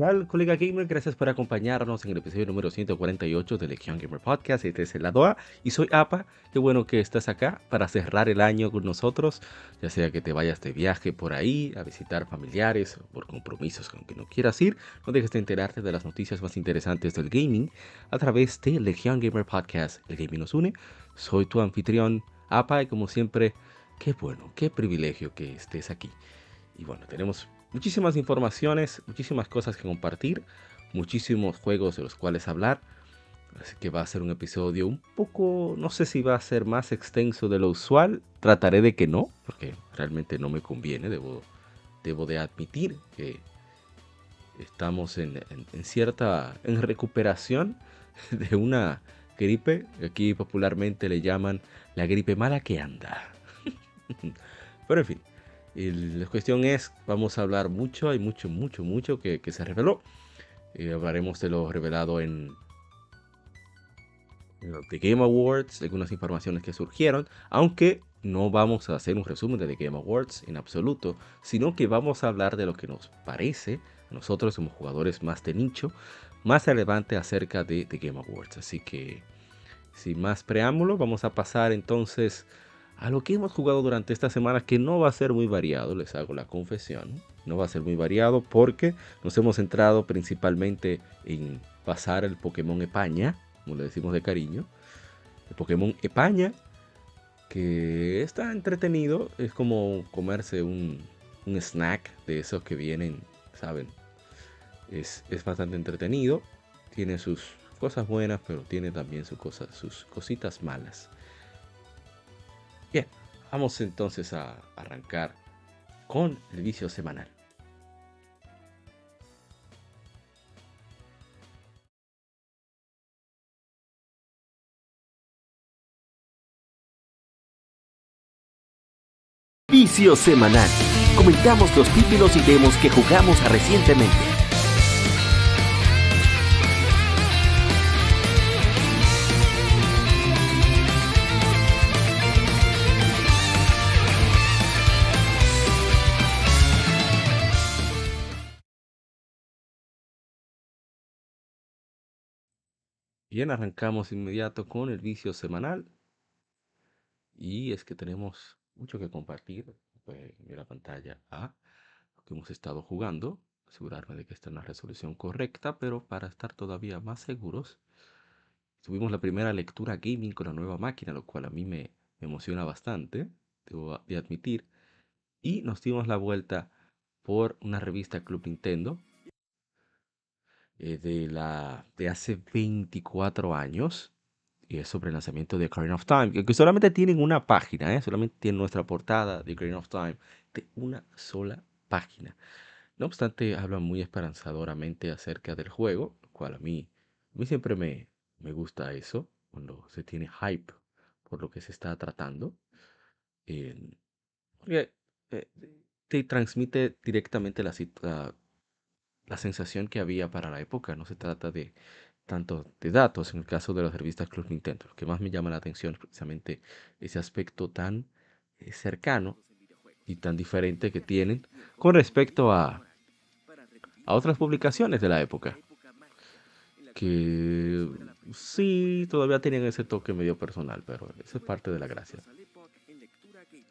Tal, colega gamer? Gracias por acompañarnos en el episodio número 148 de Legion Gamer Podcast. Este es el lado A y soy APA. Qué bueno que estás acá para cerrar el año con nosotros, ya sea que te vayas de viaje por ahí a visitar familiares o por compromisos con que no quieras ir. No dejes de enterarte de las noticias más interesantes del gaming a través de Legion Gamer Podcast. El gaming nos une. Soy tu anfitrión APA y como siempre, qué bueno, qué privilegio que estés aquí. Y bueno, tenemos muchísimas informaciones, muchísimas cosas que compartir, muchísimos juegos de los cuales hablar. Así que va a ser un episodio un poco, no sé si va a ser más extenso de lo usual. Trataré de que no, porque realmente no me conviene. Debo, debo de admitir que estamos en, en cierta en recuperación de una gripe. Aquí popularmente le llaman la gripe mala que anda. Pero en fin, y la cuestión es, vamos a hablar mucho, hay mucho, mucho, mucho que, que se reveló. Eh, hablaremos de lo revelado en, en The Game Awards, algunas informaciones que surgieron, aunque no vamos a hacer un resumen de The Game Awards en absoluto, sino que vamos a hablar de lo que nos parece, a nosotros como jugadores más de nicho, más relevante acerca de The Game Awards. Así que, sin más preámbulo, vamos a pasar entonces a lo que hemos jugado durante esta semana, que no va a ser muy variado, les hago la confesión. No va a ser muy variado porque nos hemos centrado principalmente en pasar el Pokémon Epaña, como le decimos de cariño. El Pokémon Epaña, que está entretenido, es como comerse un, snack de esos que vienen, ¿saben? Es, es, bastante entretenido, tiene sus cosas buenas, pero tiene también sus, cosas, sus cositas malas. Vamos entonces a arrancar con el vicio semanal. Vicio semanal. Comentamos los títulos y demos que jugamos recientemente. Bien, arrancamos inmediato con el vicio semanal. Y es que tenemos mucho que compartir. Pues, en la pantalla A, lo que hemos estado jugando. Asegurarme de que está en la resolución correcta, pero para estar todavía más seguros, tuvimos la primera lectura gaming con la nueva máquina, lo cual a mí me, emociona bastante, debo de admitir. Y nos dimos la vuelta por una revista Club Nintendo, eh, de, la, de hace 24 años. Y es sobre el lanzamiento de Ocarina of Time. Que solamente tienen una página, ¿eh? solamente tienen nuestra portada de Ocarina of Time. De una sola página. No obstante, hablan muy esperanzadoramente acerca del juego, lo cual a mí, a mí siempre me, me gusta eso, cuando se tiene hype por lo que se está tratando. porque eh, te transmite directamente la, la, la sensación que había para la época. No se trata de tanto de datos en el caso de las revistas Club Nintendo. Lo que más me llama la atención es precisamente ese aspecto tan eh, cercano y tan diferente que tienen con respecto a, a otras publicaciones de la época. Que sí, todavía tienen ese toque medio personal, pero eso es parte de la gracia.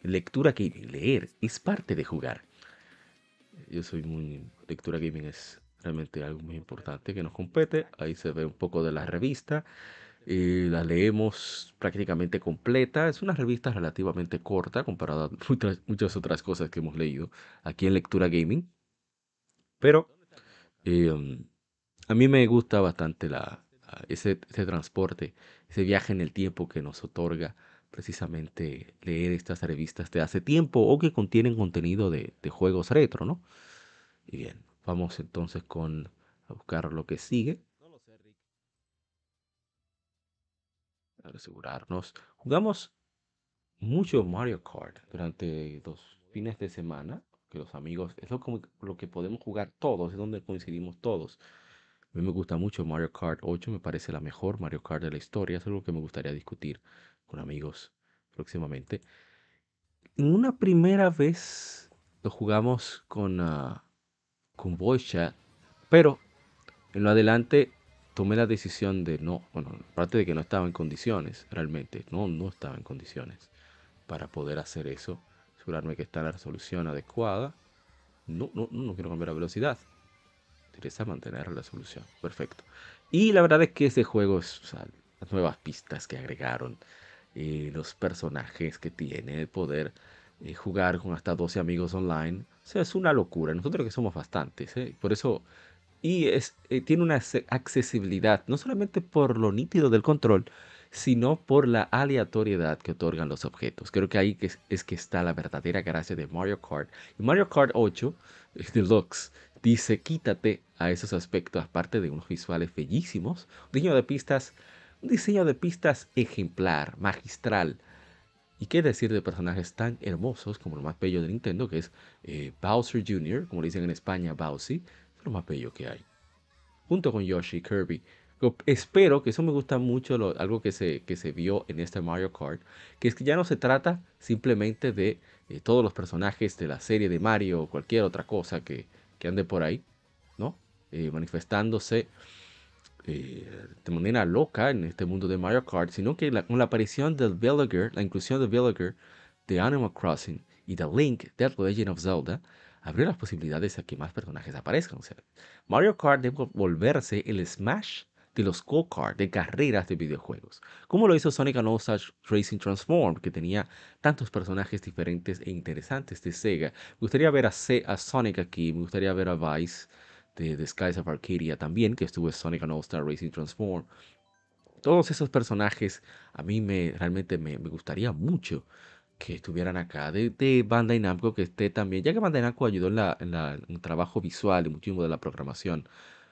Lectura que leer es parte de jugar. Yo soy muy... Lectura gaming es realmente algo muy importante que nos compete. Ahí se ve un poco de la revista. y la leemos prácticamente completa. Es una revista relativamente corta comparada a muchas, otras cosas que hemos leído aquí en Lectura Gaming. Pero Eh, um, a mí me gusta bastante la, ese, ese transporte, ese viaje en el tiempo que nos otorga precisamente leer estas revistas de hace tiempo o que contienen contenido de, de juegos retro, ¿no? Y bien, vamos entonces con a buscar lo que sigue, para asegurarnos. Jugamos mucho Mario Kart durante los fines de semana, que los amigos, es lo, como lo que podemos jugar todos, es donde coincidimos todos. A mí me gusta mucho Mario Kart 8, me parece la mejor Mario Kart de la historia, es algo que me gustaría discutir con amigos próximamente. En una primera vez lo jugamos con, ah, con voice chat, pero en lo adelante tomé la decisión de no, bueno, aparte de que no estaba en condiciones, realmente, no, no estaba en condiciones para poder hacer eso, asegurarme que está la resolución adecuada. No, no, no quiero cambiar la velocidad. Interesa mantener la resolución. Perfecto. Y la verdad es que ese juego es, o sea, las nuevas pistas que agregaron, eh, los personajes que tiene, el poder eh, jugar con hasta 12 amigos online. O sea, es una locura. Nosotros que somos bastantes, ¿eh? Por eso y es, eh, tiene una acce- accesibilidad, no solamente por lo nítido del control, sino por la aleatoriedad que otorgan los objetos. Creo que ahí es, es que está la verdadera gracia de Mario Kart. Y Mario Kart 8 eh, Deluxe dice, quítate a esos aspectos, aparte de unos visuales bellísimos, diseño de pistas, un diseño de pistas ejemplar, magistral. Y qué decir de personajes tan hermosos como lo más bello de Nintendo, que es eh, Bowser Jr., como le dicen en España, Bowsy, es lo más bello que hay junto con Yoshi Kirby. Espero que eso me gusta mucho, algo que se, que se vio en este Mario Kart, que es que ya no se trata simplemente de eh, todos los personajes de la serie de Mario o cualquier otra cosa que, que ande por ahí, ¿no? Eh, manifestándose eh, de manera loca en este mundo de Mario Kart, sino que la- con la aparición del Villager, la inclusión del Villager de Animal Crossing y de Link de The Legend of Zelda, abrió las posibilidades a que más personajes aparezcan. O sea, Mario Kart debe volverse el Smash de los go-kart, de carreras de videojuegos. Como lo hizo Sonic and All-Stars Racing Transform, que tenía tantos personajes diferentes e interesantes de Sega. Me gustaría ver a, Se- a Sonic aquí, me gustaría ver a Vice de, de Skies of Arcadia también, que estuvo Sonic and All-Star Racing Transform. Todos esos personajes a mí me realmente me, me gustaría mucho que estuvieran acá, de, de Bandai que esté también, ya que Bandai Namco ayudó en, la, en, el trabajo visual y muchísimo de la programación,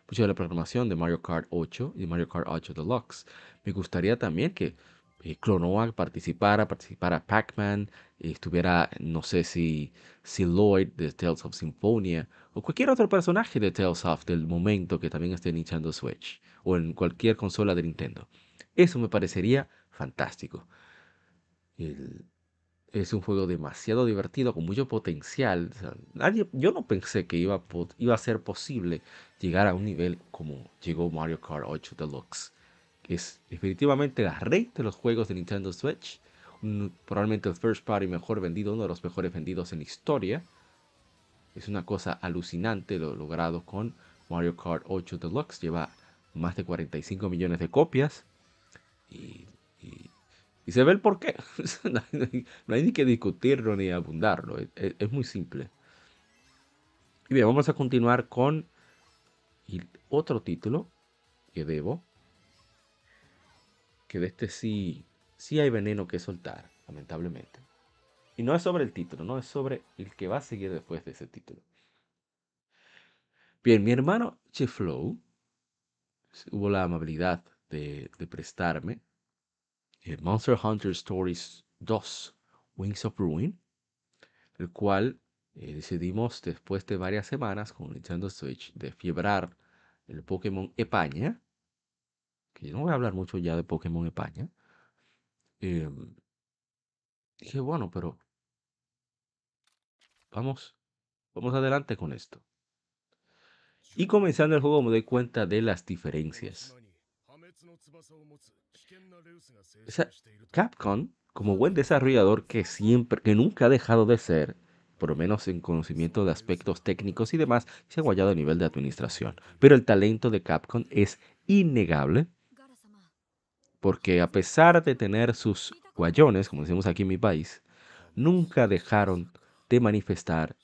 mucho de la programación de Mario Kart 8 y Mario Kart 8 Deluxe. Me gustaría también que eh, participara, participara Pac-Man, estuviera, no sé si, si Lloyd de Tales of Symphonia o cualquier otro personaje de Tales of del momento que también esté en Nintendo Switch o en cualquier consola de Nintendo. Eso me parecería fantástico. Es un juego demasiado divertido, con mucho potencial. Nadie, yo no pensé que iba a, ser posible llegar a un nivel como llegó Mario Kart 8 Deluxe. Es definitivamente la rey de los juegos de Nintendo Switch. probablemente el first party mejor vendido, uno de los mejores vendidos en la historia. Es una cosa alucinante lo logrado con Mario Kart 8 Deluxe. Lleva más de 45 millones de copias. Y, y- y se ve el porqué. No hay, ni que discutirlo ni abundarlo. Es, muy simple. Y bien, vamos a continuar con otro título que debo. Que de este sí, sí hay veneno que soltar, lamentablemente. Y no es sobre el título, no es sobre el que va a seguir después de ese título. Bien, mi hermano Cheflow hubo la amabilidad de, de prestarme el Monster Hunter Stories 2, Wings of Ruin, el cual eh, decidimos después de varias semanas con Nintendo Switch de fiebrar el Pokémon Epaña, que yo no voy a hablar mucho ya de Pokémon Epaña. em, dije, bueno, pero vamos, vamos adelante con esto. Y comenzando el juego me doy cuenta de las diferencias. O sea, Capcom, como buen desarrollador que siempre, que nunca ha dejado de ser, por lo menos en conocimiento de aspectos técnicos y demás, se ha guayado a nivel de administración. Pero el talento de Capcom es innegable, porque a pesar de tener sus guayones, como decimos aquí en mi país, nunca dejaron de manifestar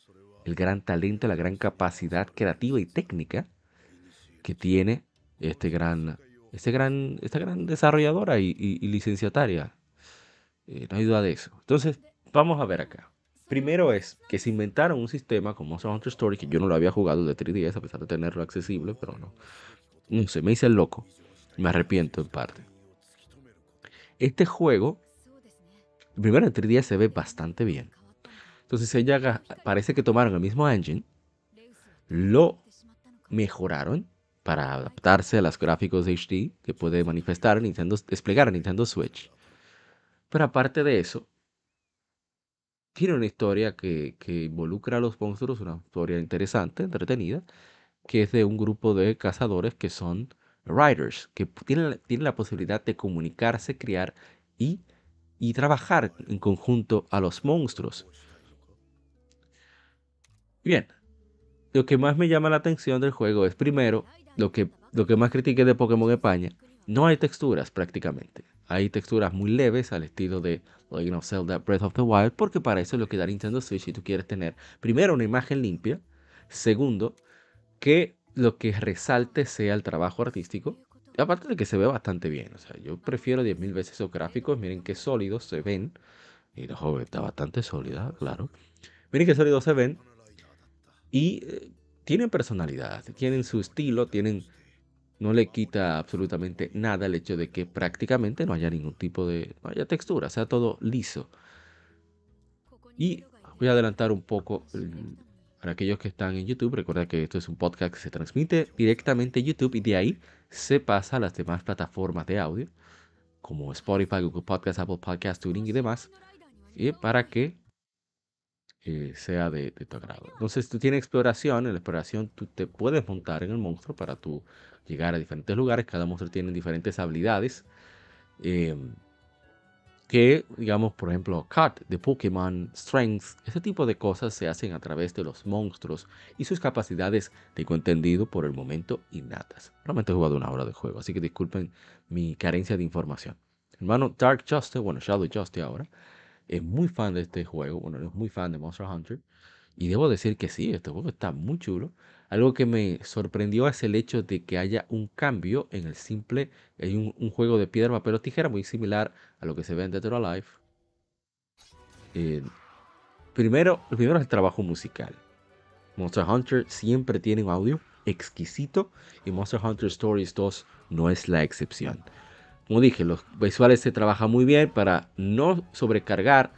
el gran talento, la gran capacidad creativa y técnica que tiene este gran, este gran, esta gran desarrolladora y, licenciataria. Eh, no hay duda de eso. Entonces, vamos a ver acá. Primero es que se inventaron un sistema como Monster Hunter Story, que yo no lo había jugado de 3DS a pesar de tenerlo accesible, pero no. No sé, me hice el loco. Me arrepiento en parte. Este juego, primero en 3DS se ve bastante bien. Entonces ella parece que tomaron el mismo engine, lo mejoraron para adaptarse a los gráficos HD que puede manifestar Nintendo, desplegar Nintendo Switch. Pero aparte de eso, tiene una historia que, involucra a los monstruos, una historia interesante, entretenida, que es de un grupo de cazadores que son riders, que tienen, la posibilidad de comunicarse, criar y trabajar en conjunto a los monstruos. Bien, lo que más me llama la atención del juego es primero lo que, lo que más critiqué de Pokémon España. No hay texturas prácticamente. Hay texturas muy leves al estilo de Legend of Zelda Breath of the Wild, porque para eso es lo que da Nintendo Switch si tú quieres tener, primero, una imagen limpia, segundo, que lo que resalte sea el trabajo artístico, aparte de que se ve bastante bien. O sea, yo prefiero 10.000 veces esos gráficos, miren qué sólidos se ven, y la joven está bastante sólida, claro. Miren qué sólidos se ven, y eh, tienen personalidad, tienen su estilo, tienen no le quita absolutamente nada el hecho de que prácticamente no haya ningún tipo de, no haya textura, sea todo liso. Y voy a adelantar un poco para aquellos que están en YouTube. Recuerda que esto es un podcast que se transmite directamente en YouTube y de ahí se pasa a las demás plataformas de audio como Spotify, Google Podcast, Apple Podcast, Tuning y demás. Y para que eh, sea de, tu agrado. Entonces tú tienes exploración, en la exploración tú te puedes montar en el monstruo para tú llegar a diferentes lugares, cada monstruo tiene diferentes habilidades. Em, que, digamos, por ejemplo, Cut de Pokémon, Strength, ese tipo de cosas se hacen a través de los monstruos y sus capacidades, tengo entendido, por el momento innatas. Realmente he jugado una hora de juego, así que disculpen mi carencia de información. Hermano Dark Justice, bueno, Shadow Justice ahora, es muy fan de este juego, bueno, es muy fan de Monster Hunter. Y debo decir que sí, este juego está muy chulo. Algo que me sorprendió es el hecho de que haya un cambio en el simple. Hay un, juego de piedra, papel o tijera muy similar a lo que se ve en Dead or Alive. Eh, primero, lo primero es el trabajo musical. Monster Hunter siempre tiene un audio exquisito y Monster Hunter Stories 2 no es la excepción. Como dije, los visuales se trabajan muy bien para no sobrecargar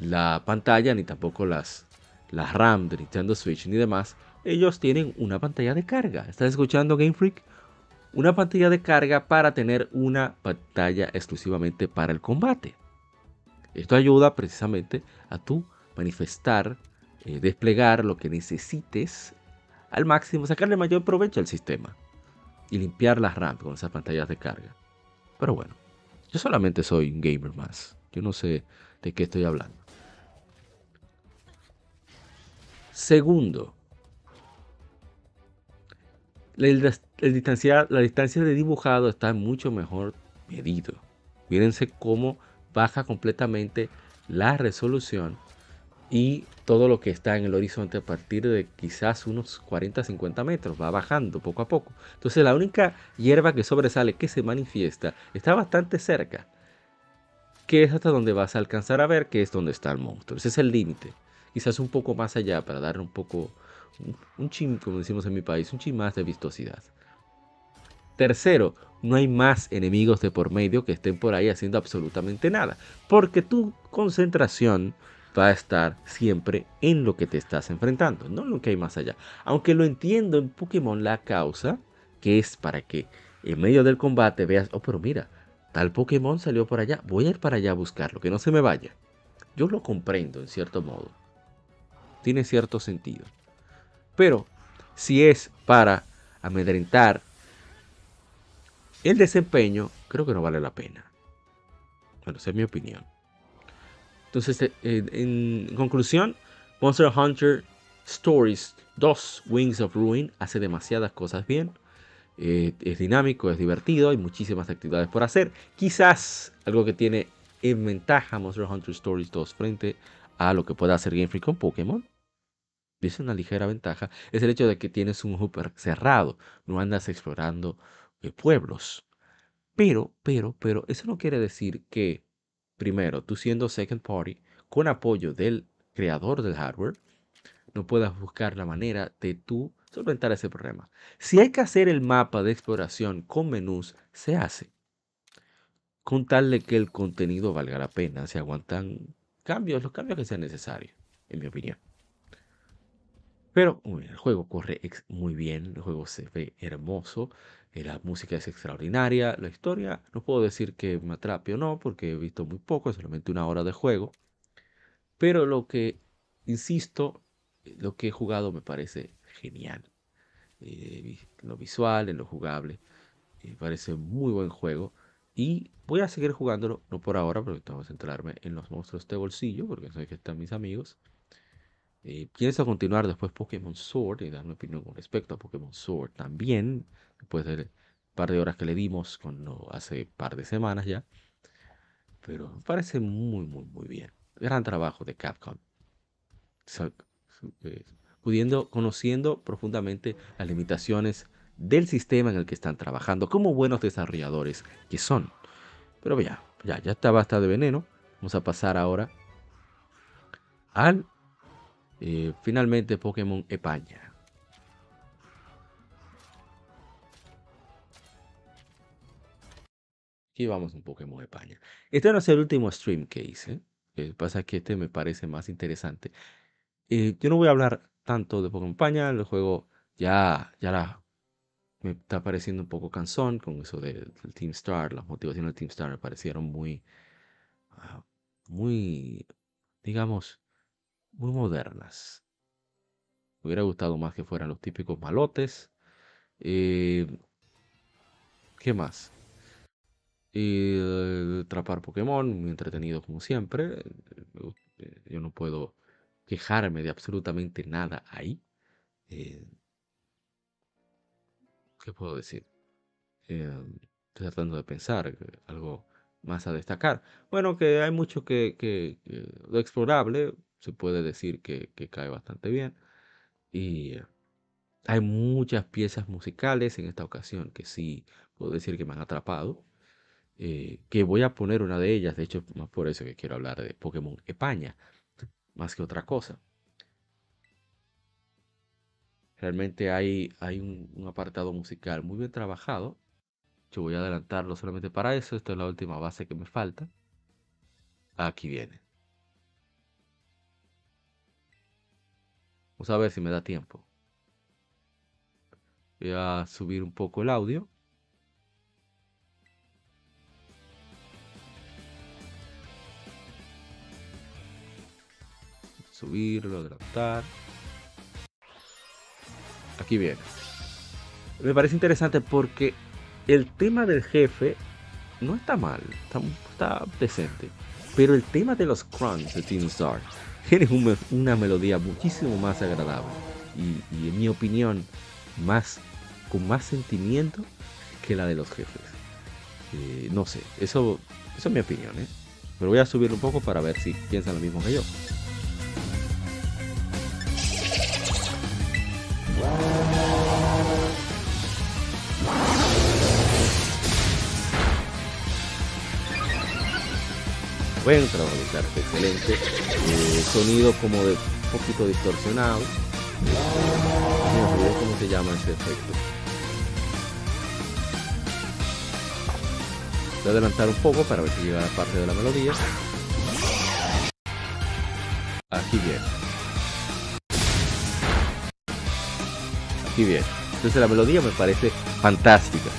la pantalla ni tampoco las, las RAM de Nintendo Switch ni demás. Ellos tienen una pantalla de carga. ¿Estás escuchando Game Freak? Una pantalla de carga para tener una pantalla exclusivamente para el combate. Esto ayuda precisamente a tú manifestar, eh, desplegar lo que necesites al máximo, sacarle mayor provecho al sistema y limpiar las RAM con esas pantallas de carga. Pero bueno, yo solamente soy un gamer más. Yo no sé de qué estoy hablando. Segundo, la, distancia, la distancia de dibujado está mucho mejor medido. Fíjense cómo baja completamente la resolución y todo lo que está en el horizonte a partir de quizás unos 40-50 metros, va bajando poco a poco. Entonces la única hierba que sobresale, que se manifiesta, está bastante cerca, que es hasta donde vas a alcanzar a ver que es donde está el monstruo. Ese es el límite. Quizás un poco más allá para dar un poco, un, chim, como decimos en mi país, un chim más de vistosidad. Tercero, no hay más enemigos de por medio que estén por ahí haciendo absolutamente nada, porque tu concentración va a estar siempre en lo que te estás enfrentando, no en lo que hay más allá. Aunque lo entiendo en Pokémon la causa, que es para que en medio del combate veas, oh, pero mira, tal Pokémon salió por allá, voy a ir para allá a buscarlo, que no se me vaya. Yo lo comprendo en cierto modo. Tiene cierto sentido. Pero si es para amedrentar el desempeño, creo que no vale la pena. Bueno, esa es mi opinión. Entonces, eh, en conclusión, Monster Hunter Stories 2 Wings of Ruin hace demasiadas cosas bien. Eh, es dinámico, es divertido, hay muchísimas actividades por hacer. Quizás algo que tiene en ventaja Monster Hunter Stories 2 frente a lo que pueda hacer Game Freak con Pokémon es una ligera ventaja, es el hecho de que tienes un hooper cerrado, no andas explorando eh, pueblos. Pero, pero, pero, eso no quiere decir que, primero, tú siendo second party, con apoyo del creador del hardware, no puedas buscar la manera de tú solventar ese problema. Si hay que hacer el mapa de exploración con menús, se hace. Con tal de que el contenido valga la pena, se aguantan cambios, los cambios que sean necesarios, en mi opinión. Pero el juego corre muy bien, el juego se ve hermoso, eh, la música es extraordinaria, la historia no puedo decir que me atrape o no, porque he visto muy poco, solamente una hora de juego. Pero lo que, insisto, lo que he jugado me parece genial. Eh, lo visual, en lo jugable, me parece muy buen juego. Y voy a seguir jugándolo, no por ahora, porque tengo que centrarme en los monstruos de bolsillo, porque sé que están mis amigos. Eh, pienso continuar después Pokémon Sword y dar mi opinión con respecto a Pokémon Sword también, después del par de horas que le dimos cuando hace par de semanas ya. Pero me parece muy, muy, muy bien. Gran trabajo de Capcom. Eh, pudiendo, conociendo profundamente las limitaciones del sistema en el que están trabajando, como buenos desarrolladores que son. Pero ya, ya, ya está basta de veneno. Vamos a pasar ahora al eh, finalmente Pokémon España. Aquí vamos un Pokémon España. Este no es el último stream que hice. Que pasa que este me parece más interesante. Eh, yo no voy a hablar tanto de Pokémon España. El juego ya, ya me está pareciendo un poco cansón con eso del, Team Star. Las motivaciones del Team Star me parecieron muy, ah, muy, digamos, muy modernas. Me hubiera gustado más que fueran los típicos malotes. Eh, ¿Qué más? Eh, atrapar Pokémon, muy entretenido como siempre. Eh, yo no puedo quejarme de absolutamente nada ahí. ¿Qué puedo decir? estoy tratando de pensar algo más a destacar. Bueno, que hay mucho que, que, lo explorable se puede decir que, cae bastante bien. Y hay muchas piezas musicales en esta ocasión que sí puedo decir que me han atrapado. Eh, que voy a poner una de ellas, de hecho, más por eso que quiero hablar de Pokémon España, más que otra cosa. Realmente hay, hay un, un, apartado musical muy bien trabajado. Yo voy a adelantarlo solamente para eso. Esta es la última base que me falta. Aquí viene. Vamos a ver si me da tiempo. Voy a subir un poco el audio. Subirlo, adelantar. Aquí viene. Me parece interesante porque el tema del jefe no está mal, está, decente. Pero el tema de los crunch de Team Star tiene una melodía muchísimo más agradable y, en mi opinión más con más sentimiento que la de los jefes. Eh, no sé, eso, eso es mi opinión, ¿eh? Pero voy a subirlo un poco para ver si piensan lo mismo que yo. Buen trabajo de arte, excelente. Eh, sonido como de poquito distorsionado. No cómo se llama ese efecto. Voy a adelantar un poco para ver si llega la parte de la melodía. Aquí viene. Aquí viene. Entonces la melodía me parece fantástica.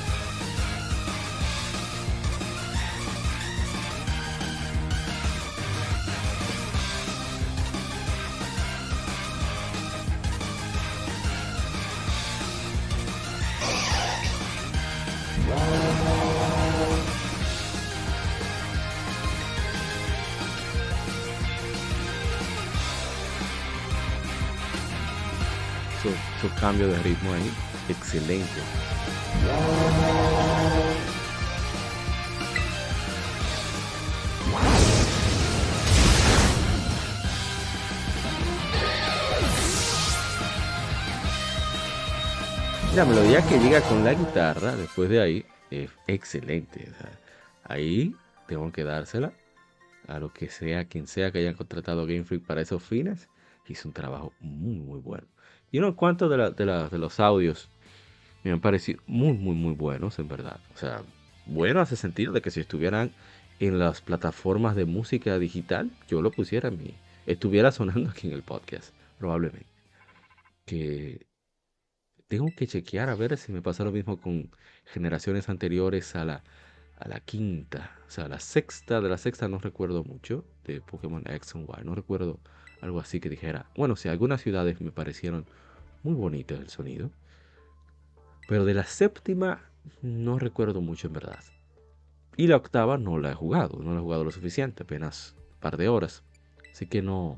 Cambio de ritmo ahí, excelente. La melodía que llega con la guitarra después de ahí es excelente. ahí tengo que dársela a lo que sea, quien sea que haya contratado Game Freak para esos fines. Hizo un trabajo muy, muy bueno. Y unos cuantos de, de, de los audios me han parecido muy, muy, muy buenos, en verdad. O sea, bueno hace sentido de que si estuvieran en las plataformas de música digital, yo lo pusiera a mí. Estuviera sonando aquí en el podcast, probablemente. Que tengo que chequear a ver si me pasa lo mismo con generaciones anteriores a la, a la quinta. O sea, la sexta, de la sexta no recuerdo mucho, de Pokémon X y Y. No recuerdo algo así que dijera. Bueno, sí, algunas ciudades me parecieron muy bonitas el sonido. Pero de la séptima no recuerdo mucho en verdad. Y la octava no la he jugado, no la he jugado lo suficiente, apenas un par de horas. Así que no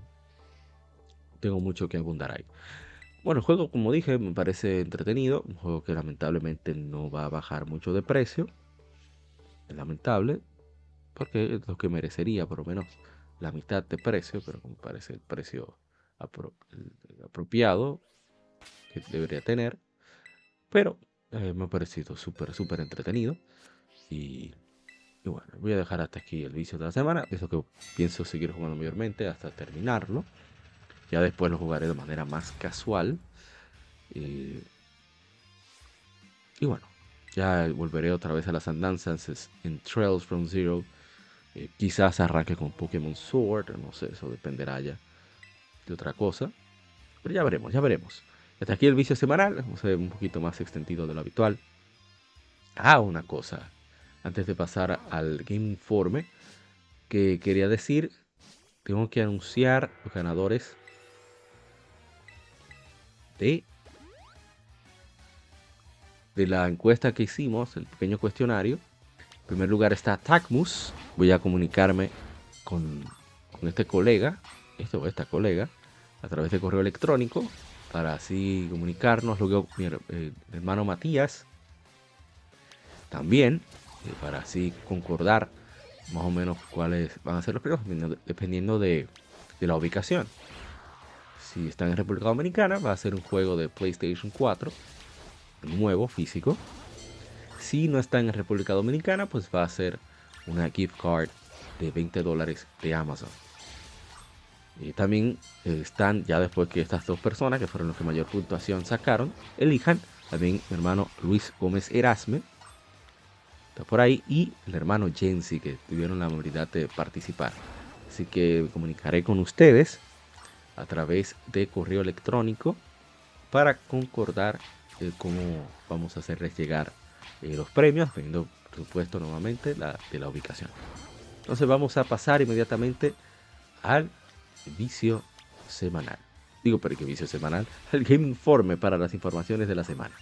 tengo mucho que abundar ahí. Bueno, el juego, como dije, me parece entretenido. Un juego que lamentablemente no va a bajar mucho de precio. Es lamentable. Porque es lo que merecería, por lo menos, la mitad de precio. Pero me parece el precio apropiado que debería tener. Pero eh, me ha parecido súper, súper entretenido. Y, bueno, voy a dejar hasta aquí el vicio de la semana. Eso que pienso seguir jugando mayormente hasta terminarlo. Ya después lo jugaré de manera más casual. y bueno, ya volveré otra vez a las andanzas en Trails from Zero. Eh, quizás arranque con Pokémon Sword, no sé, eso dependerá ya de otra cosa. Pero ya veremos, ya veremos. Hasta aquí el vicio semanal, vamos a ver un poquito más extendido de lo habitual. Ah, una cosa, antes de pasar al Game Informe, que quería decir, tengo que anunciar los ganadores de, la encuesta que hicimos, el pequeño cuestionario. En primer lugar está Tacmus. Voy a comunicarme con, este colega, este o esta colega, a través de correo electrónico, para así comunicarnos. Luego mi eh, hermano Matías, también, eh, para así concordar más o menos cuáles van a ser los primeros, dependiendo, de la ubicación. Si están en República Dominicana, va a ser un juego de PlayStation 4, nuevo, físico. Si no están en República Dominicana, pues va a ser una gift card de 20 dólares de Amazon. Y también eh, están, ya después que estas dos personas, que fueron los que mayor puntuación sacaron, elijan también mi hermano Luis Gómez Erasme, está por ahí, y el hermano Jensi, que tuvieron la amabilidad de participar. Así que comunicaré con ustedes a través de correo electrónico para concordar eh, cómo vamos a hacerles llegar eh, los premios, dependiendo, por supuesto, nuevamente la, de la ubicación. Entonces vamos a pasar inmediatamente al vicio semanal. Digo, pero ¿qué vicio semanal? Al Game Informe para las informaciones de la semana.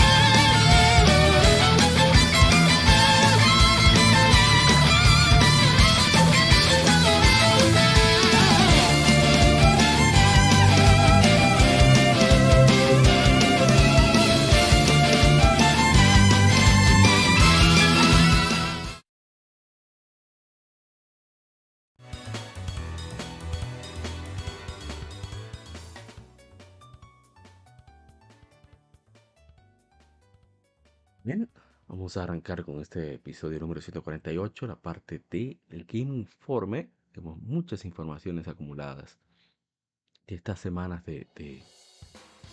Vamos a arrancar con este episodio número 148, la parte del Game Informe. Tenemos muchas informaciones acumuladas de estas semanas de,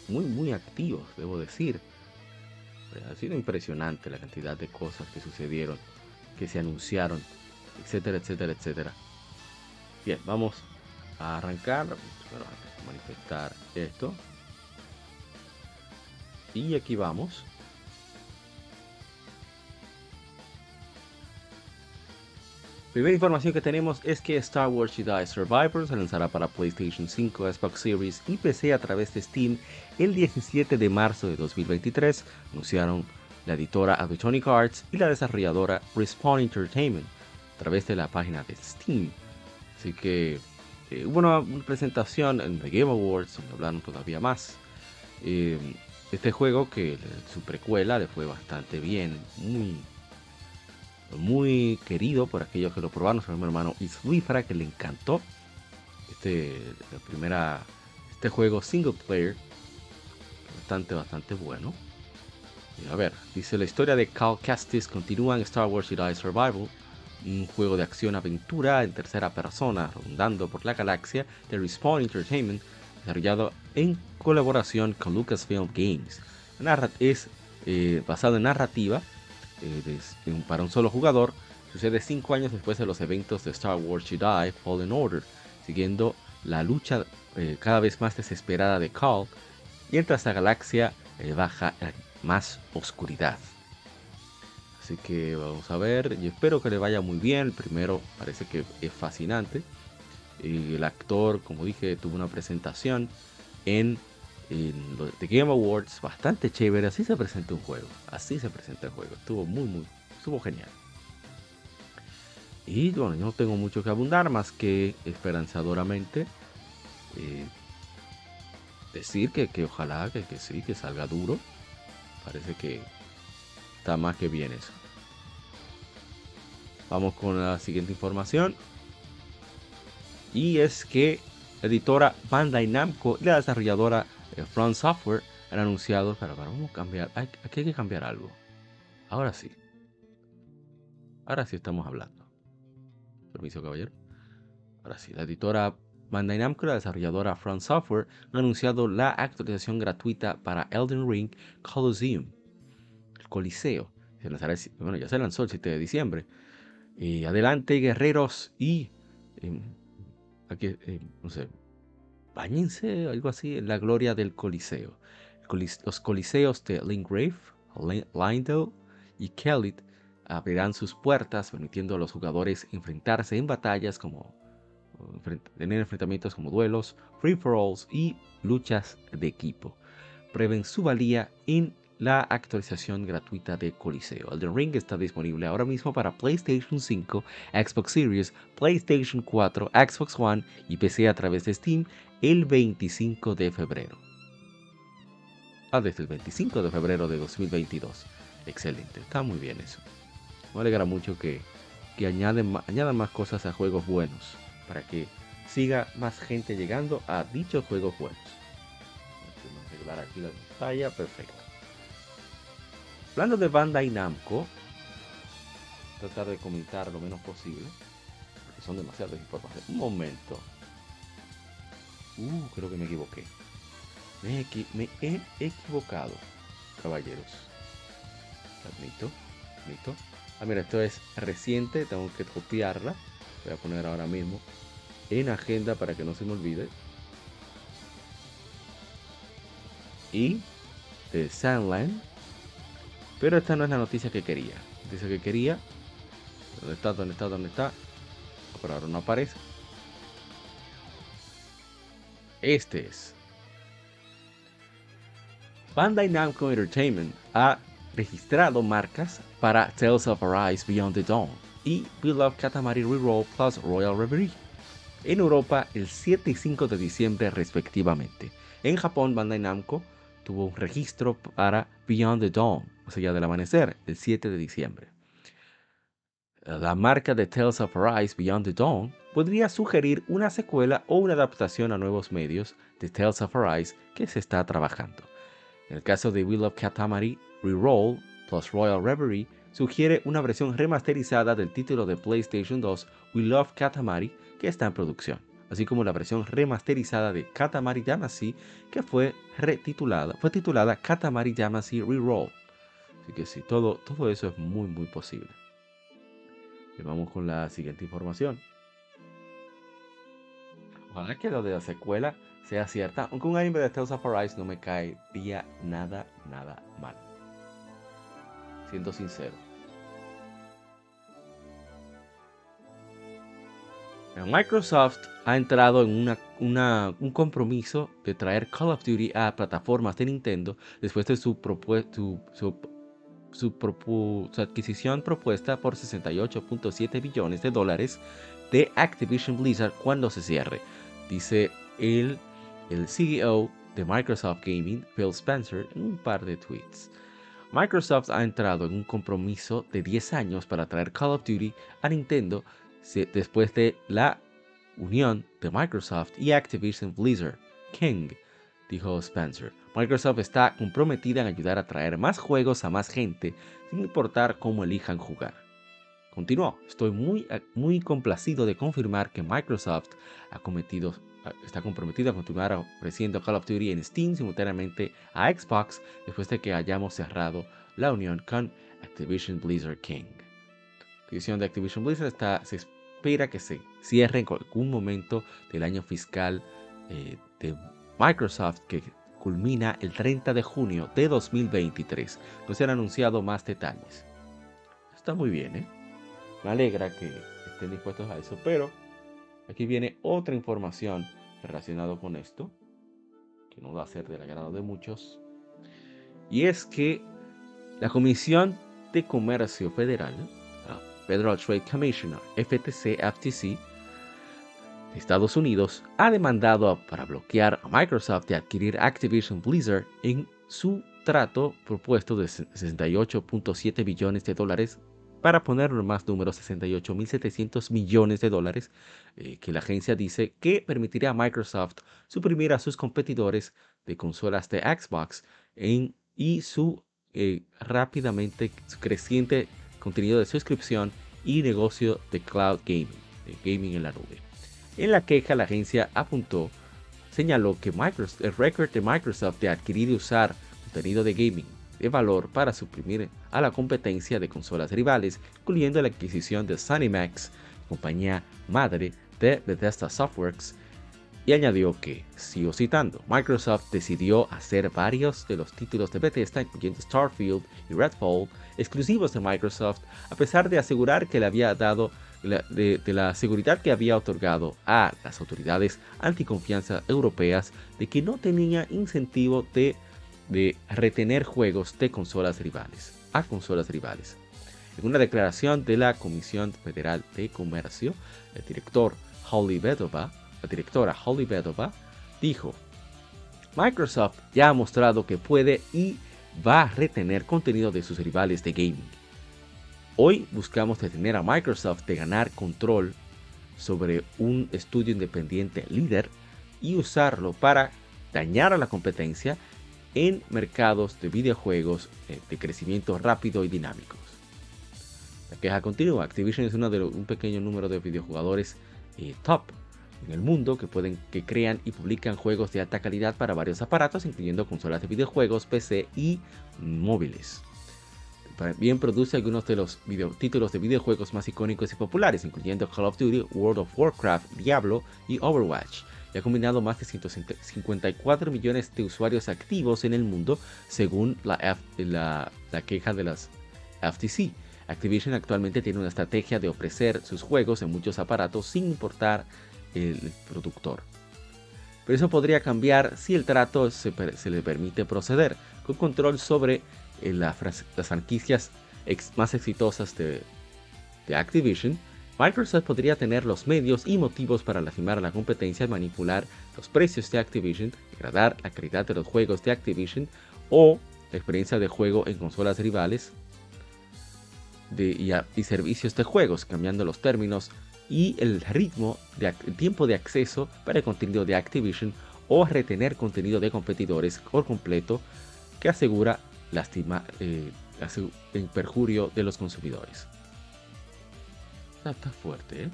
muy, muy activos, debo decir. Ha sido impresionante la cantidad de cosas que sucedieron, que se anunciaron, etcétera, etcétera, etcétera. Bien, vamos a arrancar. Bueno, a manifestar esto. Y aquí vamos Primera información que tenemos es que Star Wars Jedi Survivor se lanzará para PlayStation 5, Xbox Series y PC a través de Steam el 17 de marzo de 2023, anunciaron la editora Abitonic Arts y la desarrolladora Respawn Entertainment a través de la página de Steam. Así que eh, hubo una, presentación en The Game Awards donde hablaron todavía más. Eh, este juego que su precuela le fue bastante bien, muy, muy querido por aquellos que lo probaron, su hermano Isluifra que le encantó este, la primera, este juego single player, bastante, bastante bueno. A ver, dice la historia de Cal Kestis continúa en Star Wars Jedi Survival, un juego de acción-aventura en tercera persona, rondando por la galaxia de Respawn Entertainment, desarrollado en colaboración con Lucasfilm Games. Es eh, basado en narrativa eh, para un solo jugador. Sucede cinco años después de los eventos de Star Wars Jedi Fallen Order, siguiendo la lucha eh, cada vez más desesperada de Cal, mientras la galaxia baja más oscuridad. Así que vamos a ver, y espero que le vaya muy bien. primero parece que es fascinante. El actor, como dije, tuvo una presentación en, en The Game Awards bastante chévere. Así se presenta un juego. Así se presenta el juego. Estuvo muy, muy, estuvo genial. Y bueno, no tengo mucho que abundar más que esperanzadoramente eh, decir que, que ojalá que, que sí, que salga duro. Parece que está más que bien eso. Vamos con la siguiente información. Y es que editora Bandai Namco la desarrolladora eh, Front Software han anunciado. Pero, vamos a cambiar. aquí hay que cambiar algo. Ahora sí. Ahora sí estamos hablando. Permiso, caballero. Ahora sí, la editora Bandai Namco la desarrolladora Front Software han anunciado la actualización gratuita para Elden Ring Coliseum. El Coliseo. bueno, ya se lanzó el 7 de diciembre. Y adelante, guerreros, y em, aquí, eh, no sé, bañense, algo así, en la gloria del Coliseo. los coliseos de Lingrave, Lindell y Kelly abrirán sus puertas, permitiendo a los jugadores enfrentarse en batallas como tener enfrentamientos como duelos, free for alls y luchas de equipo. Prueben su valía en la actualización gratuita de Coliseo. Elden Ring está disponible ahora mismo para PlayStation 5, Xbox Series, PlayStation 4, Xbox One y PC a través de Steam el 25 de febrero. Ah, desde el 25 de febrero de 2022. Excelente, está muy bien eso. Me alegra mucho que, que añaden, añadan más cosas a juegos buenos para que siga más gente llegando a dichos juegos buenos. Vamos a arreglar aquí la pantalla, perfecto. Hablando de Bandai Namco, tratar de comentar lo menos posible, porque son demasiadas informaciones. Un momento. Uh, creo que me equivoqué. Me, he equivocado, caballeros. Admito, admito. Ah, mira, esto es reciente, tengo que copiarla. Voy a poner ahora mismo en agenda para que no se me olvide. Y de Sandland pero esta no es la noticia que quería. Dice que quería. ¿Dónde está? ¿Dónde está? ¿Dónde está? Por ahora no aparece. Este es. Bandai Namco Entertainment ha registrado marcas para Tales of Arise Beyond the Dawn y Love Katamari Reroll plus Royal Reverie. En Europa el 7 y 5 de diciembre respectivamente. En Japón Bandai Namco tuvo un registro para Beyond the Dawn, o sea, del amanecer, el 7 de diciembre. La marca de Tales of Arise Beyond the Dawn podría sugerir una secuela o una adaptación a nuevos medios de Tales of Arise que se está trabajando. En el caso de Will of Katamari Reroll plus Royal Reverie, sugiere una versión remasterizada del título de PlayStation 2 We Love Katamari que está en producción así como la versión remasterizada de Katamari Damacy, que fue retitulada, fue titulada Katamari Damacy Reroll. Así que sí, todo, todo eso es muy, muy posible. Vamos con la siguiente información. Ojalá que lo de la secuela sea cierta, aunque un anime de Tales of Arise no me caería nada, nada mal. Siendo sincero. Microsoft ha entrado en un compromiso de traer Call of Duty a plataformas de Nintendo después de su, su, adquisición propuesta por 68.7 billones de dólares de Activision Blizzard cuando se cierre, dice el, CEO de Microsoft Gaming, Phil Spencer, en un par de tweets. Microsoft ha entrado en un compromiso de 10 años para traer Call of Duty a Nintendo después de la unión de Microsoft y Activision Blizzard, King, dijo Spencer. Microsoft está comprometida en ayudar a traer más juegos a más gente, sin importar cómo elijan jugar. Continuó, estoy muy, muy complacido de confirmar que Microsoft ha cometido, está comprometido a continuar ofreciendo Call of Duty en Steam simultáneamente a Xbox después de que hayamos cerrado la unión con Activision Blizzard King. La división de Activision Blizzard está, se espera que se cierre en algún momento del año fiscal eh, de Microsoft que culmina el 30 de junio de 2023. No se han anunciado más detalles. Está muy bien, ¿eh? Me alegra que estén dispuestos a eso, pero aquí viene otra información relacionada con esto, que no va a ser del agrado de muchos, y es que la Comisión de Comercio Federal Federal Trade Commissioner, FTC, FTC, de Estados Unidos, ha demandado para bloquear a Microsoft de adquirir Activision Blizzard en su trato propuesto de 68.7 billones de dólares para poner más números 68.700 millones de dólares eh, que la agencia dice que permitirá a Microsoft suprimir a sus competidores de consolas de Xbox en, y su eh, rápidamente creciente contenido de suscripción y negocio de cloud gaming, de gaming en la nube. En la queja, la agencia apuntó, señaló que Microsoft, el récord de Microsoft de adquirir y usar contenido de gaming de valor para suprimir a la competencia de consolas rivales, incluyendo la adquisición de Max, compañía madre de Bethesda Softworks, y añadió que, sigo citando, Microsoft decidió hacer varios de los títulos de Bethesda, incluyendo Starfield y Redfall, exclusivos de Microsoft, a pesar de asegurar que le había dado de, la seguridad que había otorgado a las autoridades anticonfianza europeas de que no tenía incentivo de, de retener juegos de consolas rivales a consolas rivales. En una declaración de la Comisión Federal de Comercio, el director Holly la directora Holly Bedova, dijo, Microsoft ya ha mostrado que puede y va a retener contenido de sus rivales de gaming. Hoy buscamos detener a Microsoft de ganar control sobre un estudio independiente líder y usarlo para dañar a la competencia en mercados de videojuegos eh, de crecimiento rápido y dinámicos. La queja continúa. Activision es uno de un pequeño número de videojugadores eh, top en el mundo que, pueden, que crean y publican juegos de alta calidad para varios aparatos, incluyendo consolas de videojuegos, PC y móviles. También produce algunos de los títulos de videojuegos más icónicos y populares, incluyendo Call of Duty, World of Warcraft, Diablo y Overwatch. Y ha combinado más de 154 millones de usuarios activos en el mundo, según la, queja de las FTC. Activision actualmente tiene una estrategia de ofrecer sus juegos en muchos aparatos sin importar el productor. Pero eso podría cambiar si el trato se, le permite proceder, con control sobre eh, las franquicias más exitosas de, Activision. Microsoft podría tener los medios y motivos para lastimar a la competencia y manipular los precios de Activision, degradar la calidad de los juegos de Activision o la experiencia de juego en consolas rivales y, servicios de juegos, cambiando los términos y el ritmo de tiempo de acceso para el contenido de Activision o retener contenido de competidores por completo que asegura lastima, eh, el perjurio de los consumidores. Está, fuerte, ¿eh?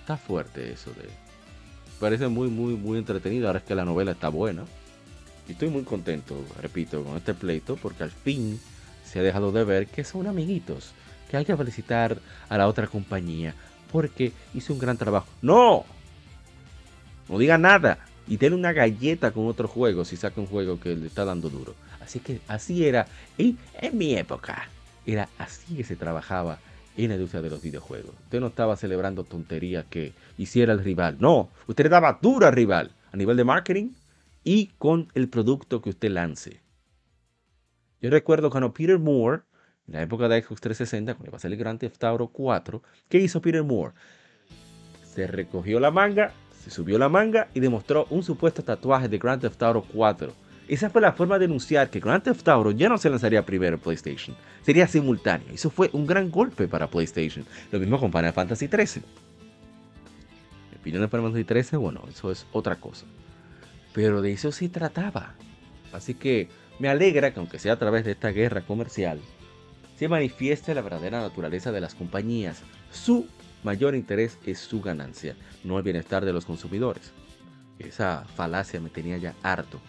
Está fuerte eso de... Parece muy, muy, muy entretenido. Ahora es que la novela está buena. Y estoy muy contento, repito, con este pleito porque al fin se ha dejado de ver que son amiguitos que hay que felicitar a la otra compañía porque hizo un gran trabajo. ¡No! No diga nada. Y denle una galleta con otro juego si saca un juego que le está dando duro. Así que así era. Y en mi época era así que se trabajaba en la industria de los videojuegos. Usted no estaba celebrando tonterías que hiciera el rival. No, usted le daba duro al rival a nivel de marketing y con el producto que usted lance. Yo recuerdo cuando Peter Moore, en la época de Xbox 360, cuando iba a salir Grand Theft Auto 4, ¿qué hizo Peter Moore? Se recogió la manga, se subió la manga y demostró un supuesto tatuaje de Grand Theft Auto 4 esa fue la forma de anunciar que Grand Theft Auto ya no se lanzaría primero en PlayStation, sería simultáneo. Eso fue un gran golpe para PlayStation. Lo mismo con Final Fantasy XIII. Mi opinión de Final Fantasy XIII, bueno, eso es otra cosa. Pero de eso se trataba. Así que me alegra que aunque sea a través de esta guerra comercial, se manifieste la verdadera naturaleza de las compañías. Su mayor interés es su ganancia, no el bienestar de los consumidores. Esa falacia me tenía ya harto.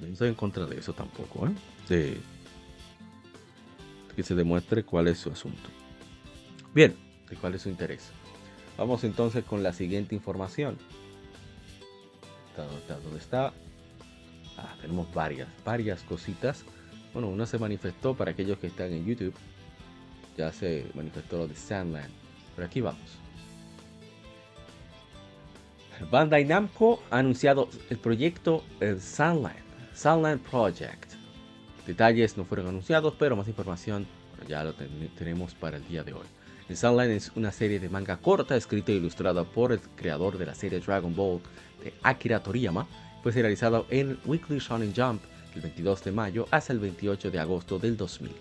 No estoy en contra de eso tampoco, ¿eh? De que se demuestre cuál es su asunto. Bien, de cuál es su interés. Vamos entonces con la siguiente información. ¿Dónde está? Ah, tenemos varias, varias cositas. Bueno, una se manifestó para aquellos que están en YouTube. Ya se manifestó lo de Sandland. Pero aquí vamos. Bandai Namco ha anunciado el proyecto el Sandland Sunland Project. Detalles no fueron anunciados, pero más información ya lo tenemos para el día de hoy. El es una serie de manga corta escrita e ilustrada por el creador de la serie Dragon Ball de Akira Toriyama. Fue realizado en Weekly Shonen Jump el 22 de mayo hasta el 28 de agosto del 2000.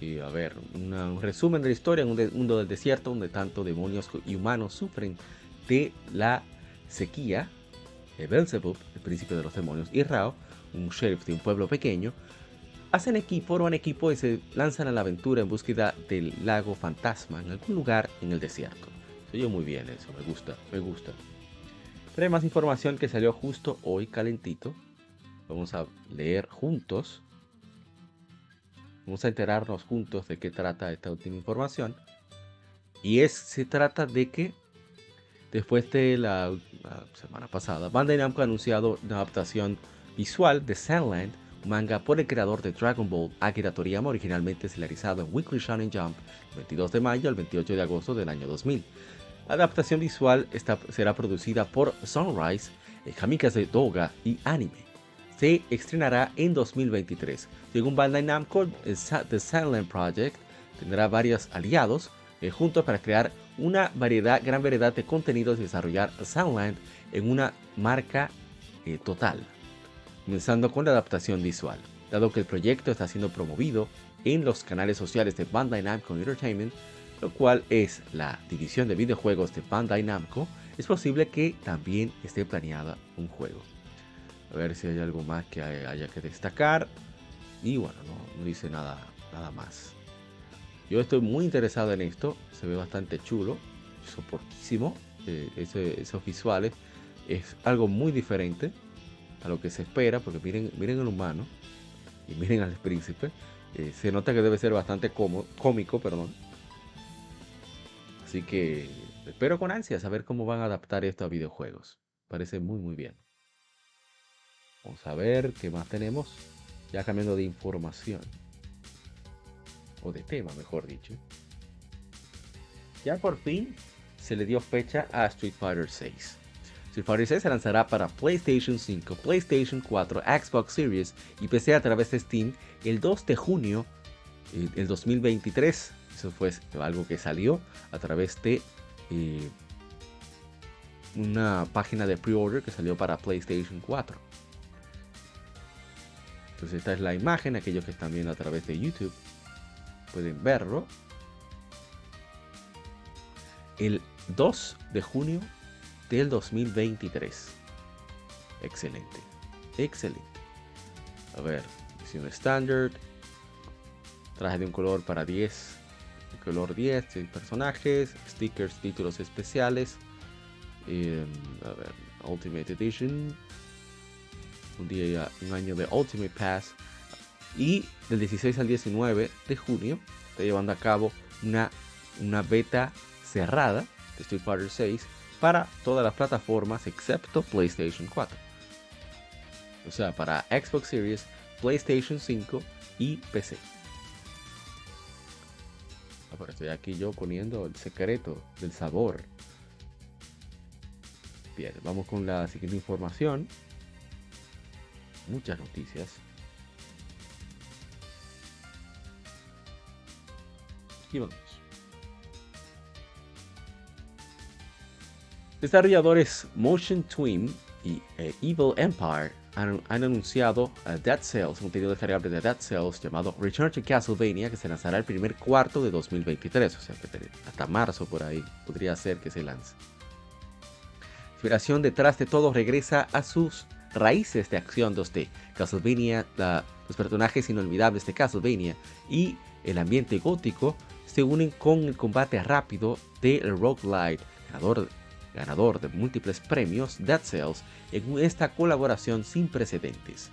Y a ver, un resumen de la historia en un mundo del desierto donde tanto demonios y humanos sufren de la sequía Belzebub, el príncipe de los demonios, y Rao, un sheriff de un pueblo pequeño, hacen equipo, forman equipo y se lanzan a la aventura en búsqueda del lago fantasma en algún lugar en el desierto. Se oyó muy bien eso, me gusta, me gusta. Pero hay más información que salió justo hoy calentito. Vamos a leer juntos. Vamos a enterarnos juntos de qué trata esta última información. Y es, se trata de que Después de la, semana pasada, Bandai Namco ha anunciado una adaptación visual de Sandland, un manga por el creador de Dragon Ball, Akira Toriyama, originalmente serializado en Weekly Shonen Jump, el 22 de mayo al 28 de agosto del año 2000. La adaptación visual será producida por Sunrise, Kamikaze Doga y Anime. Se estrenará en 2023. Según Bandai Namco, The Sandland Project tendrá varios aliados eh, juntos para crear una variedad, gran variedad de contenidos y desarrollar Soundland en una marca eh, total, comenzando con la adaptación visual. Dado que el proyecto está siendo promovido en los canales sociales de Bandai Namco Entertainment, lo cual es la división de videojuegos de Bandai Namco, es posible que también esté planeada un juego. A ver si hay algo más que haya que destacar. Y bueno, no, no dice nada, nada más. Yo estoy muy interesado en esto, se ve bastante chulo, soportísimo, eh, esos visuales. Es algo muy diferente a lo que se espera, porque miren, miren el humano y miren al príncipe. Eh, se nota que debe ser bastante cómico, perdón. Así que espero con ansia saber cómo van a adaptar esto a videojuegos. Parece muy muy bien. Vamos a ver qué más tenemos. Ya cambiando de información o de tema mejor dicho, ya por fin se le dio fecha a Street Fighter 6. Street Fighter 6 se lanzará para PlayStation 5, PlayStation 4, Xbox Series y PC a través de Steam el 2 de junio eh, del 2023. Eso fue algo que salió a través de eh, una página de pre-order que salió para PlayStation 4. Entonces esta es la imagen, aquellos que están viendo a través de YouTube pueden verlo. El 2 de junio del 2023. Excelente. Excelente. A ver, edición estándar. Traje de un color para 10. color 10, personajes, stickers, títulos especiales. Em, a ver, Ultimate Edition. Un día, un año de Ultimate Pass y del 16 al 19 de junio está llevando a cabo una, una beta cerrada de Street Fighter 6 para todas las plataformas excepto PlayStation 4. O sea, para Xbox Series, PlayStation 5 y PC. Ahora estoy aquí yo poniendo el secreto del sabor. Bien, vamos con la siguiente información. Muchas noticias. Desarrolladores Motion Twin y eh, Evil Empire han, anunciado Dead Cells, un contenido descargable de Dead Cells llamado Return to Castlevania, que se lanzará el primer cuarto de 2023, o sea hasta marzo por ahí podría ser que se lance. inspiración detrás de todo regresa a sus raíces de acción 2D. Castlevania, los personajes inolvidables de Castlevania y el ambiente gótico se unen con el combate rápido de el roguelite, ganador ganador de múltiples premios, Dead Cells, en esta colaboración sin precedentes.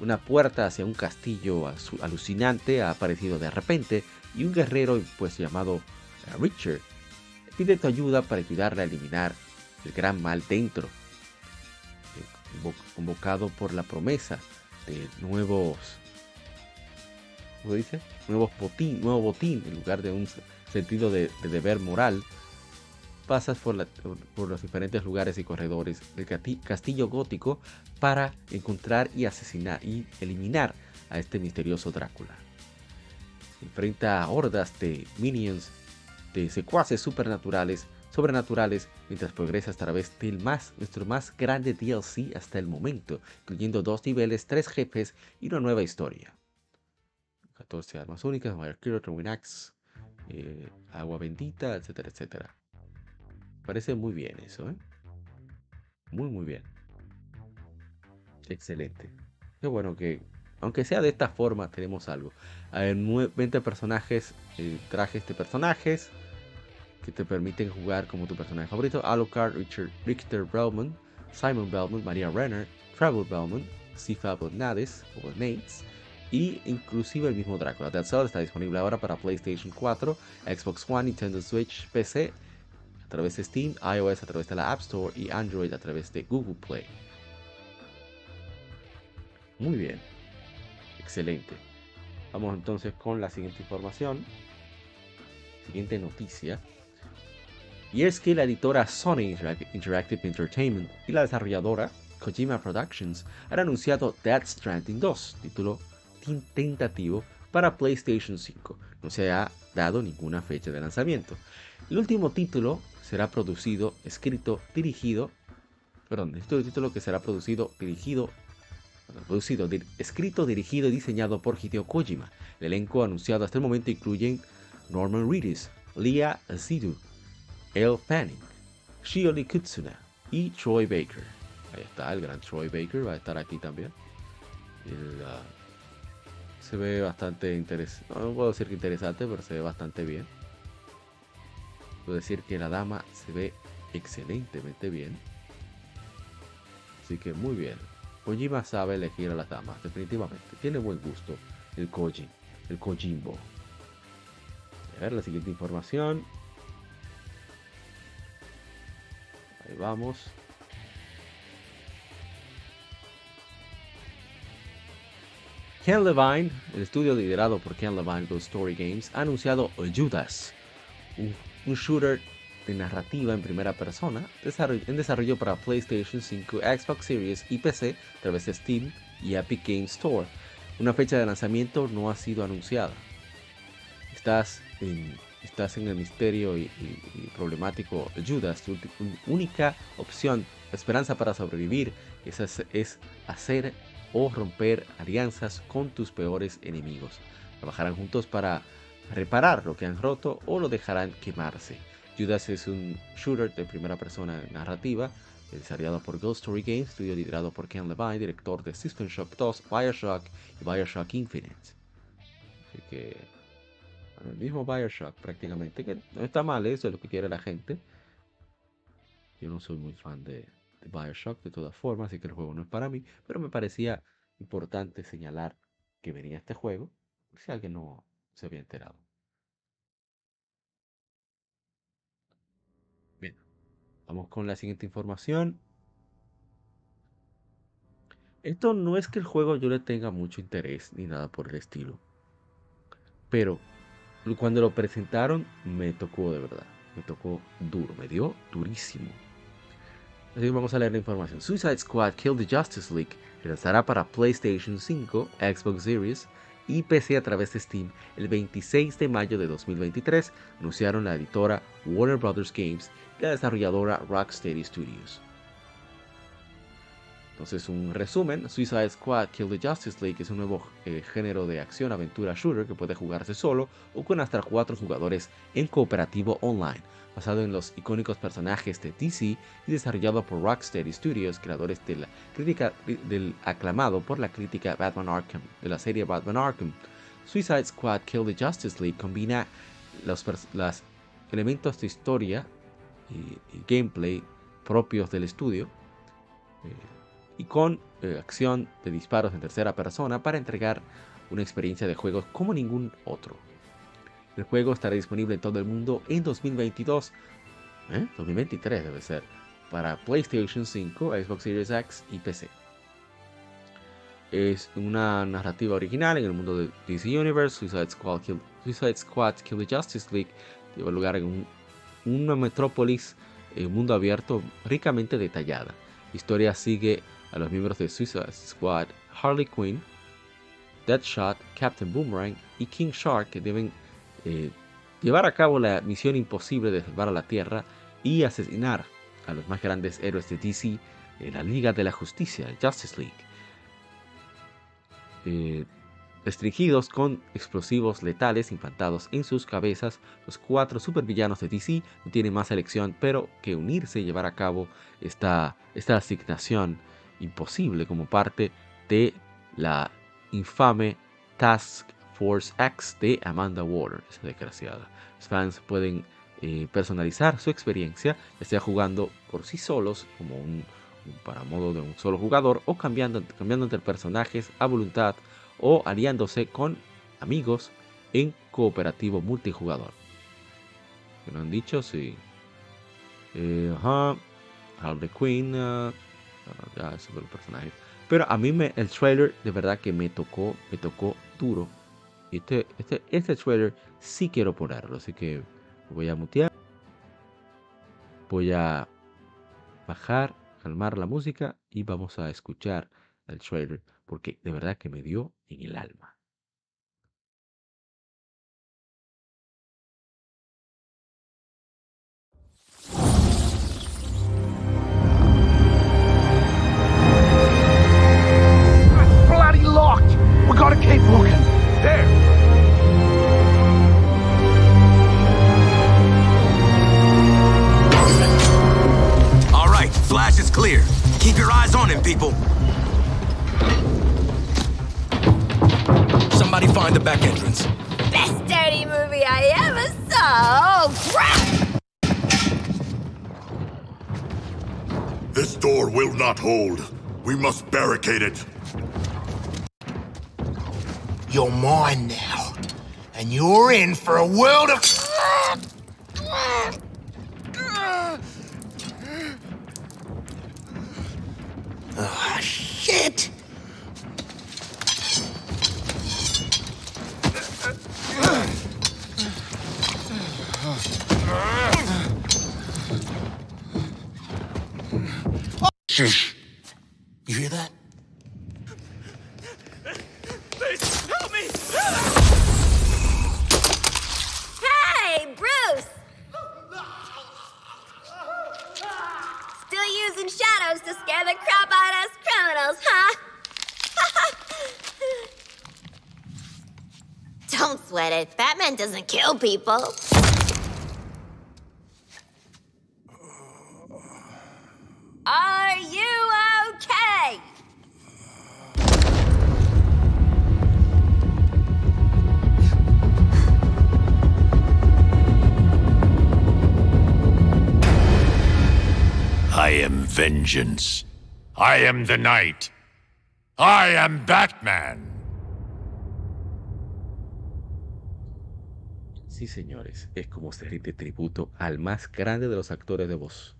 Una puerta hacia un castillo alucinante ha aparecido de repente y un guerrero pues llamado eh, Richard pide tu ayuda para ayudarle a eliminar el gran mal dentro, eh, convocado por la promesa de nuevos Nuevos botín, nuevo botín en lugar de un sentido de deber moral pasas por, los diferentes lugares y corredores del castillo gótico para encontrar y asesinar y eliminar a este misterioso Drácula. Enfrenta a hordas de minions, de secuaces supernaturales, sobrenaturales, mientras progresas a través del más, nuestro más grande DLC hasta el momento, incluyendo dos niveles, tres jefes y una nueva historia. 14 armas únicas, Mayor Kiro, eh, agua bendita, etcétera, etcétera. Parece muy bien eso, ¿eh? Muy, muy bien. Excelente. Qué bueno que, aunque sea de esta forma, tenemos algo. Hay 20 personajes, eh, trajes de personajes que te permiten jugar como tu personaje favorito. Alucard, Richard, Richter Bellman, Simon Bellman, Maria Renner, Travel Bellman, Sifa Nades o Nates y inclusive el mismo Drácula. Dead Cell está disponible ahora para PlayStation 4, Xbox One, Nintendo Switch, PC a través de Steam, iOS a través de la App Store y Android a través de Google Play. Muy bien. Excelente. Vamos entonces con la siguiente información. Siguiente noticia. Y es que la editora Sony Interactive Entertainment y la desarrolladora Kojima Productions han anunciado Dead Stranding 2, título tentativo para PlayStation 5. No se ha dado ninguna fecha de lanzamiento. El último título será producido, escrito, dirigido, perdón, el título que será producido, dirigido, producido, escrito, dirigido y diseñado por Hideo Kojima. El elenco anunciado hasta el momento incluyen Norman Reedus, Leah Azidu, Elle Fanning, Shiori Kutsuna y Troy Baker. Ahí está, el gran Troy Baker va a estar aquí también. Ah, se ve bastante interesante, no puedo decir que interesante, pero se ve bastante bien decir que la dama se ve excelentemente bien. Así que muy bien. Kojima sabe elegir a las damas, definitivamente. Tiene buen gusto el Koji, el Kojimbo. A ver la siguiente información. Ahí vamos. Ken Levine, el estudio liderado por Ken Levine Ghost Story Games, ha anunciado Judas, un shooter de narrativa en primera persona en desarrollo para PlayStation 5, Xbox Series y PC a través de Steam y Epic Games Store. Una fecha de lanzamiento no ha sido anunciada. Estás en, estás en el misterio y, problemático Judas. Tu, única opción, esperanza para sobrevivir, es, es hacer o romper alianzas con tus peores enemigos. Trabajarán juntos para reparar lo que han roto o lo dejarán quemarse. Judas es un shooter de primera persona narrativa, desarrollado por Ghost Story Games, estudio liderado por Ken Levine, director de System Shock 2, Bioshock y Bioshock Infinite. Así que, el mismo Bioshock prácticamente, que no está mal, eso es lo que quiere la gente. Yo no soy muy fan de, Bioshock de todas formas, así que el juego no es para mí, pero me parecía importante señalar que venía este juego, si alguien no, se había enterado. Bien, vamos con la siguiente información. Esto no es que el juego yo le tenga mucho interés ni nada por el estilo. Pero cuando lo presentaron me tocó de verdad. Me tocó duro, me dio durísimo. Así vamos a leer la información. Suicide Squad Kill the Justice League lanzará para PlayStation 5, Xbox Series y PC a través de Steam el 26 de mayo de 2023, anunciaron la editora Warner Bros. Games y la desarrolladora Rocksteady Studios. Entonces, un resumen: Suicide Squad Kill the Justice League es un nuevo eh, género de acción-aventura shooter que puede jugarse solo o con hasta 4 jugadores en cooperativo online, basado en los icónicos personajes de DC y desarrollado por Rocksteady Studios, creadores de la del aclamado por la crítica Batman Arkham, de la serie Batman Arkham. Suicide Squad Kill the Justice League combina los, elementos de historia y, gameplay propios del estudio. Eh, y con eh, acción de disparos en tercera persona para entregar una experiencia de juego como ningún otro. El juego estará disponible en todo el mundo en 2022, 2023 ¿eh? debe ser, para PlayStation 5, Xbox Series X y PC. Es una narrativa original en el mundo de DC Universe. Suicide Squad Kill, Suicide Squad Kill the Justice League lleva lugar en una metrópolis, en un mundo abierto ricamente detallada. La historia sigue a los miembros de Suicide Squad, Harley Quinn, Deadshot, Captain Boomerang y King Shark que deben eh, llevar a cabo la misión imposible de salvar a la Tierra y asesinar a los más grandes héroes de DC, en la Liga de la Justicia, Justice League. Eh, restringidos con explosivos letales implantados en sus cabezas, los cuatro supervillanos de DC no tienen más elección pero que unirse y llevar a cabo esta, esta asignación imposible como parte de la infame Task Force X de Amanda Water, esa desgraciada. Los fans pueden eh, personalizar su experiencia, ya sea jugando por sí solos, como un, para modo de un solo jugador, o cambiando, cambiando entre personajes a voluntad, o aliándose con amigos en cooperativo multijugador. ¿Qué no han dicho? Sí. Eh, Harley Quinn, uh, ya personajes. Pero a mí me, el trailer de verdad que me tocó, me tocó duro. Este, este, este trailer sí quiero ponerlo, así que voy a mutear. Voy a bajar, calmar la música y vamos a escuchar el trailer porque de verdad que me dio en el alma. Flash is clear. Keep your eyes on him, people. Somebody find the back entrance. Best dirty movie I ever saw. Oh, crap! This door will not hold. We must barricade it. You're mine now. And you're in for a world of... Oh, shit! Shush. You hear that? and shadows to scare the crap out of us criminals, huh? Don't sweat it. Batman doesn't kill people. Are you okay? I am vengeance. I am the night. I am Batman. Sí, señores, es como se rinde tributo al más grande de los actores de voz,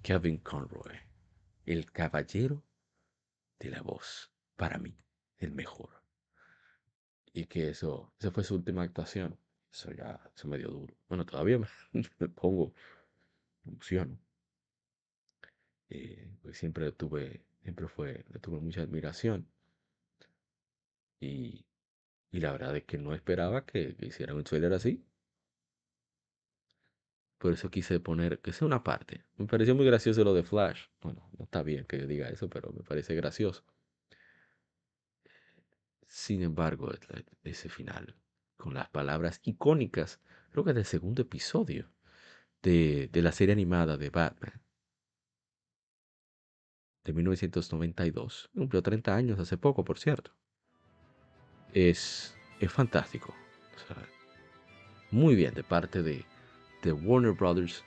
Kevin Conroy, el caballero de la voz. Para mí, el mejor. Y que eso, esa fue su última actuación. Eso ya, eso me dio duro. Bueno, todavía me, pongo, me. Eh, pues siempre tuve, siempre fue, tuve mucha admiración. Y, y la verdad es que no esperaba que, que hicieran un trailer así. Por eso quise poner que sea una parte. Me pareció muy gracioso lo de Flash. Bueno, no está bien que yo diga eso, pero me parece gracioso. Sin embargo, ese final, con las palabras icónicas, creo que del segundo episodio de, de la serie animada de Batman, de 1992, cumplió 30 años hace poco, por cierto. Es, es fantástico. Muy bien de parte de, de Warner Brothers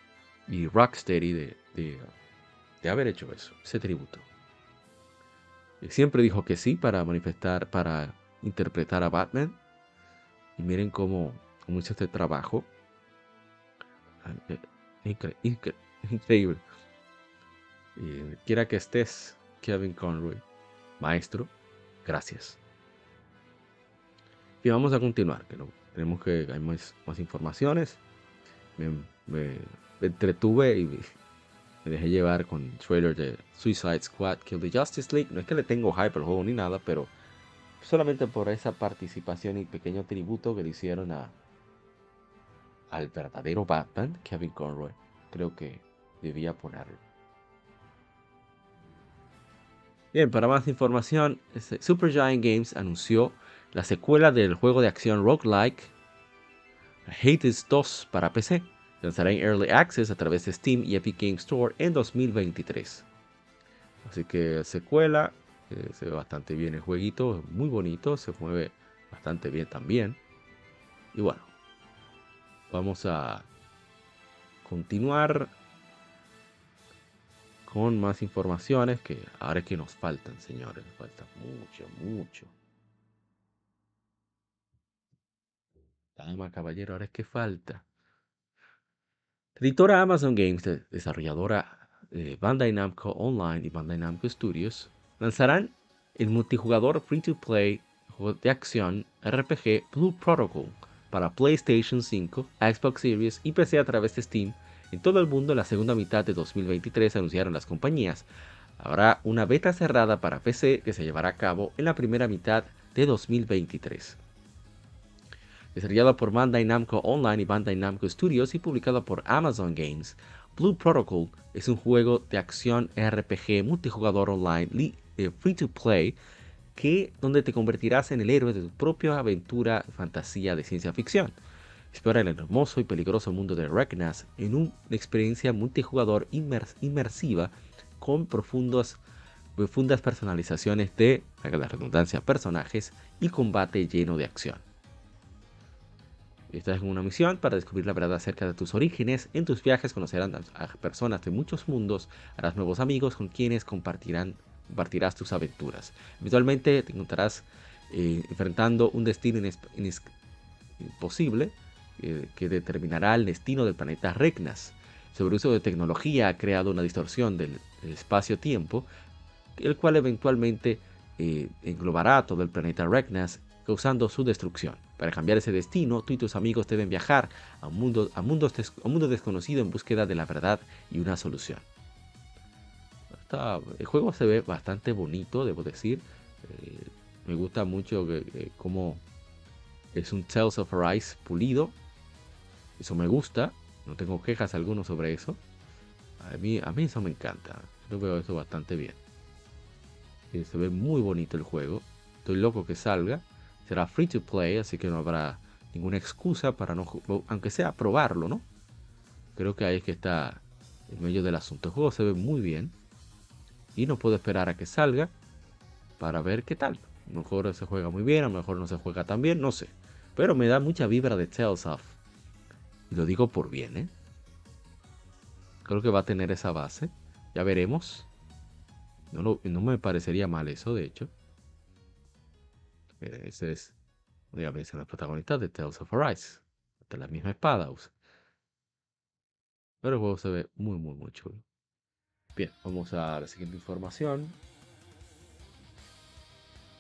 y Rocksteady de, de, de haber hecho eso, ese tributo. Siempre dijo que sí para manifestar, para interpretar a Batman. Y miren cómo, cómo hizo este trabajo. Ah, eh, incre- incre- increíble. Y quiera que estés, Kevin Conroy, maestro, gracias. Y vamos a continuar, que no, tenemos que hay más, más informaciones. Me, me- me entretuve y me, me dejé llevar con el trailer de Suicide Squad Kill the Justice League. No es que le tengo hype al juego ni nada, pero solamente por esa participación y pequeño tributo que le hicieron a al verdadero Batman, Kevin Conroy, creo que debía ponerlo. Bien, para más información, este, Supergiant Games anunció la secuela del juego de acción roguelike Hades 2 para PC. Lanzará en Early Access a través de Steam y Epic Games Store en 2023. Así que secuela, eh, se ve bastante bien el jueguito, muy bonito, se mueve bastante bien también. Y bueno, vamos a continuar con más informaciones que ahora es que nos faltan, señores, nos falta mucho, mucho. Dama, caballero, ahora es que falta. Editora Amazon Games, de- desarrolladora eh, Bandai Namco Online y Bandai Namco Studios, lanzarán el multijugador free to play juego de acción RPG Blue Protocol para PlayStation 5, Xbox Series y PC a través de Steam en todo el mundo en la segunda mitad de 2023, anunciaron las compañías. Habrá una beta cerrada para PC que se llevará a cabo en la primera mitad de 2023 desarrollado por Bandai Namco Online y Bandai Namco Studios y publicado por Amazon Games. Blue Protocol es un juego de acción RPG multijugador online li- eh, free to play que donde te convertirás en el héroe de tu propia aventura fantasía de ciencia ficción. Explora el hermoso y peligroso mundo de Reknas en una experiencia multijugador inmers- inmersiva con profundas personalizaciones de, la redundancia, personajes y combate lleno de acción. Estás en una misión para descubrir la verdad acerca de tus orígenes. En tus viajes conocerán a personas de muchos mundos, harás nuevos amigos con quienes compartirás tus aventuras. Eventualmente te encontrarás eh, enfrentando un destino imposible eh, que determinará el destino del planeta Regnas. Sobre uso de tecnología ha creado una distorsión del, espacio-tiempo, el cual eventualmente eh, englobará todo el planeta Regnas, causando su destrucción. Para cambiar ese destino, tú y tus amigos deben viajar a un mundo, a mundos a desconocido en búsqueda de la verdad y una solución. El juego se ve bastante bonito, debo decir. Eh, me gusta mucho que cómo es un Tales of Arise pulido. Eso me gusta. No tengo quejas alguno sobre eso. A mí, a mí eso me encanta. Yo veo eso bastante bien. Eh, se ve muy bonito el juego. Estoy loco que salga. Será free to play, así que no habrá ninguna excusa para no, aunque sea probarlo, ¿no? Creo que ahí es que está el medio del asunto. El juego se ve muy bien y no puedo esperar a que salga para ver qué tal. A lo mejor se juega muy bien, a lo mejor no se juega tan bien, no sé. Pero me da mucha vibra de Tales of. Lo digo por bien, ¿eh? Creo que va a tener esa base. Ya veremos. No, no me parecería mal eso, de hecho. Eh, Ese es, digamos, el protagonista de Tales of Arise. De la misma espada. Pero el juego se ve muy, muy, muy chulo. Bien, vamos a la siguiente información.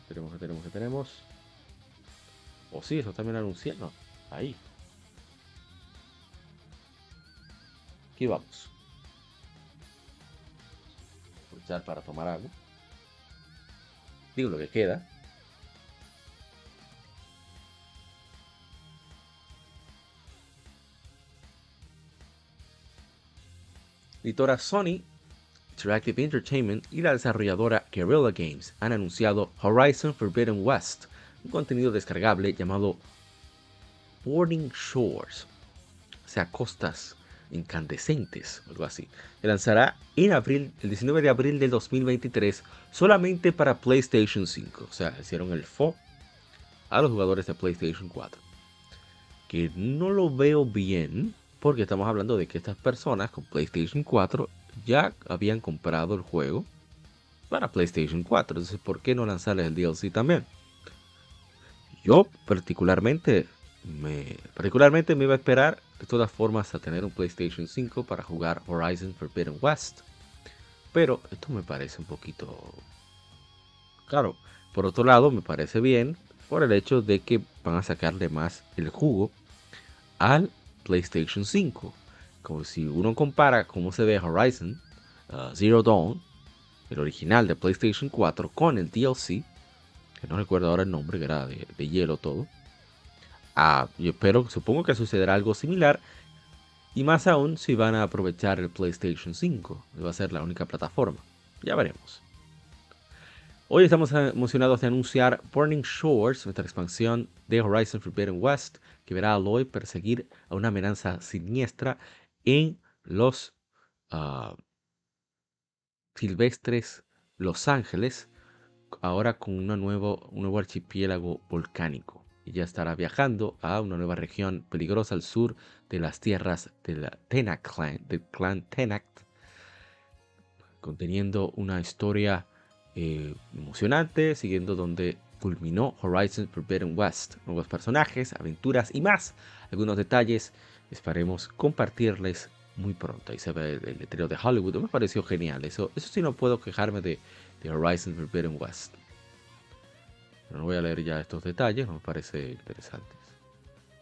tenemos, que tenemos, que tenemos. O oh, sí, eso también anunciaron. Ahí. Aquí vamos. Aprovechar para tomar algo. Digo lo que queda. Editora Sony Interactive Entertainment y la desarrolladora Guerrilla Games han anunciado Horizon Forbidden West, un contenido descargable llamado Boarding Shores, o sea, costas incandescentes, algo así. Se lanzará en abril, el 19 de abril del 2023, solamente para PlayStation 5. O sea, hicieron el FO a los jugadores de PlayStation 4. Que no lo veo bien, porque estamos hablando de que estas personas con PlayStation 4 ya habían comprado el juego para PlayStation 4. Entonces, ¿por qué no lanzarles el DLC también? Yo particularmente me, particularmente me iba a esperar de todas formas a tener un PlayStation 5 para jugar Horizon Forbidden West. Pero esto me parece un poquito... Claro, por otro lado me parece bien por el hecho de que van a sacarle más el jugo al PlayStation 5. Como si uno compara cómo se ve Horizon uh, Zero Dawn, el original de PlayStation 4, con el DLC, que no recuerdo ahora el nombre, que era de, hielo todo. Ah, yo espero, supongo que sucederá algo similar. Y más aún si van a aprovechar el PlayStation 5, que va a ser la única plataforma. Ya veremos. Hoy estamos emocionados de anunciar Burning Shores, nuestra expansión de Horizon Forbidden West, que verá a Aloy perseguir a una amenaza siniestra en los uh, silvestres Los Ángeles, ahora con nuevo, un nuevo archipiélago volcánico. Y ya estará viajando a una nueva región peligrosa al sur de las tierras de la Clan, del clan Tenact, conteniendo una historia eh, emocionante, siguiendo donde culminó Horizon Forbidden West. Nuevos personajes, aventuras y más. Algunos detalles esperemos compartirles muy pronto. Ahí se ve el, letrero de Hollywood. Me pareció genial. Eso, eso sí no puedo quejarme de, de Horizon Forbidden West. No voy a leer ya estos detalles, me parece interesantes.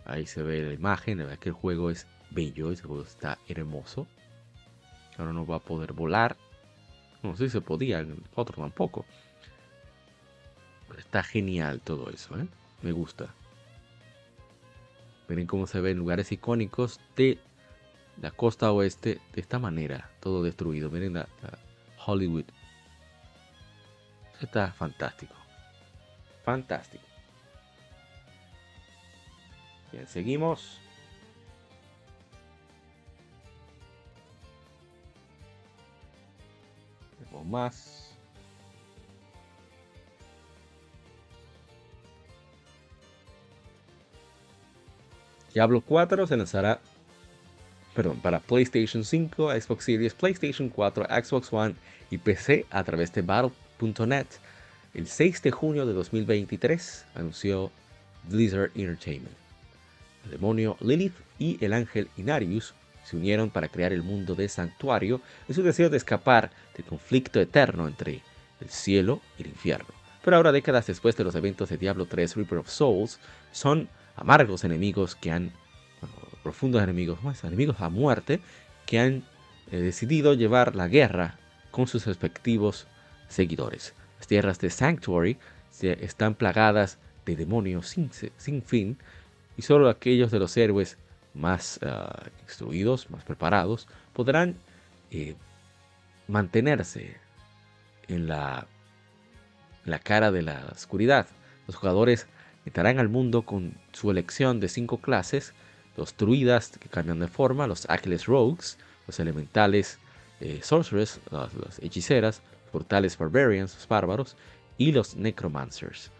Ahí se ve la imagen, la verdad que el juego es bello, el juego está hermoso. Ahora no va a poder volar. No sé si se podía, en otro tampoco. Está genial todo eso, ¿eh? Me gusta. Miren cómo se ven lugares icónicos de la costa oeste de esta manera, todo destruido. Miren la, Hollywood. Está fantástico. Fantástico. Bien, seguimos. Tenemos más. Diablo 4 se lanzará perdón, para PlayStation 5, Xbox Series, PlayStation 4, Xbox One y PC a través de Battle.net. El 6 de junio de 2023 anunció Blizzard Entertainment. El demonio Lilith y el ángel Inarius se unieron para crear el mundo de Santuario en su deseo de escapar del conflicto eterno entre el cielo y el infierno. Pero ahora, décadas después de los eventos de Diablo 3 Reaper of Souls, son amargos enemigos que han, profundos enemigos, más enemigos a muerte, que han eh, decidido llevar la guerra con sus respectivos seguidores. Las tierras de Sanctuary están plagadas de demonios sin, sin fin y solo aquellos de los héroes más ah, instruidos, más preparados, podrán eh, mantenerse en la, la cara de la oscuridad. Los jugadores entrarán al mundo con su elección de cinco clases, los druidas que cambian de forma, los Achilles Rogues, los elementales eh, Sorcerers, las, hechiceras, portales Barbarians, los bárbaros, y los Necromancers.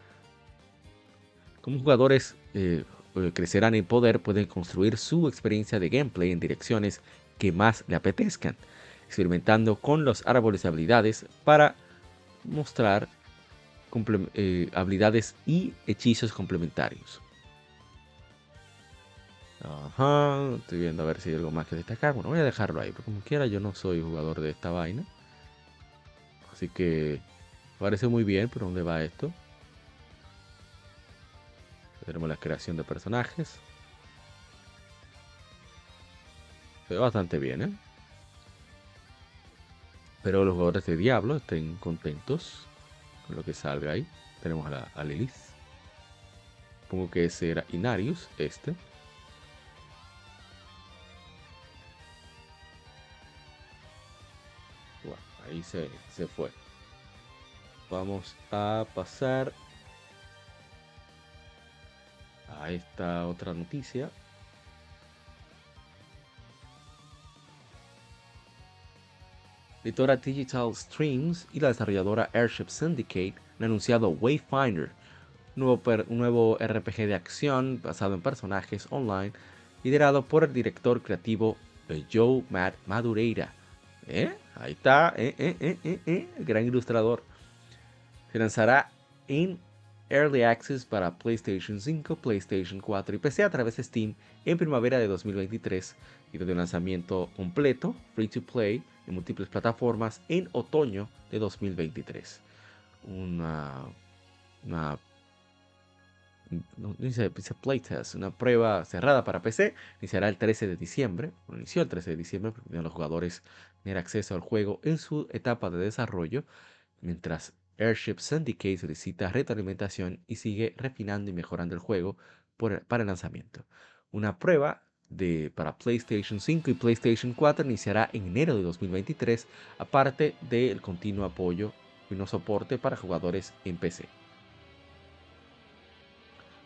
Como jugadores eh, eh, crecerán en poder, pueden construir su experiencia de gameplay en direcciones que más le apetezcan, experimentando con los árboles de habilidades para mostrar eh, habilidades y hechizos complementarios. Ajá, estoy viendo a ver si hay algo más que destacar. Bueno, voy a dejarlo ahí, porque como quiera yo no soy jugador de esta vaina. Así que parece muy bien, pero ¿dónde va esto? tenemos la creación de personajes. Se ve bastante bien, ¿eh? Espero los jugadores de Diablo estén contentos con lo que salga ahí. Tenemos a, la, a Lilith. Supongo que ese era Inarius, este. Se, fue. Vamos a pasar a esta otra noticia. editora Digital Streams y la desarrolladora Airship Syndicate han anunciado Wayfinder, nuevo, un nuevo RPG de acción basado en personajes online, liderado por el director creativo Joe Matt Madureira. ¿Eh? Ahí está, ¿eh? ¿Eh? ¿Eh? Gran ilustrador. Se lanzará en Early Access para PlayStation 5, PlayStation 4 y PC a través de Steam en primavera de 2023 y de un lanzamiento completo, free to play, en múltiples plataformas en otoño de 2023. Una, una no, dice, dice playtest, una prueba cerrada para PC, iniciará el 13 de diciembre, inició el 13 de diciembre, porque los jugadores tener acceso al juego en su etapa de desarrollo, mientras Airship Syndicate solicita retroalimentación y sigue refinando y mejorando el juego para el lanzamiento. Una prueba de, para PlayStation 5 y PlayStation 4 iniciará en enero de 2023, aparte del continuo apoyo y no soporte para jugadores en PC.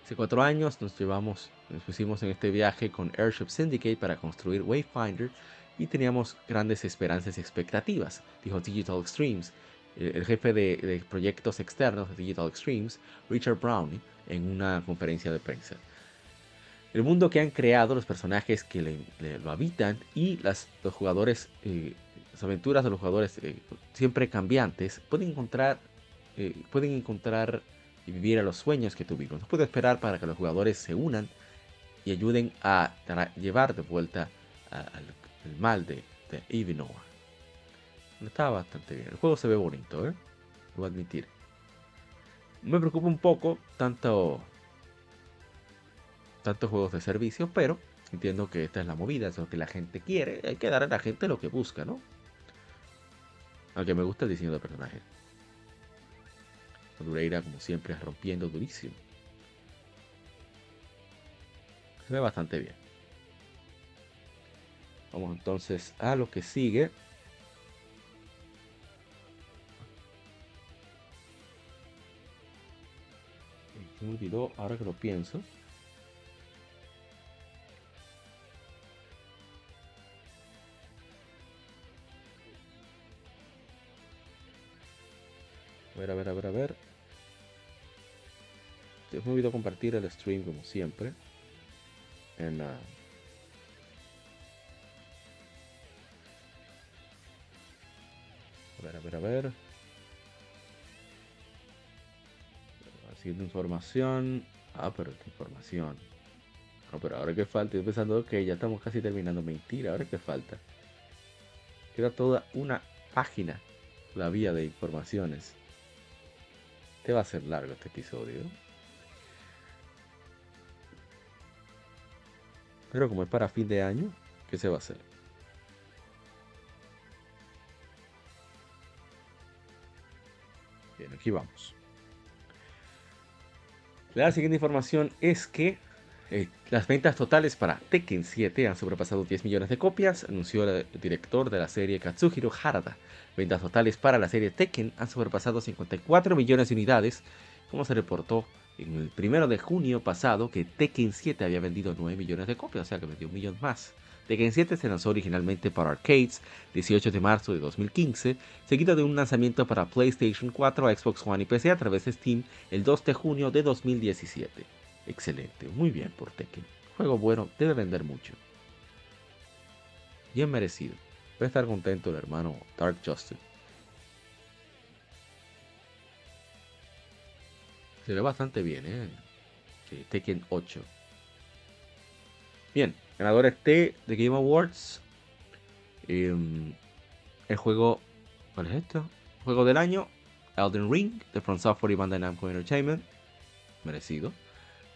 Hace cuatro años nos llevamos, nos pusimos en este viaje con Airship Syndicate para construir Wayfinder y teníamos grandes esperanzas y expectativas, dijo Digital Extremes, el jefe de, proyectos externos de Digital Extremes, Richard Browning, en una conferencia de prensa. El mundo que han creado, los personajes que lo habitan y las, los jugadores, eh, las aventuras de los jugadores eh, siempre cambiantes, pueden encontrar, eh, pueden encontrar y vivir a los sueños que tuvimos. No puedo esperar para que los jugadores se unan y ayuden a, llevar de vuelta al mal de, de Evinoa. Está bastante bien. El juego se ve bonito, ¿eh? Lo voy a admitir. Me preocupa un poco tanto tantos juegos de servicio, pero entiendo que esta es la movida, es lo que la gente quiere, hay que dar a la gente lo que busca, ¿no? Aunque me gusta el diseño de personaje. Dureira, como siempre, rompiendo durísimo. Se ve bastante bien. Vamos entonces a lo que sigue. Se me olvidó, ahora que lo pienso. A ver, a ver, a ver, a ver. Se me olvidó compartir el stream como siempre. En uh... A ver, a ver, a ver. Haciendo información. Ah, pero esta información. No, pero ahora que falta, estoy pensando que ya estamos casi terminando. Mentira, ahora que falta. Queda toda una página la vía de informaciones. Este va a ser largo este episodio. Pero como es para fin de año, ¿qué se va a hacer? Bien, aquí vamos. La siguiente información es que eh, las ventas totales para Tekken 7 han sobrepasado 10 millones de copias, anunció el director de la serie Katsuhiro Harada. Ventas totales para la serie Tekken han sobrepasado 54 millones de unidades, como se reportó en el primero de junio pasado que Tekken 7 había vendido 9 millones de copias, o sea que vendió un millón más. Tekken 7 se lanzó originalmente para arcades 18 de marzo de 2015, seguido de un lanzamiento para PlayStation 4, Xbox One y PC a través de Steam el 2 de junio de 2017. Excelente, muy bien por Tekken. Juego bueno, debe vender mucho. Bien merecido. Puede estar contento el hermano Dark Justin. Se ve bastante bien, ¿eh? Tekken 8. Bien, ganadores T de Game Awards. Em, el juego. ¿Cuál es esto? Juego del año. Elden Ring de From Software y Bandai Namco Entertainment. Merecido.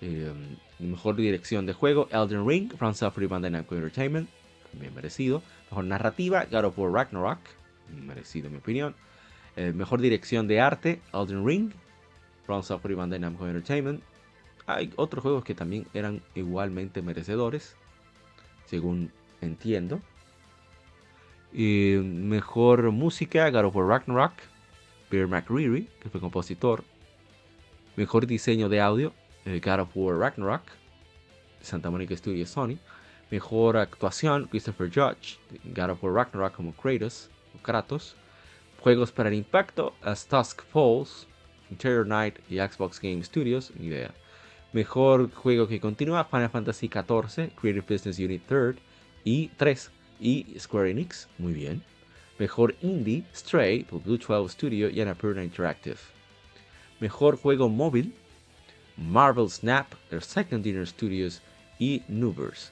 Eh, mejor dirección de juego, Elden Ring, From Software y Bandai Namco Entertainment, bien merecido. Mejor narrativa, God of War Ragnarok, merecido en mi opinión. Eh, mejor dirección de arte, Elden Ring, From Software y Bandai Entertainment. Hay otros juegos que también eran igualmente merecedores, según entiendo. Mejor música, God of War Ragnarok, Pierre McCreary, que fue compositor. Mejor diseño de audio, eh, God of War Ragnarok, Santa Monica Studios Sony. Mejor actuación, Christopher Judge, God of War Ragnarok como Kratos. Kratos. Juegos para el impacto, As Tusk Falls, Interior Night y Xbox Game Studios, ni idea. Mejor juego que continúa, Final Fantasy XIV, Creative Business Unit 3 y 3 y Square Enix, muy bien. Mejor Indie, Stray, Blue 12 Studio y Annapurna Interactive. Mejor juego móvil, Marvel Snap, The Second Dinner Studios y Nubers.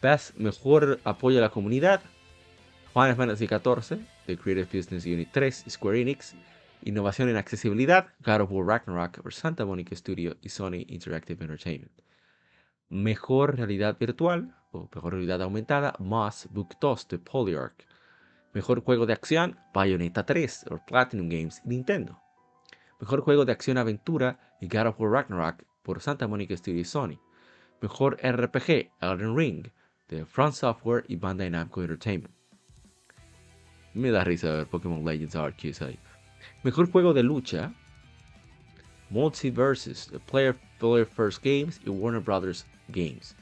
Best Mejor apoyo a la comunidad, Final Fantasy XIV, The Creative Business Unit 3 y Square Enix. Innovación en accesibilidad, God of War Ragnarok por Santa Monica Studio y Sony Interactive Entertainment. Mejor realidad virtual o mejor realidad aumentada, Moss Book 2 de Polyarch. Mejor juego de acción, Bayonetta 3 por Platinum Games y Nintendo. Mejor juego de acción aventura God of War Ragnarok por Santa Monica Studio y Sony. Mejor RPG, Elden Ring de Front Software y Bandai Namco Entertainment. Me da risa ver Pokémon Legends Arceus ahí. Mejor juego de lucha, Multiverses, The Player, Player First Games y Warner Brothers Games.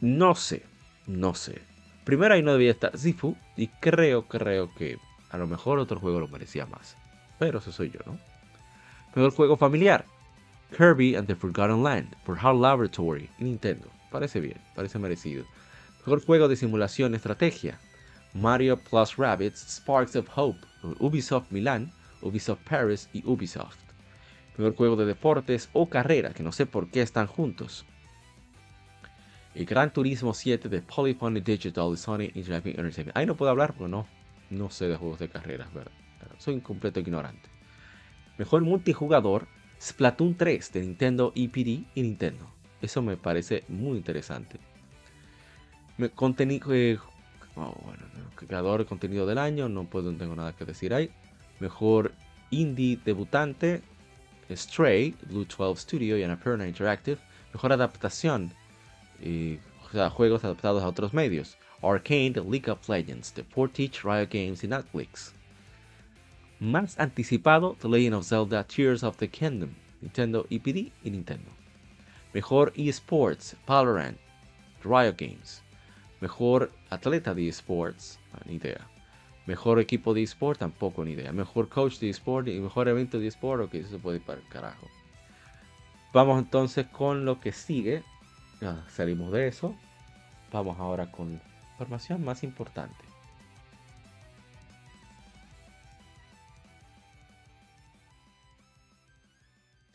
No sé, no sé. Primero ahí no debía estar Zifu y creo, creo que a lo mejor otro juego lo merecía más. Pero eso soy yo, ¿no? Mejor juego familiar, Kirby and the Forgotten Land por HAL Laboratory y Nintendo. Parece bien, parece merecido. Mejor juego de simulación estrategia, Mario Plus Rabbids Sparks of Hope Ubisoft Milan, Ubisoft Paris y Ubisoft. Mejor juego de deportes o carrera, que no sé por qué están juntos. El Gran Turismo 7 de Polyphony Digital y Sony Interactive Entertainment. Ahí no puedo hablar porque no, no sé de juegos de carreras, ¿verdad? Soy un completo ignorante. Mejor multijugador, Splatoon 3 de Nintendo EPD y Nintendo. Eso me parece muy interesante. Contenido, eh, oh, bueno, creador de contenido del año, no puedo, no tengo nada que decir ahí. Mejor indie debutante, Stray, Blue 12 Studio y Annapurna Interactive. Mejor adaptación, o sea, juegos adaptados a otros medios. Arcane, League of Legends, The Portage, Riot Games y Netflix. Más anticipado, The Legend of Zelda Tears of the Kingdom, Nintendo EPD y Nintendo. Mejor eSports, Valorant, Riot Games. Mejor atleta de eSports, ni idea. Mejor equipo de eSport, tampoco ni idea. Mejor coach de eSport y mejor evento de eSport, ok, eso se puede ir para el carajo. Vamos entonces con lo que sigue. Ya salimos de eso. Vamos ahora con información más importante.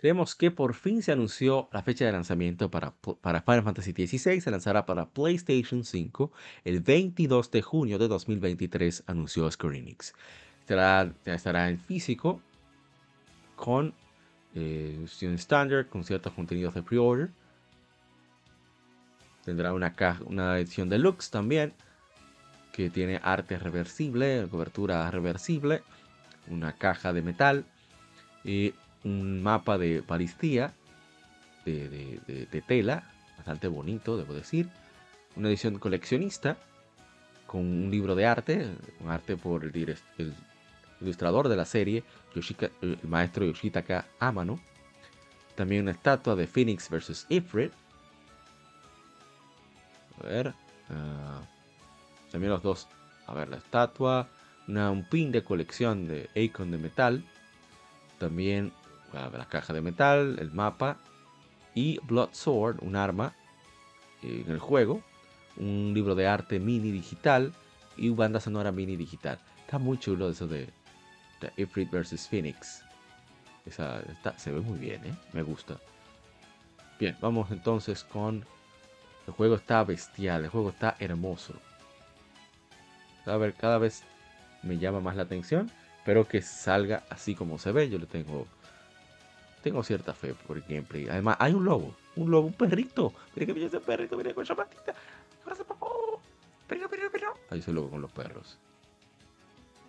Creemos que por fin se anunció la fecha de lanzamiento para, para Final Fantasy XVI. Se lanzará para PlayStation 5 el 22 de junio de 2023, anunció Square Enix. Estará, estará en físico con eh, estándar, con ciertos contenidos de pre-order. Tendrá una, una edición deluxe también, que tiene arte reversible, cobertura reversible, una caja de metal y un mapa de Paristía de, tela, bastante bonito, debo decir. Una edición coleccionista con un libro de arte, un arte por el, ilustrador de la serie, el maestro Yoshitaka Amano. También una estatua de Phoenix vs. Ifrit. A ver. Uh, también los dos. A ver, la estatua. Una, un pin de colección de Akon de metal. También la caja de metal, el mapa y Blood Sword, un arma en el juego, un libro de arte mini digital y banda sonora mini digital. Está muy chulo eso de, de Ifrit vs Phoenix. Esa, se ve muy bien, ¿eh? me gusta. Bien, vamos entonces con... El juego está bestial, el juego está hermoso. A ver, cada vez me llama más la atención. Espero que salga así como se ve. Yo le tengo tengo cierta fe por el. Además, hay un lobo, un lobo, un perrito. Mira que bella ese perrito, mira con esa patita. Abraza, papá. Perro, perro, perro. Ahí se lobo con los perros.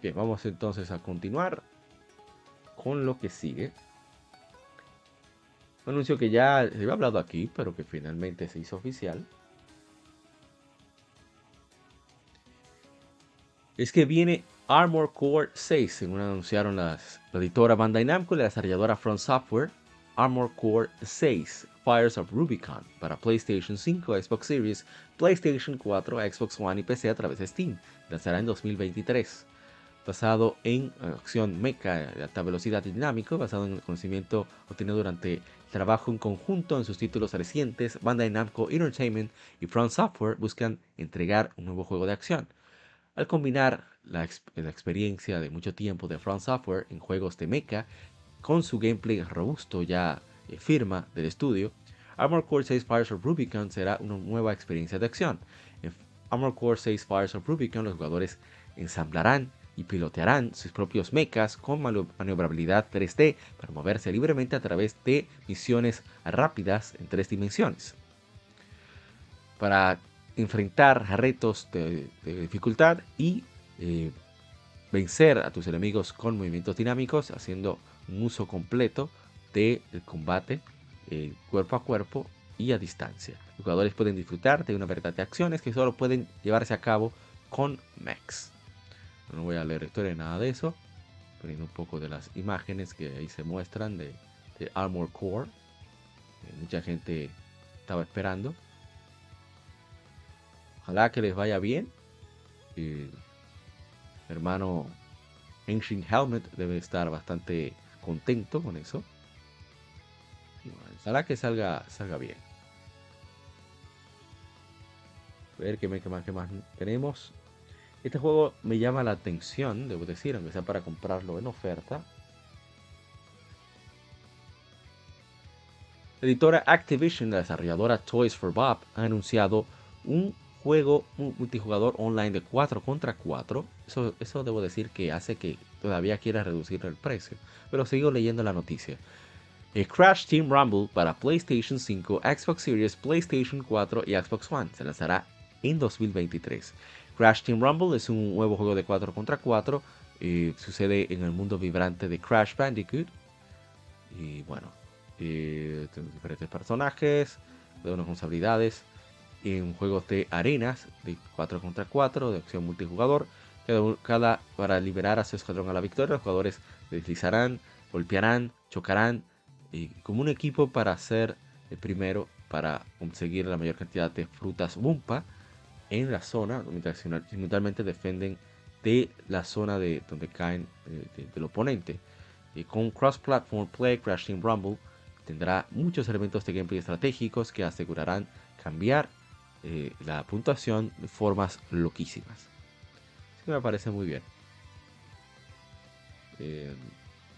Bien, vamos entonces a continuar con lo que sigue. Un anuncio que ya se había hablado aquí, pero que finalmente se hizo oficial. Es que viene Armor Core 6, según anunciaron las, la editora Bandai Namco y la desarrolladora Front Software. Armor Core 6, Fires of Rubicon, para PlayStation 5, Xbox Series, PlayStation 4, Xbox One y PC a través de Steam. Lanzará en 2023 basado en acción mecha de alta velocidad y dinámico, basado en el conocimiento obtenido durante el trabajo en conjunto en sus títulos recientes, Bandai Namco Entertainment y Front Software buscan entregar un nuevo juego de acción. Al combinar la, experiencia de mucho tiempo de Front Software en juegos de mecha con su gameplay robusto ya eh, firma del estudio, Armor Core 6 Fires of Rubicon será una nueva experiencia de acción. En Armor Core 6 Fires of Rubicon los jugadores ensamblarán y pilotearán sus propios mechas con maniobrabilidad 3D para moverse libremente a través de misiones rápidas en tres dimensiones. Para enfrentar retos de, dificultad y eh, vencer a tus enemigos con movimientos dinámicos, haciendo un uso completo del combate eh, cuerpo a cuerpo y a distancia. Los jugadores pueden disfrutar de una variedad de acciones que solo pueden llevarse a cabo con mechs. No voy a leer historia nada de eso. Poniendo un poco de las imágenes que ahí se muestran de, Armor Core. mucha gente estaba esperando. Ojalá que les vaya bien. Hermano Ancient Helmet debe estar bastante contento con eso. ojalá que salga, salga bien. A ver qué, más, qué más tenemos. Este juego me llama la atención, debo decir, aunque sea para comprarlo en oferta. La editora Activision, la desarrolladora Toys for Bob, ha anunciado un juego multijugador online de 4 contra 4. Eso, eso debo decir que hace que todavía quiera reducir el precio. Pero sigo leyendo la noticia. El Crash Team Rumble para PlayStation 5, Xbox Series, PlayStation 4 y Xbox One se lanzará en 2023. Crash Team Rumble es un nuevo juego de 4 contra 4. sucede en el mundo vibrante de Crash Bandicoot. Y bueno, diferentes personajes, de responsabilidades. En juegos de arenas de 4 contra 4, de acción multijugador. Cada, para liberar a su escuadrón a la victoria, los jugadores deslizarán, golpearán, chocarán. Y como un equipo para ser el primero para conseguir la mayor cantidad de frutas Wumpa en la zona, mientras simultáneamente defenden de la zona de donde caen eh, del oponente. Y con cross-platform play, Crash Team Rumble tendrá muchos elementos de gameplay estratégicos que asegurarán cambiar eh, la puntuación de formas loquísimas. Así que me parece muy bien. Eh,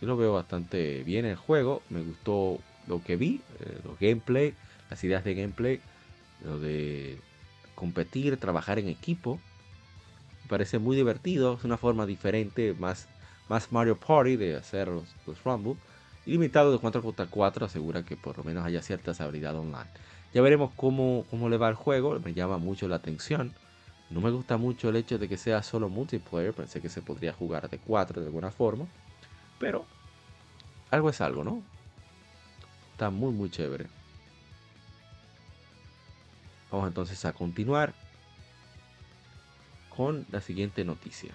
yo lo veo bastante bien el juego. Me gustó lo que vi, los gameplay, las ideas de gameplay, lo de competir, trabajar en equipo. Me parece muy divertido, es una forma diferente, más, más Mario Party de hacer los, Rumble. Ilimitado de 4 contra 4 asegura que por lo menos haya cierta habilidad online. Ya veremos cómo, cómo le va el juego, me llama mucho la atención. No me gusta mucho el hecho de que sea solo multiplayer, pensé que se podría jugar de 4 de alguna forma. Pero algo es algo, ¿no? Está muy muy chévere. Vamos entonces a continuar con la siguiente noticia.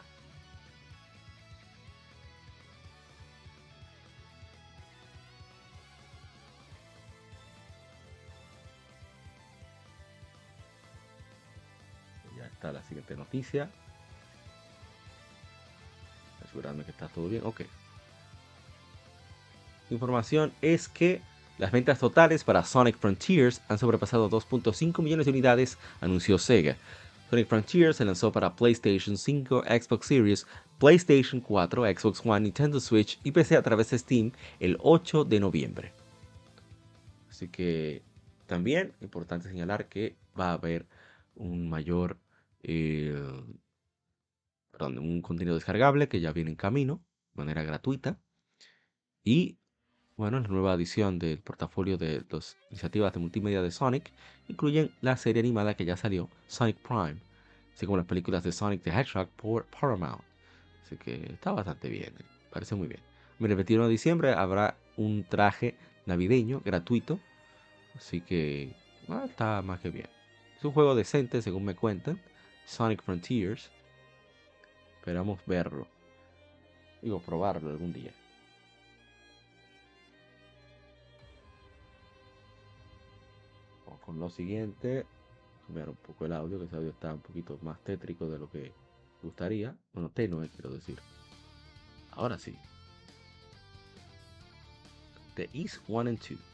Está la siguiente noticia. Asegurarme que está todo bien. Ok. información es que las ventas totales para Sonic Frontiers han sobrepasado 2.5 millones de unidades, anunció Sega. Sonic Frontiers se lanzó para PlayStation 5, Xbox Series, PlayStation 4, Xbox One, Nintendo Switch y PC a través de Steam el 8 de noviembre. Así que también importante señalar que va a haber un mayor, eh, perdón, un contenido descargable que ya viene en camino de manera gratuita y bueno, la nueva edición del portafolio de las iniciativas de multimedia de Sonic incluyen la serie animada que ya salió, Sonic Prime, así como las películas de Sonic the Hedgehog por Paramount. Así que está bastante bien, parece muy bien. El 21 de diciembre habrá un traje navideño gratuito, así que bueno, está más que bien. Es un juego decente, según me cuentan, Sonic Frontiers. Esperamos verlo. Digo, probarlo algún día. Vamos con lo siguiente. Cambiar un poco el audio, que ese audio está un poquito más tétrico de lo que gustaría. Bueno, tenue, quiero decir. Ahora sí. The East 1 and 2.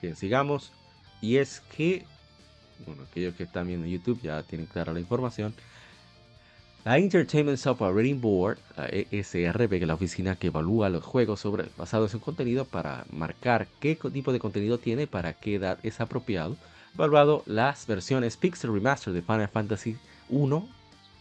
Bien, sigamos. Y es que, bueno, aquellos que están viendo YouTube ya tienen clara la información. La Entertainment Software Rating Board, la ESRB, que es la oficina que evalúa los juegos sobre, basados en contenido para marcar qué tipo de contenido tiene, para qué edad es apropiado, ha evaluado las versiones Pixel Remaster de Final Fantasy 1,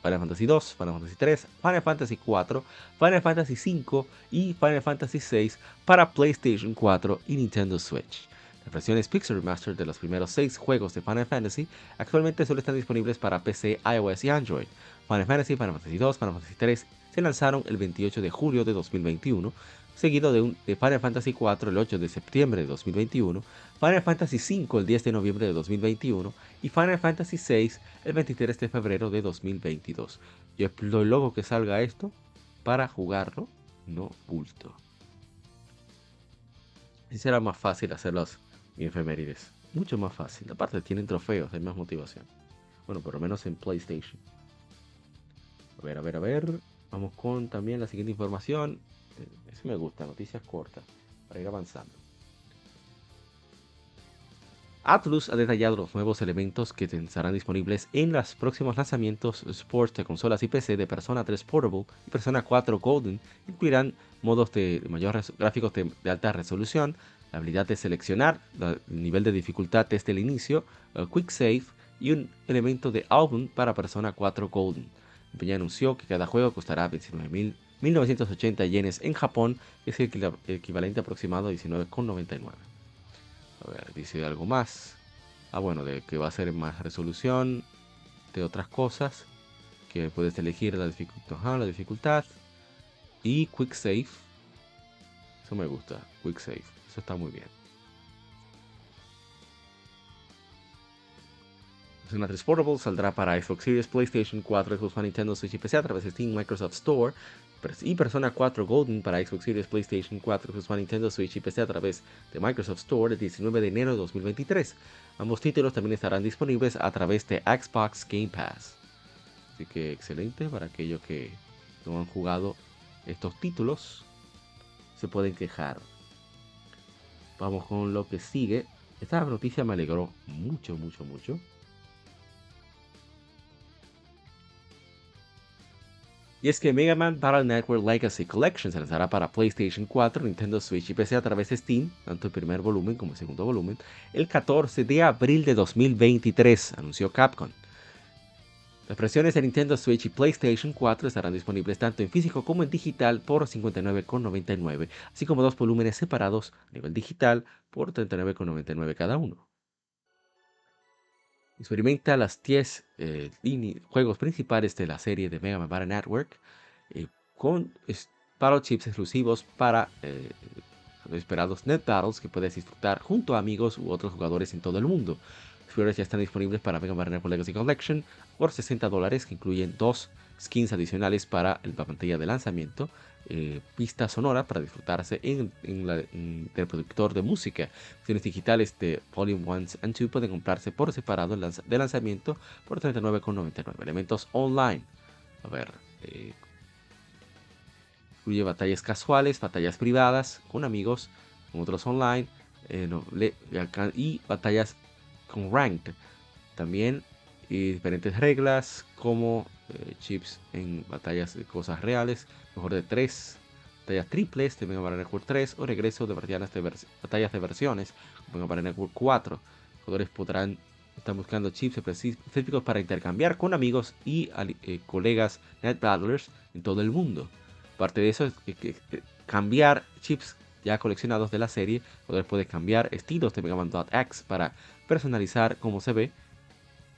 Final Fantasy 2, Final Fantasy 3, Final Fantasy 4, Final Fantasy 5 y Final Fantasy 6 para PlayStation 4 y Nintendo Switch. Las versiones Pixel Remastered de los primeros 6 juegos de Final Fantasy actualmente solo están disponibles para PC, iOS y Android. Final Fantasy, Final Fantasy 2, Final Fantasy 3 se lanzaron el 28 de julio de 2021, seguido de, un, de Final Fantasy 4 el 8 de septiembre de 2021, Final Fantasy 5 el 10 de noviembre de 2021 y Final Fantasy 6 el 23 de febrero de 2022. Yo espero luego que salga esto para jugarlo, no bulto. Así será más fácil hacerlos y efemérides. Mucho más fácil. Aparte tienen trofeos, hay más motivación. Bueno, por lo menos en PlayStation. A ver, a ver, a ver. Vamos con también la siguiente información. Eh, eso me gusta, noticias cortas, para ir avanzando. Atlus ha detallado los nuevos elementos que estarán disponibles en los próximos lanzamientos Sports de consolas y PC de Persona 3 Portable y Persona 4 Golden. Incluirán modos de mayores gráficos de, de alta resolución, la habilidad de seleccionar el nivel de dificultad desde el inicio, el Quick Save y un elemento de álbum para Persona 4 Golden. Peña anunció que cada juego costará 29.980 yenes en Japón, es el equivalente aproximado a 19,99. A ver, dice algo más. Ah, bueno, de que va a ser más resolución, de otras cosas, que puedes elegir la dificultad, la dificultad y Quick Save. Eso me gusta, Quick Save. Eso está muy bien. Persona 3 Portable saldrá para Xbox Series, PlayStation 4, Xbox Nintendo Switch y PC a través de Steam, Microsoft Store. Y Persona 4 Golden para Xbox Series, PlayStation 4, Xbox Nintendo Switch y PC a través de Microsoft Store el 19 de enero de 2023. Ambos títulos también estarán disponibles a través de Xbox Game Pass. Así que excelente para aquellos que no han jugado estos títulos. Se pueden quejar. Vamos con lo que sigue. Esta noticia me alegró mucho, mucho, mucho. Y es que Mega Man Battle Network Legacy Collection se lanzará para PlayStation 4, Nintendo Switch y PC a través de Steam, tanto el primer volumen como el segundo volumen, el 14 de abril de 2023, anunció Capcom. Las versiones de Nintendo Switch y PlayStation 4 estarán disponibles tanto en físico como en digital por 59,99, así como dos volúmenes separados a nivel digital por 39,99 cada uno. Experimenta las 10 eh, juegos principales de la serie de Mega Man Battle Network eh, con Battle Chips exclusivos para eh, los esperados Net Battles que puedes disfrutar junto a amigos u otros jugadores en todo el mundo. Los ya están disponibles para Mega Man Network Legacy Collection por 60 dólares que incluyen dos skins adicionales para la pantalla de lanzamiento eh, pista sonora para disfrutarse en, el reproductor de música. Versiones digitales de Volume 1 and 2 pueden comprarse por separado de lanzamiento por 39,99. Elementos online. A ver. Eh, incluye batallas casuales, batallas privadas con amigos, con otros online eh, y batallas con ranked. También y diferentes reglas como chips en batallas de cosas reales, mejor de 3 batallas triples de Mega Man Network 3 o regreso de, de batallas de versiones Mega Man Network 4. Los jugadores podrán están buscando chips específicos para intercambiar con amigos y eh, colegas net battlers en todo el mundo. Parte de eso es cambiar chips ya coleccionados de la serie, poder puede cambiar estilos de Mega Man X para personalizar cómo se ve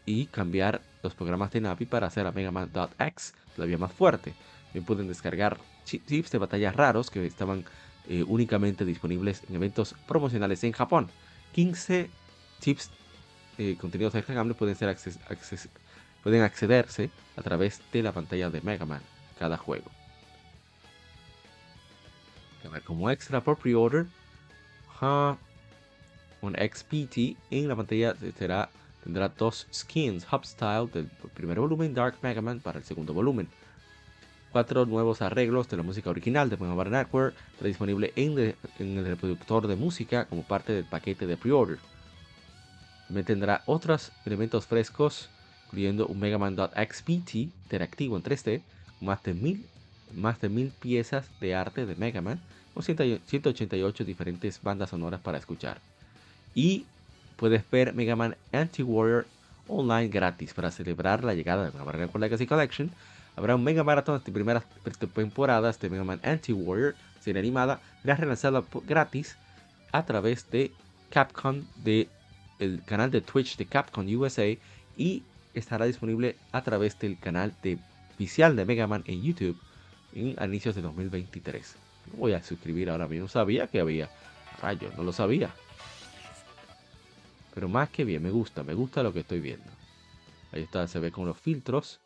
y cambiar los programas de Navi para hacer a Mega Man X todavía más fuerte. También pueden descargar chips de batallas raros que estaban eh, únicamente disponibles en eventos promocionales en Japón. 15 chips eh, contenidos descargables pueden, ser pueden accederse a través de la pantalla de Mega Man cada juego. Como extra por pre-order, un XPT en la pantalla será, tendrá dos skins Hub Style del primer volumen, Dark Mega Man para el segundo volumen. Cuatro nuevos arreglos de la música original de Mega Network disponible en, el reproductor de música como parte del paquete de pre-order. También tendrá otros elementos frescos, incluyendo un Mega Man XPT interactivo en 3D, más de mil, más de mil piezas de arte de Mega Man, con 188 diferentes bandas sonoras para escuchar. Y puedes ver Mega Man Anti-Warrior online gratis para celebrar la llegada de Mega Man Legacy Collection. Habrá un Mega Marathon de primeras temporadas de Mega Man Anti-Warrior, serie animada, será relanzada gratis a través de Capcom de el canal de Twitch de Capcom USA y estará disponible a través del canal oficial de Mega Man en YouTube en inicios de 2023. voy a suscribir ahora mismo. Sabía que había. Rayos, no lo sabía. Pero más que bien, me gusta, me gusta lo que estoy viendo. Ahí está, se ve con los filtros.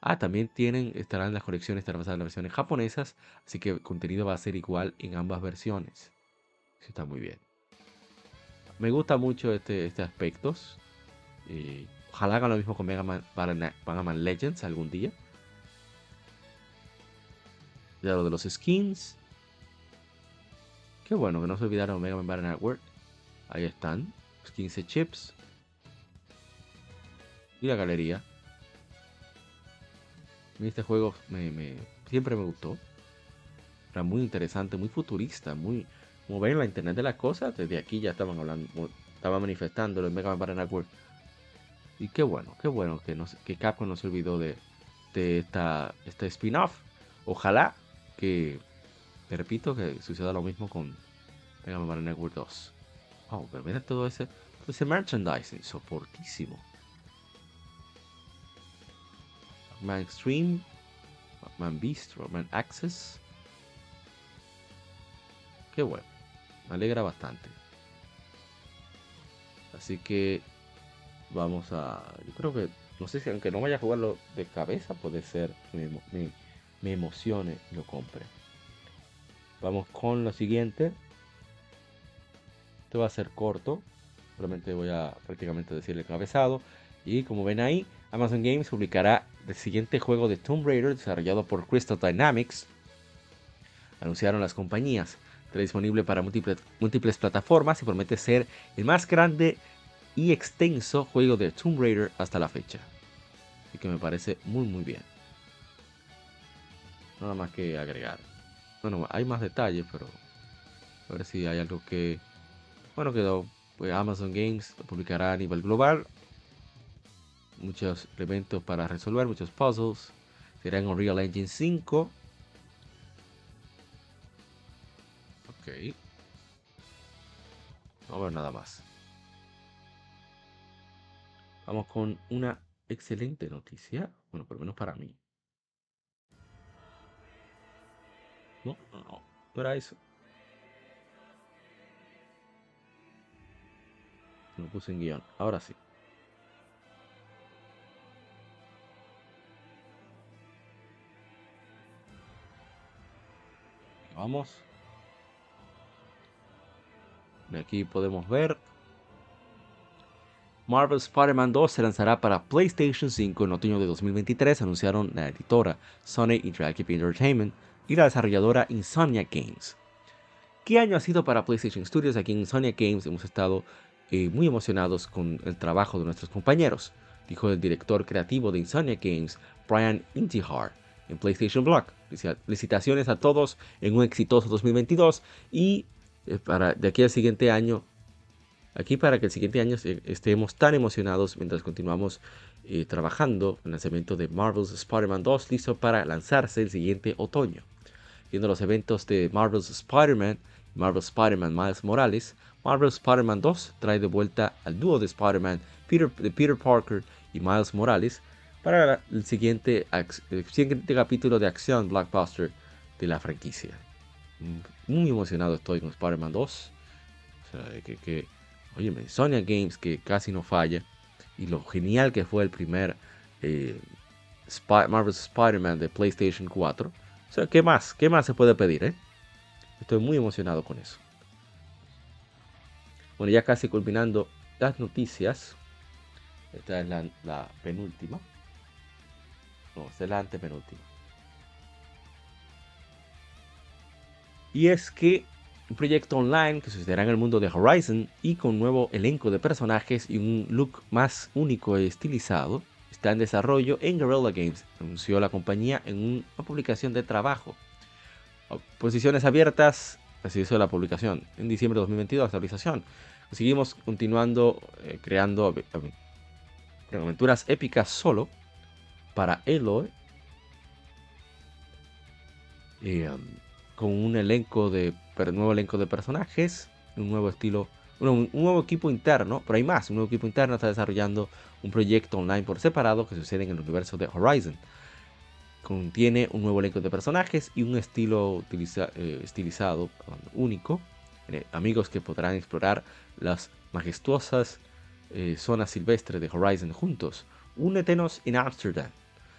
Ah, también tienen, estarán las colecciones, estarán basadas en las versiones japonesas. Así que el contenido va a ser igual en ambas versiones. Eso está muy bien me gusta mucho este, este aspecto. Eh, ojalá hagan lo mismo con Mega Man, Mega Legends algún día. Ya lo de los skins. Qué bueno que no se olvidaron Mega Man Battle Network. Ahí están. Los 15 chips. Y la galería. este juego me, siempre me gustó. Era muy interesante, muy futurista, muy, como ven, la internet de las cosas, desde aquí ya estaban hablando, estaban manifestando en Mega Man Network. Y qué bueno, qué bueno que, Capcom no se olvidó de, de esta, este spin-off. Ojalá que, repito, que suceda lo mismo con Mega Man Network 2. Oh, pero mira todo ese, ese merchandising, soportísimo. Man Extreme, Man Beast, Man Access. Qué bueno me alegra bastante. Así que vamos a. Yo creo que. No sé si aunque no vaya a jugarlo de cabeza, puede ser me, me, emocione y lo compre. Vamos con lo siguiente. Esto va a ser corto. Solamente voy a prácticamente decirle cabezado. Y como ven ahí, Amazon Games publicará el siguiente juego de Tomb Raider desarrollado por Crystal Dynamics. Anunciaron las compañías. Está disponible para múltiples, múltiples plataformas y promete ser el más grande y extenso juego de Tomb Raider hasta la fecha. Y que me parece muy muy bien. Nada más que agregar. Bueno, hay más detalles, pero a ver si hay algo que... Bueno, quedó. Pues Amazon Games lo publicará a nivel global. Muchos elementos para resolver, muchos puzzles. Será en Unreal Engine 5 Ok. No ver nada más. Vamos con una excelente noticia. Bueno, por lo menos para mí. No, no, no. No era eso. No puse en guion. Ahora sí. Vamos. Aquí podemos ver. Marvel Spider-Man 2 se lanzará para PlayStation 5 en otoño de 2023, anunciaron la editora Sony Interactive Entertainment y la desarrolladora Insomnia Games. ¿Qué año ha sido para PlayStation Studios? Aquí en Insomnia Games hemos estado eh, muy emocionados con el trabajo de nuestros compañeros, dijo el director creativo de Insomnia Games, Brian Intihar, en PlayStation Blog. Felicitaciones a todos en un exitoso 2022 y para de aquí al siguiente año Aquí para que el siguiente año eh, estemos tan emocionados mientras continuamos eh, trabajando en el lanzamiento de Marvel's Spider-Man 2, listo para lanzarse el siguiente otoño. Viendo los eventos de Marvel's Spider-Man, Marvel's Spider-Man Miles Morales, Marvel's Spider-Man 2 trae de vuelta al dúo de Spider-Man Peter, de Peter Parker y Miles Morales para el siguiente, capítulo de acción blockbuster de la franquicia. Muy emocionado estoy con Spider-Man 2. O sea, que, que Sonya Games que casi no falla. Y lo genial que fue el primer eh, Marvel's Spider-Man de PlayStation 4. O sea, ¿qué más? ¿Qué más se puede pedir, eh? Estoy muy emocionado con eso. Bueno, ya casi culminando las noticias. Esta es la, penúltima. No, es la antepenúltima. Y es que un proyecto online que sucederá en el mundo de Horizon y con nuevo elenco de personajes y un look más único y estilizado, está en desarrollo en Guerrilla Games, anunció la compañía en una publicación de trabajo. Posiciones abiertas, así hizo la publicación, en diciembre de 2022, actualización. Seguimos continuando eh, creando aventuras épicas solo para Eloy. Y, um, con un elenco de nuevo elenco de personajes, un nuevo estilo, un, nuevo equipo interno, pero hay más, un nuevo equipo interno está desarrollando un proyecto online por separado que sucede en el universo de Horizon. Contiene un nuevo elenco de personajes y un estilo eh, estilizado único. Eh, amigos que podrán explorar las majestuosas eh, zonas silvestres de Horizon juntos. Únetenos en Amsterdam.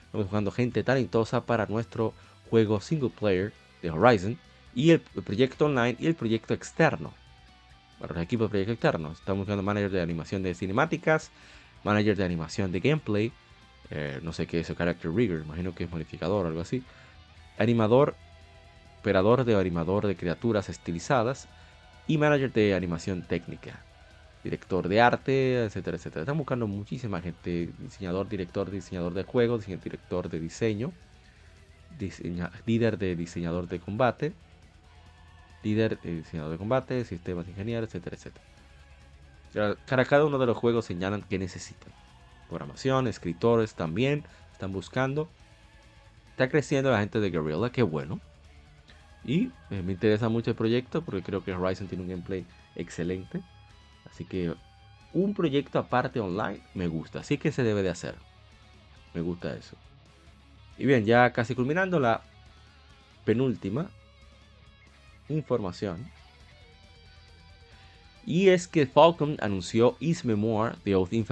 Estamos buscando gente talentosa para nuestro juego single player de Horizon y el, proyecto online y el proyecto externo. Para los equipos de proyecto externo, estamos buscando manager de animación de cinemáticas, manager de animación de gameplay, eh, no sé qué es el character rigger, imagino que es modificador o algo así, animador, operador de animador de criaturas estilizadas y manager de animación técnica, director de arte, etcétera, etcétera. Están buscando muchísima gente, diseñador, director, diseñador de juegos, director de diseño líder de diseñador de combate, líder de diseñador de combate, sistemas de ingeniero, etcétera, etcétera. Para cada uno de los juegos señalan que necesitan. Programación, escritores también están buscando. Está creciendo la gente de Guerrilla, qué bueno. Y eh, me interesa mucho el proyecto porque creo que Horizon tiene un gameplay excelente. Así que un proyecto aparte online me gusta. Así que se debe de hacer. Me gusta eso. Y bien, ya casi culminando la penúltima información. Y es que Falcon anunció Is Memoir de Oath in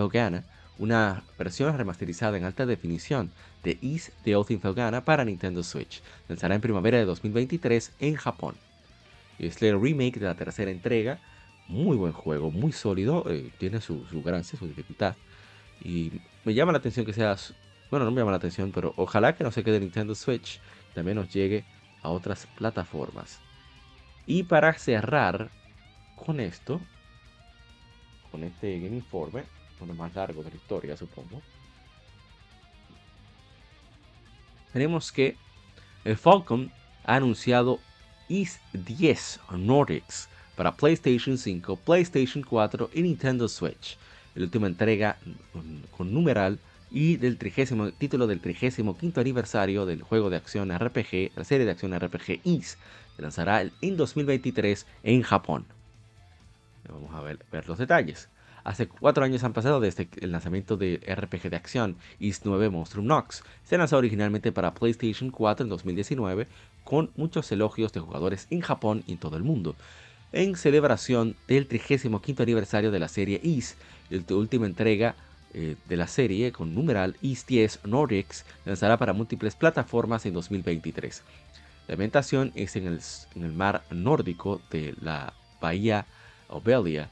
una versión remasterizada en alta definición de Is the Oath in Felgana para Nintendo Switch. Lanzará en primavera de 2023 en Japón. Es el remake de la tercera entrega. Muy buen juego, muy sólido. Eh, tiene su, su gracia, su dificultad. Y me llama la atención que sea bueno, no me llama la atención, pero ojalá que no se quede Nintendo Switch, también nos llegue a otras plataformas. Y para cerrar con esto, con este Game Informe, uno más largo de la historia, supongo. Tenemos que el Falcon ha anunciado East 10 Nordics para PlayStation 5, PlayStation 4 y Nintendo Switch. La última entrega con numeral y del trigésimo, título del 35 aniversario del juego de acción RPG, la serie de acción RPG Is, se lanzará en 2023 en Japón. Vamos a ver los detalles. Hace cuatro años han pasado desde el lanzamiento del RPG de acción Is 9 Monstrum Nox. Se lanzó originalmente para PlayStation 4 en 2019, con muchos elogios de jugadores en Japón y en todo el mundo. En celebración del 35 aniversario de la serie Is, la última entrega eh, de la serie con numeral East 10 Nordics lanzará para múltiples plataformas en 2023. La ambientación es en el, mar nórdico de la bahía Obelia,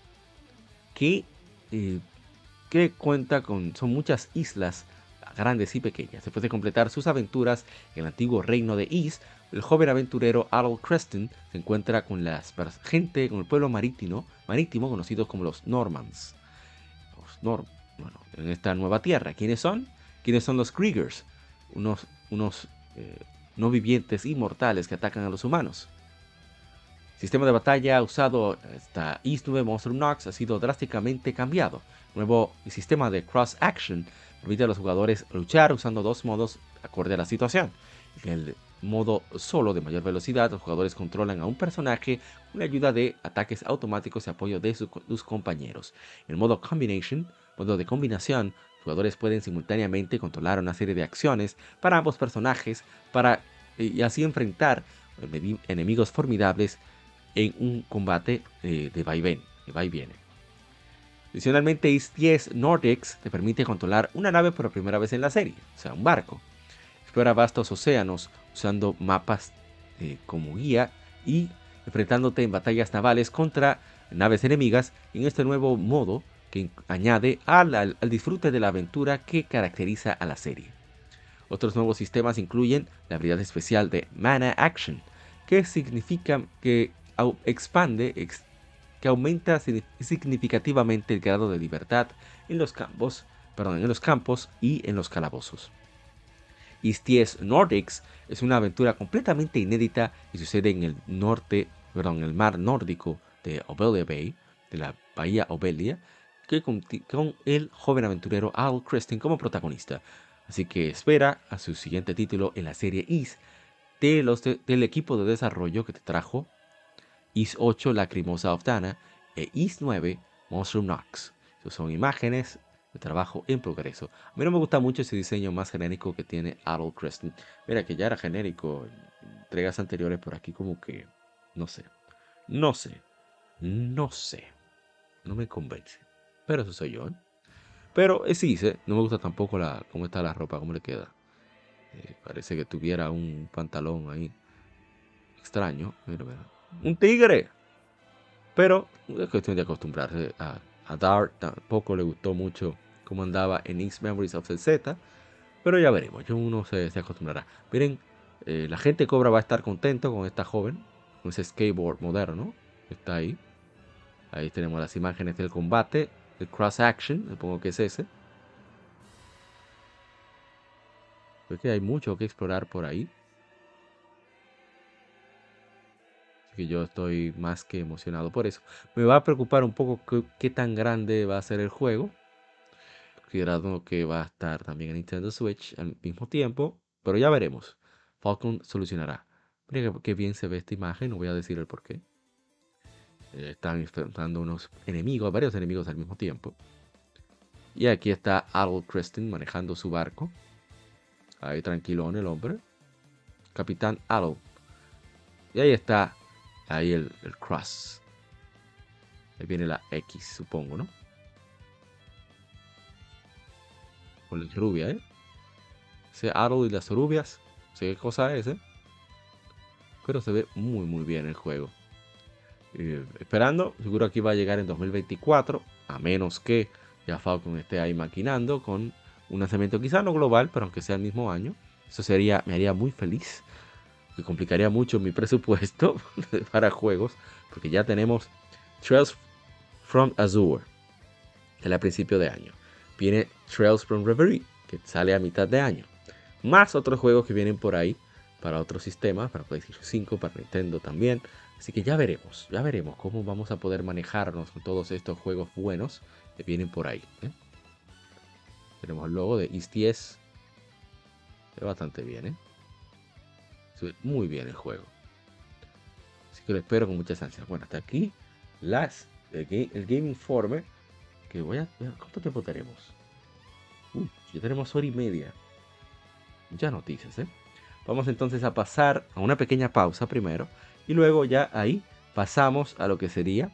que, que cuenta con son muchas islas grandes y pequeñas. Después de completar sus aventuras en el antiguo reino de East, el joven aventurero Adol Creston se encuentra con la gente, con el pueblo marítimo, marítimo conocido como los Normans. Los Normans bueno, en esta nueva tierra. ¿Quiénes son? ¿Quiénes son los Kriegers? Unos, unos eh, no vivientes inmortales que atacan a los humanos. Sistema de batalla usado hasta East 9 Monster Knox ha sido drásticamente cambiado. nuevo sistema de cross action permite a los jugadores luchar usando dos modos acorde a la situación. En el modo solo de mayor velocidad, los jugadores controlan a un personaje con la ayuda de ataques automáticos y apoyo de sus compañeros. En el modo combination, modo de combinación, los jugadores pueden simultáneamente controlar una serie de acciones para ambos personajes para y así enfrentar enemigos formidables en un combate eh, de vaivén, de va y viene. Adicionalmente, IS-10 Nordics te permite controlar una nave por primera vez en la serie, o sea, un barco. Explora vastos océanos usando mapas eh, como guía y enfrentándote en batallas navales contra naves enemigas en este nuevo modo que añade al, disfrute de la aventura que caracteriza a la serie. Otros nuevos sistemas incluyen la habilidad especial de Mana Action, que significa que expande, que aumenta significativamente el grado de libertad en los campos, perdón, en los campos y en los calabozos. Isties Nordics es una aventura completamente inédita y sucede en el norte, perdón, en el mar nórdico de Obelia Bay, de la bahía Obelia, con, el joven aventurero Al Creston como protagonista. Así que espera a su siguiente título en la serie Is del equipo de desarrollo que te trajo Is 8 Lacrimosa of Dana e Is 9 Monster Knox. Esas son imágenes de trabajo en progreso. A mí no me gusta mucho ese diseño más genérico que tiene Adol Creston. Mira que ya era genérico en entregas anteriores, por aquí como que no sé. No sé. No sé. No me convence. Pero eso soy yo. ¿eh? Pero es sí, no me gusta tampoco la, cómo está la ropa, cómo le queda. Eh, parece que tuviera un pantalón ahí extraño. Mira, mira un tigre. Pero es cuestión de acostumbrarse a, a Dart. Tampoco le gustó mucho cómo andaba en X Memories of the Z. Pero ya veremos, uno se, acostumbrará. Miren, eh, la gente Cobra va a estar contento con esta joven, con ese skateboard moderno está ahí. Ahí tenemos las imágenes del combate, el cross action, supongo que es ese. Creo que hay mucho que explorar por ahí. Que yo estoy más que emocionado por eso. Me va a preocupar un poco qué, tan grande va a ser el juego, considerando que va a estar también en Nintendo Switch al mismo tiempo, pero ya veremos. Falcon solucionará. Mira qué bien se ve esta imagen, no voy a decir el por qué. Eh, están enfrentando unos enemigos, varios enemigos al mismo tiempo. Y aquí está Adol Creston manejando su barco. Ahí tranquilón el hombre. Capitán Adol. Y ahí está Ahí el, cross. Ahí viene la X, supongo, ¿no? Con la rubia, ¿eh? Ese aro y las rubias. No sé qué cosa es, ¿eh? Pero se ve muy, muy bien el juego. Eh, esperando, seguro aquí va a llegar en 2024. A menos que ya Falcon esté ahí maquinando con un lanzamiento quizá no global, pero aunque sea el mismo año. Eso sería, me haría muy feliz que complicaría mucho mi presupuesto para juegos, porque ya tenemos Trails from Azure, que a principio de año. Viene Trails from Reverie, que sale a mitad de año. Más otros juegos que vienen por ahí para otros sistemas, para PlayStation 5, para Nintendo también. Así que ya veremos, ya veremos cómo vamos a poder manejarnos con todos estos juegos buenos que vienen por ahí. ¿eh? Tenemos el logo de East 10. bastante bien, ¿eh? Muy bien el juego. Así que lo espero con muchas ansias. Bueno, hasta aquí las, el, Game, Informe. Que voy a, ¿Cuánto tiempo tenemos? ya tenemos hora y media. Muchas noticias, ¿eh? Vamos entonces a pasar a una pequeña pausa primero. Y luego ya ahí pasamos a lo que sería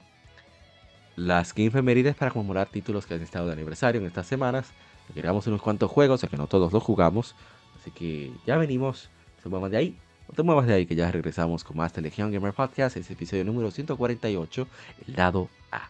las Game Femerides para conmemorar títulos que han estado de aniversario en estas semanas. Llegamos unos cuantos juegos, que no todos los jugamos. Así que ya venimos, se muevan de ahí no te muevas de ahí que ya regresamos con más de Legion Gamer Podcast, ese episodio número 148, el lado A.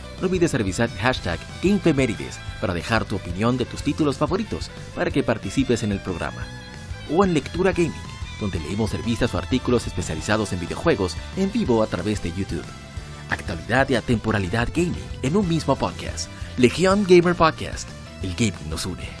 No olvides revisar hashtag GameFemérides para dejar tu opinión de tus títulos favoritos para que participes en el programa. O en Lectura Gaming, donde leemos revistas o artículos especializados en videojuegos en vivo a través de YouTube. Actualidad y atemporalidad gaming en un mismo podcast. Legión Gamer Podcast. El gaming nos une.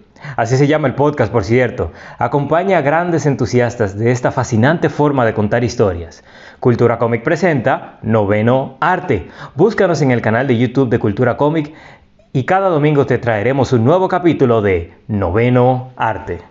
Así se llama el podcast, por cierto. Acompaña a grandes entusiastas de esta fascinante forma de contar historias. Cultura Cómic presenta Noveno Arte. Búscanos en el canal de YouTube de Cultura Cómic y cada domingo te traeremos un nuevo capítulo de Noveno Arte.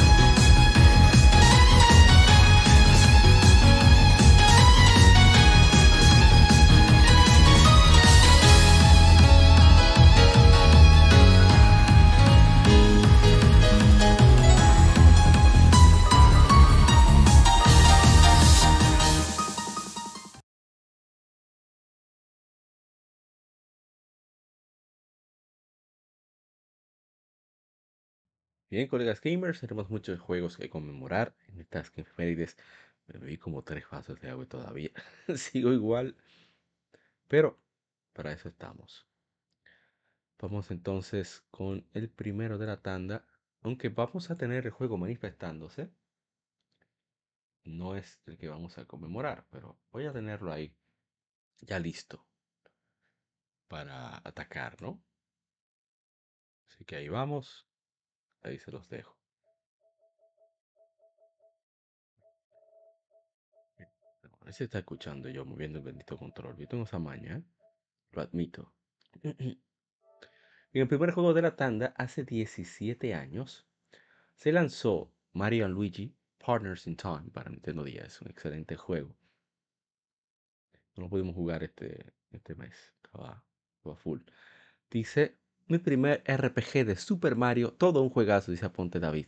Bien, colegas gamers, tenemos muchos juegos que conmemorar en estas efemérides. Me bebí como tres vasos de agua todavía. Sigo igual. Pero para eso estamos. Vamos entonces con el primero de la tanda. Aunque vamos a tener el juego manifestándose. No es el que vamos a conmemorar, pero voy a tenerlo ahí ya listo para atacar, ¿no? Así que ahí vamos. Ahí se los dejo. Ahora se está escuchando yo moviendo el bendito control. Yo tengo esa maña, ¿eh? lo admito. En el primer juego de la tanda, hace 17 años, se lanzó Mario Luigi Partners in Time para Nintendo 10. Un excelente juego. No lo pudimos jugar este, este mes. Estaba, estaba full. Dice mi primer RPG de Super Mario, todo un juegazo, dice Aponte David.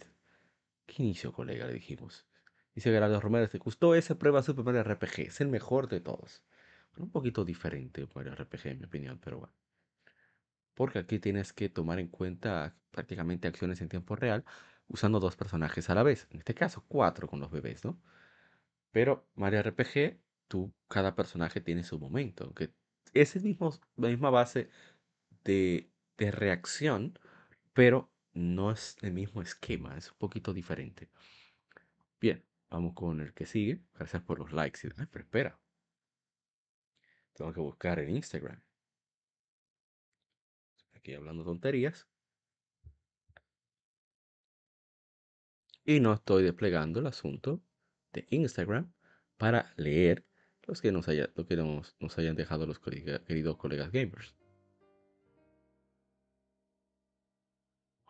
¿Qué inicio, colega? Le dijimos. Dice Gerardo Romero, ¿te gustó esa prueba Super Mario RPG? Es el mejor de todos. un poquito diferente Mario RPG, en mi opinión, pero bueno. Porque aquí tienes que tomar en cuenta prácticamente acciones en tiempo real usando dos personajes a la vez. En este caso, cuatro con los bebés, ¿no? Pero Mario RPG, tú, cada personaje tiene su momento. Aunque es el mismo, la misma base de de reacción, pero no es el mismo esquema, es un poquito diferente. Bien, vamos con el que sigue. Gracias por los likes. Ay, pero espera. Tengo que buscar en Instagram. aquí hablando tonterías. Y no estoy desplegando el asunto de Instagram para leer los que nos, haya, lo que nos, nos hayan dejado los queridos colegas gamers.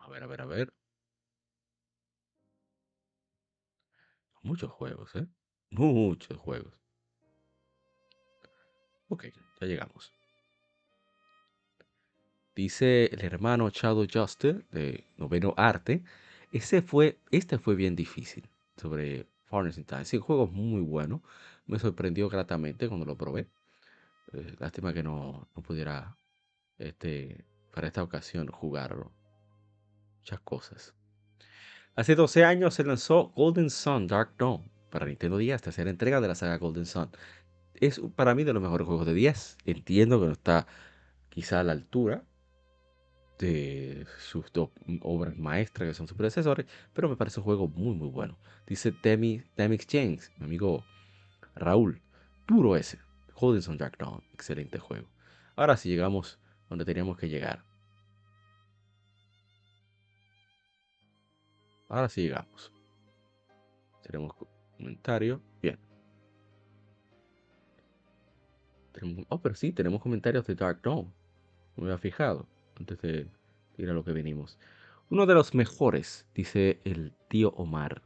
A ver, a ver, a ver. Muchos juegos, ¿eh? Muchos juegos. Ok, ya llegamos. Dice el hermano Shadow Juster de Noveno Arte. Ese fue, este fue bien difícil sobre Farners in Time. Sí, el juego muy bueno. Me sorprendió gratamente cuando lo probé. Eh, lástima que no, no pudiera este, para esta ocasión jugarlo. Muchas cosas. Hace 12 años se lanzó Golden Sun Dark Dawn para Nintendo 10, tercera entrega de la saga Golden Sun. Es para mí de los mejores juegos de 10. Entiendo que no está quizá a la altura de sus dos obras maestras que son sus predecesores, pero me parece un juego muy muy bueno. Dice Demi, Demix James, mi amigo Raúl, duro ese. Golden Sun Dark Dawn, excelente juego. Ahora sí llegamos donde teníamos que llegar. Ahora sí llegamos. Tenemos comentario. Bien. oh, pero sí, tenemos comentarios de Dark Dawn. No me había fijado antes de ir a lo que venimos. Uno de los mejores, dice el tío Omar.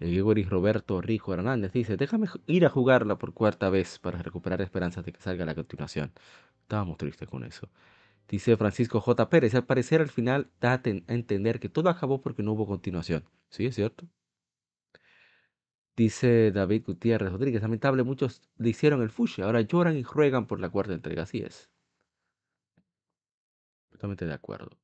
El Gregory Roberto Rijo Hernández dice, déjame ir a jugarla por cuarta vez para recuperar esperanzas de que salga la continuación. Estábamos tristes con eso. Dice Francisco J. Pérez, al parecer al final da a entender que todo acabó porque no hubo continuación. Sí, es cierto. Dice David Gutiérrez Rodríguez, lamentable, muchos le hicieron el fushi, ahora lloran y ruegan por la cuarta entrega. Así es. Totalmente de acuerdo.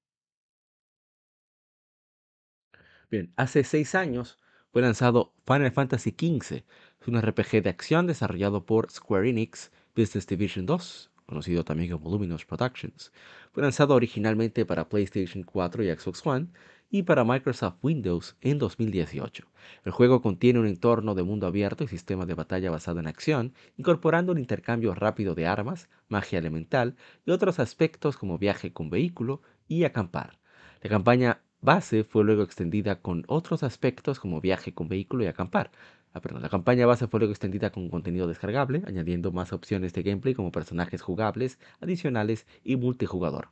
Bien, hace seis años fue lanzado Final Fantasy XV, es un RPG de acción desarrollado por Square Enix Business Division 2 conocido también como Luminous Productions. Fue lanzado originalmente para PlayStation 4 y Xbox One y para Microsoft Windows en 2018. El juego contiene un entorno de mundo abierto y sistema de batalla basado en acción, incorporando un intercambio rápido de armas, magia elemental y otros aspectos como viaje con vehículo y acampar. La campaña base fue luego extendida con otros aspectos como viaje con vehículo y acampar, Ah, la campaña base fue luego extendida con contenido descargable, añadiendo más opciones de gameplay como personajes jugables, adicionales y multijugador.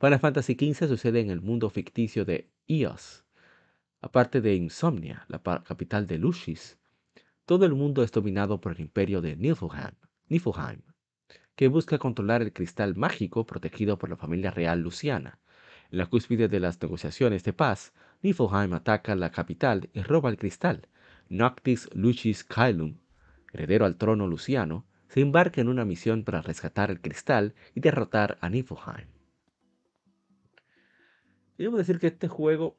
Final Fantasy XV sucede en el mundo ficticio de Eos. Aparte de Insomnia, la capital de Lushis, todo el mundo es dominado por el imperio de Niflheim, Niflheim, que busca controlar el cristal mágico protegido por la familia real luciana. En la cúspide de las negociaciones de paz, Niflheim ataca la capital y roba el cristal, Noctis Lucis Caelum, heredero al trono luciano, se embarca en una misión para rescatar el cristal y derrotar a Niflheim. Debo decir que este juego,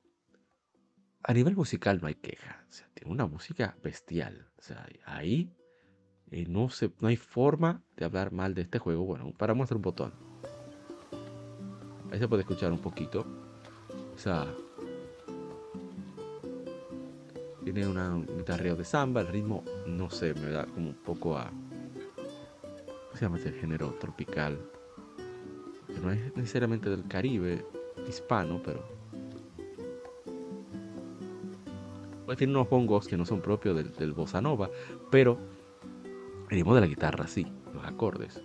a nivel musical no hay queja. tiene una música bestial. ahí eh, no, se, no hay forma de hablar mal de este juego. Bueno, para mostrar un botón. Ahí se puede escuchar un poquito. O sea, tiene un guitarreo de samba, el ritmo, no sé, me da como un poco a. ¿Cómo se llama ese género tropical? No es necesariamente del Caribe hispano, pero. Pues tiene unos bongos que no son propios del, del bossa nova, pero el ritmo de la guitarra sí, los acordes.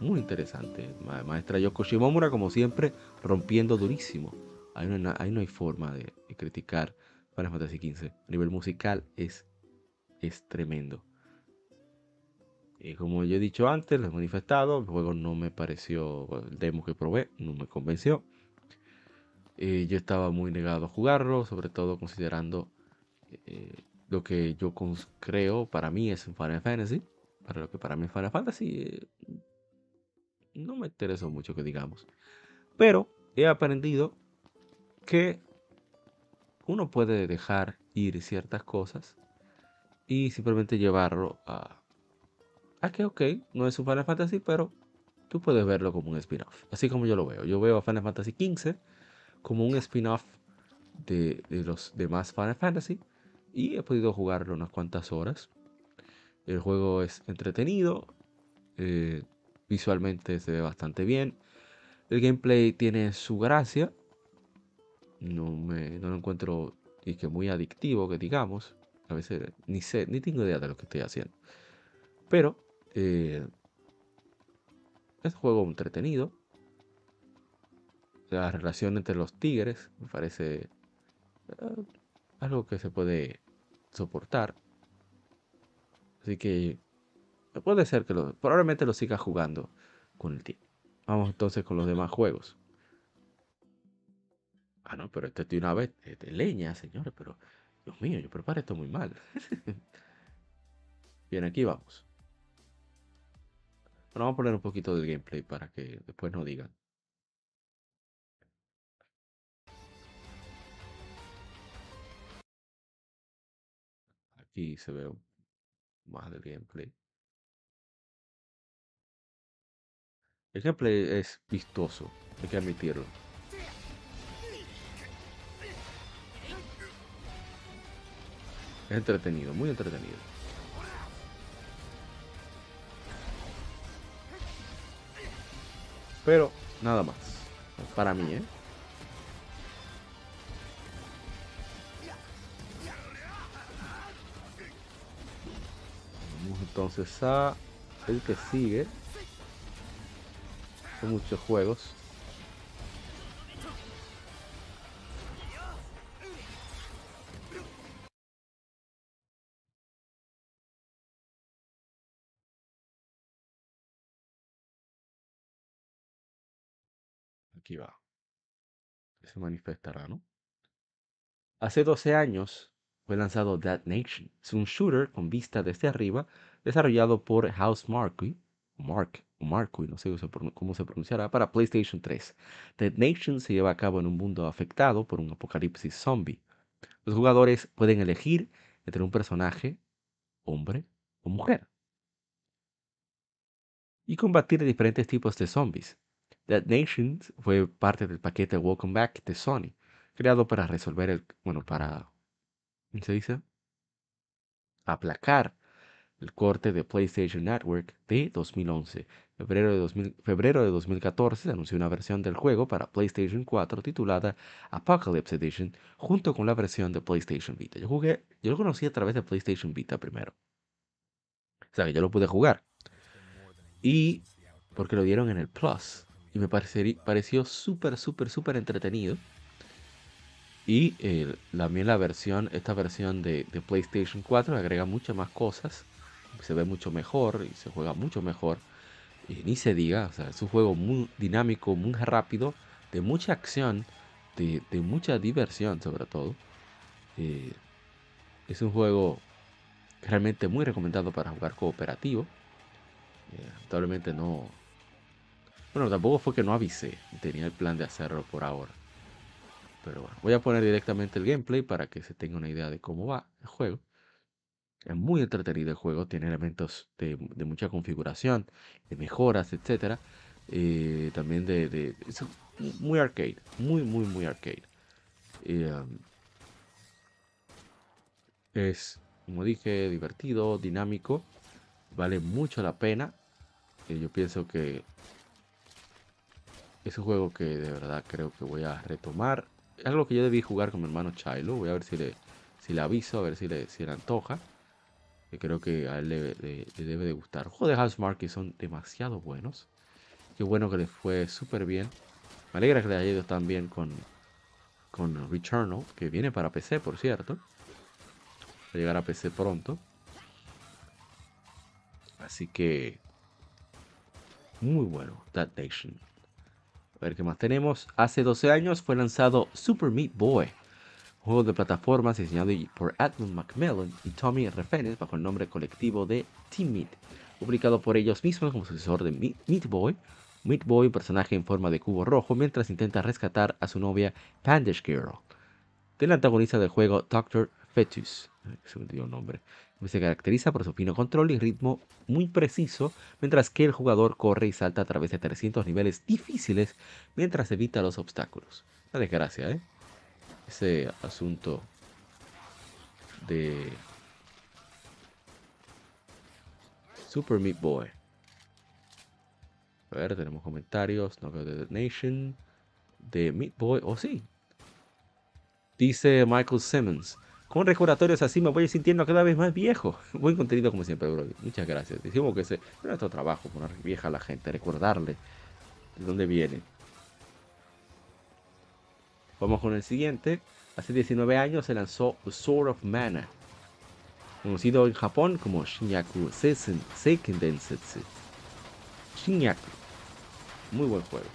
Muy interesante. Maestra Yoko Shimomura, como siempre, rompiendo durísimo. Ahí no hay forma de criticar Final Fantasy XV. A nivel musical es, es tremendo. Y como yo he dicho antes, lo he manifestado, el juego no me pareció, el demo que probé no me convenció. Eh, yo estaba muy negado a jugarlo, sobre todo considerando eh, lo que yo creo para mí es Final Fantasy. Para lo que para mí es Final Fantasy, eh, no me interesó mucho que digamos. Pero he aprendido que uno puede dejar ir ciertas cosas y simplemente llevarlo a, a que, ok, no es un Final Fantasy, pero tú puedes verlo como un spin-off. Así como yo lo veo. Yo veo a Final Fantasy XV como un spin-off de, los demás Final Fantasy y he podido jugarlo unas cuantas horas. El juego es entretenido, eh, visualmente se ve bastante bien. El gameplay tiene su gracia. No, me, no lo encuentro y que muy adictivo, que digamos. A veces ni sé, ni tengo idea de lo que estoy haciendo. Pero eh, es un juego entretenido. La relación entre los tigres me parece eh, algo que se puede soportar. Así que puede ser que lo, probablemente lo siga jugando con el tiempo. Vamos entonces con los demás juegos. Ah, no, pero este tiene una vez de leña, señores, pero Dios mío, yo preparo esto muy mal. Bien, aquí vamos. Bueno, vamos a poner un poquito del gameplay para que después no digan. Aquí se ve más del gameplay. El gameplay es vistoso, hay que admitirlo. Es entretenido, muy entretenido. Pero nada más. Para mí, ¿eh? Vamos entonces a el que sigue. Son muchos juegos. Se manifestará, ¿no? Hace 12 años fue lanzado That Nation. Es un shooter con vista desde arriba, desarrollado por House Marquee, Mark, Marquee, no sé cómo se pronunciará, para PlayStation 3. Dead Nation se lleva a cabo en un mundo afectado por un apocalipsis zombie. Los jugadores pueden elegir entre un personaje, hombre o mujer, y combatir diferentes tipos de zombies. Dead Nations fue parte del paquete Welcome Back de Sony, creado para resolver el, bueno, para, ¿cómo se dice? Aplacar el corte de PlayStation Network de 2011. Febrero de, febrero de 2014 se anunció una versión del juego para PlayStation 4 titulada Apocalypse Edition junto con la versión de PlayStation Vita. Yo jugué, yo lo conocí a través de PlayStation Vita primero. O sea que yo lo pude jugar. Y porque lo dieron en el Plus y me pareció súper, súper, súper entretenido. Y eh, también la versión, esta versión de, PlayStation 4 agrega muchas más cosas. Se ve mucho mejor y se juega mucho mejor. Y ni se diga, es un juego muy dinámico, muy rápido, de mucha acción, de, mucha diversión sobre todo. Eh, es un juego realmente muy recomendado para jugar cooperativo. Eh, lamentablemente no, bueno, tampoco fue que no avisé. Tenía el plan de hacerlo por ahora. Pero bueno, voy a poner directamente el gameplay para que se tenga una idea de cómo va el juego. Es muy entretenido el juego, tiene elementos de, mucha configuración, de mejoras, etc. Eh, también de, Es muy arcade, muy, muy, muy arcade. Um, es, como dije, divertido, dinámico, vale mucho la pena. Eh, yo pienso que es un juego que de verdad creo que voy a retomar. Es algo que yo debí jugar con mi hermano Chilo. Voy a ver si le, si le aviso, a ver si le, si le antoja. Que creo que a él le, debe de gustar. Los juegos de Housemarque son demasiado buenos. Qué bueno que les fue súper bien. Me alegra que le haya ido tan bien con, con Returnal, que viene para PC, por cierto. Va a llegar a PC pronto. Así que... Muy bueno, That Nation. A ver qué más tenemos. Hace 12 años fue lanzado Super Meat Boy, juego de plataformas diseñado por Edmund Macmillan y Tommy Refenes bajo el nombre colectivo de Team Meat, publicado por ellos mismos como sucesor de Meat Boy. Meat Boy, personaje en forma de cubo rojo, mientras intenta rescatar a su novia Pandish Girl. Del antagonista del juego Dr. Fetus. Se me dio el nombre se caracteriza por su fino control y ritmo muy preciso, mientras que el jugador corre y salta a través de 300 niveles difíciles mientras evita los obstáculos. Una desgracia, ¿eh? Ese asunto de Super Meat Boy. A ver, tenemos comentarios. No veo de The Nation. De Meat Boy. Oh, sí. Dice Michael Simmons. Con recordatorios así me voy sintiendo cada vez más viejo. Buen contenido como siempre, bro. Muchas gracias. Decimos que es nuestro trabajo poner vieja a la gente, recordarle de dónde viene. Vamos con el siguiente. Hace 19 años se lanzó Sword of Mana, conocido en Japón como Shinyaku Seisen, Seiken Densetsu. Shinyaku. Muy buen juego.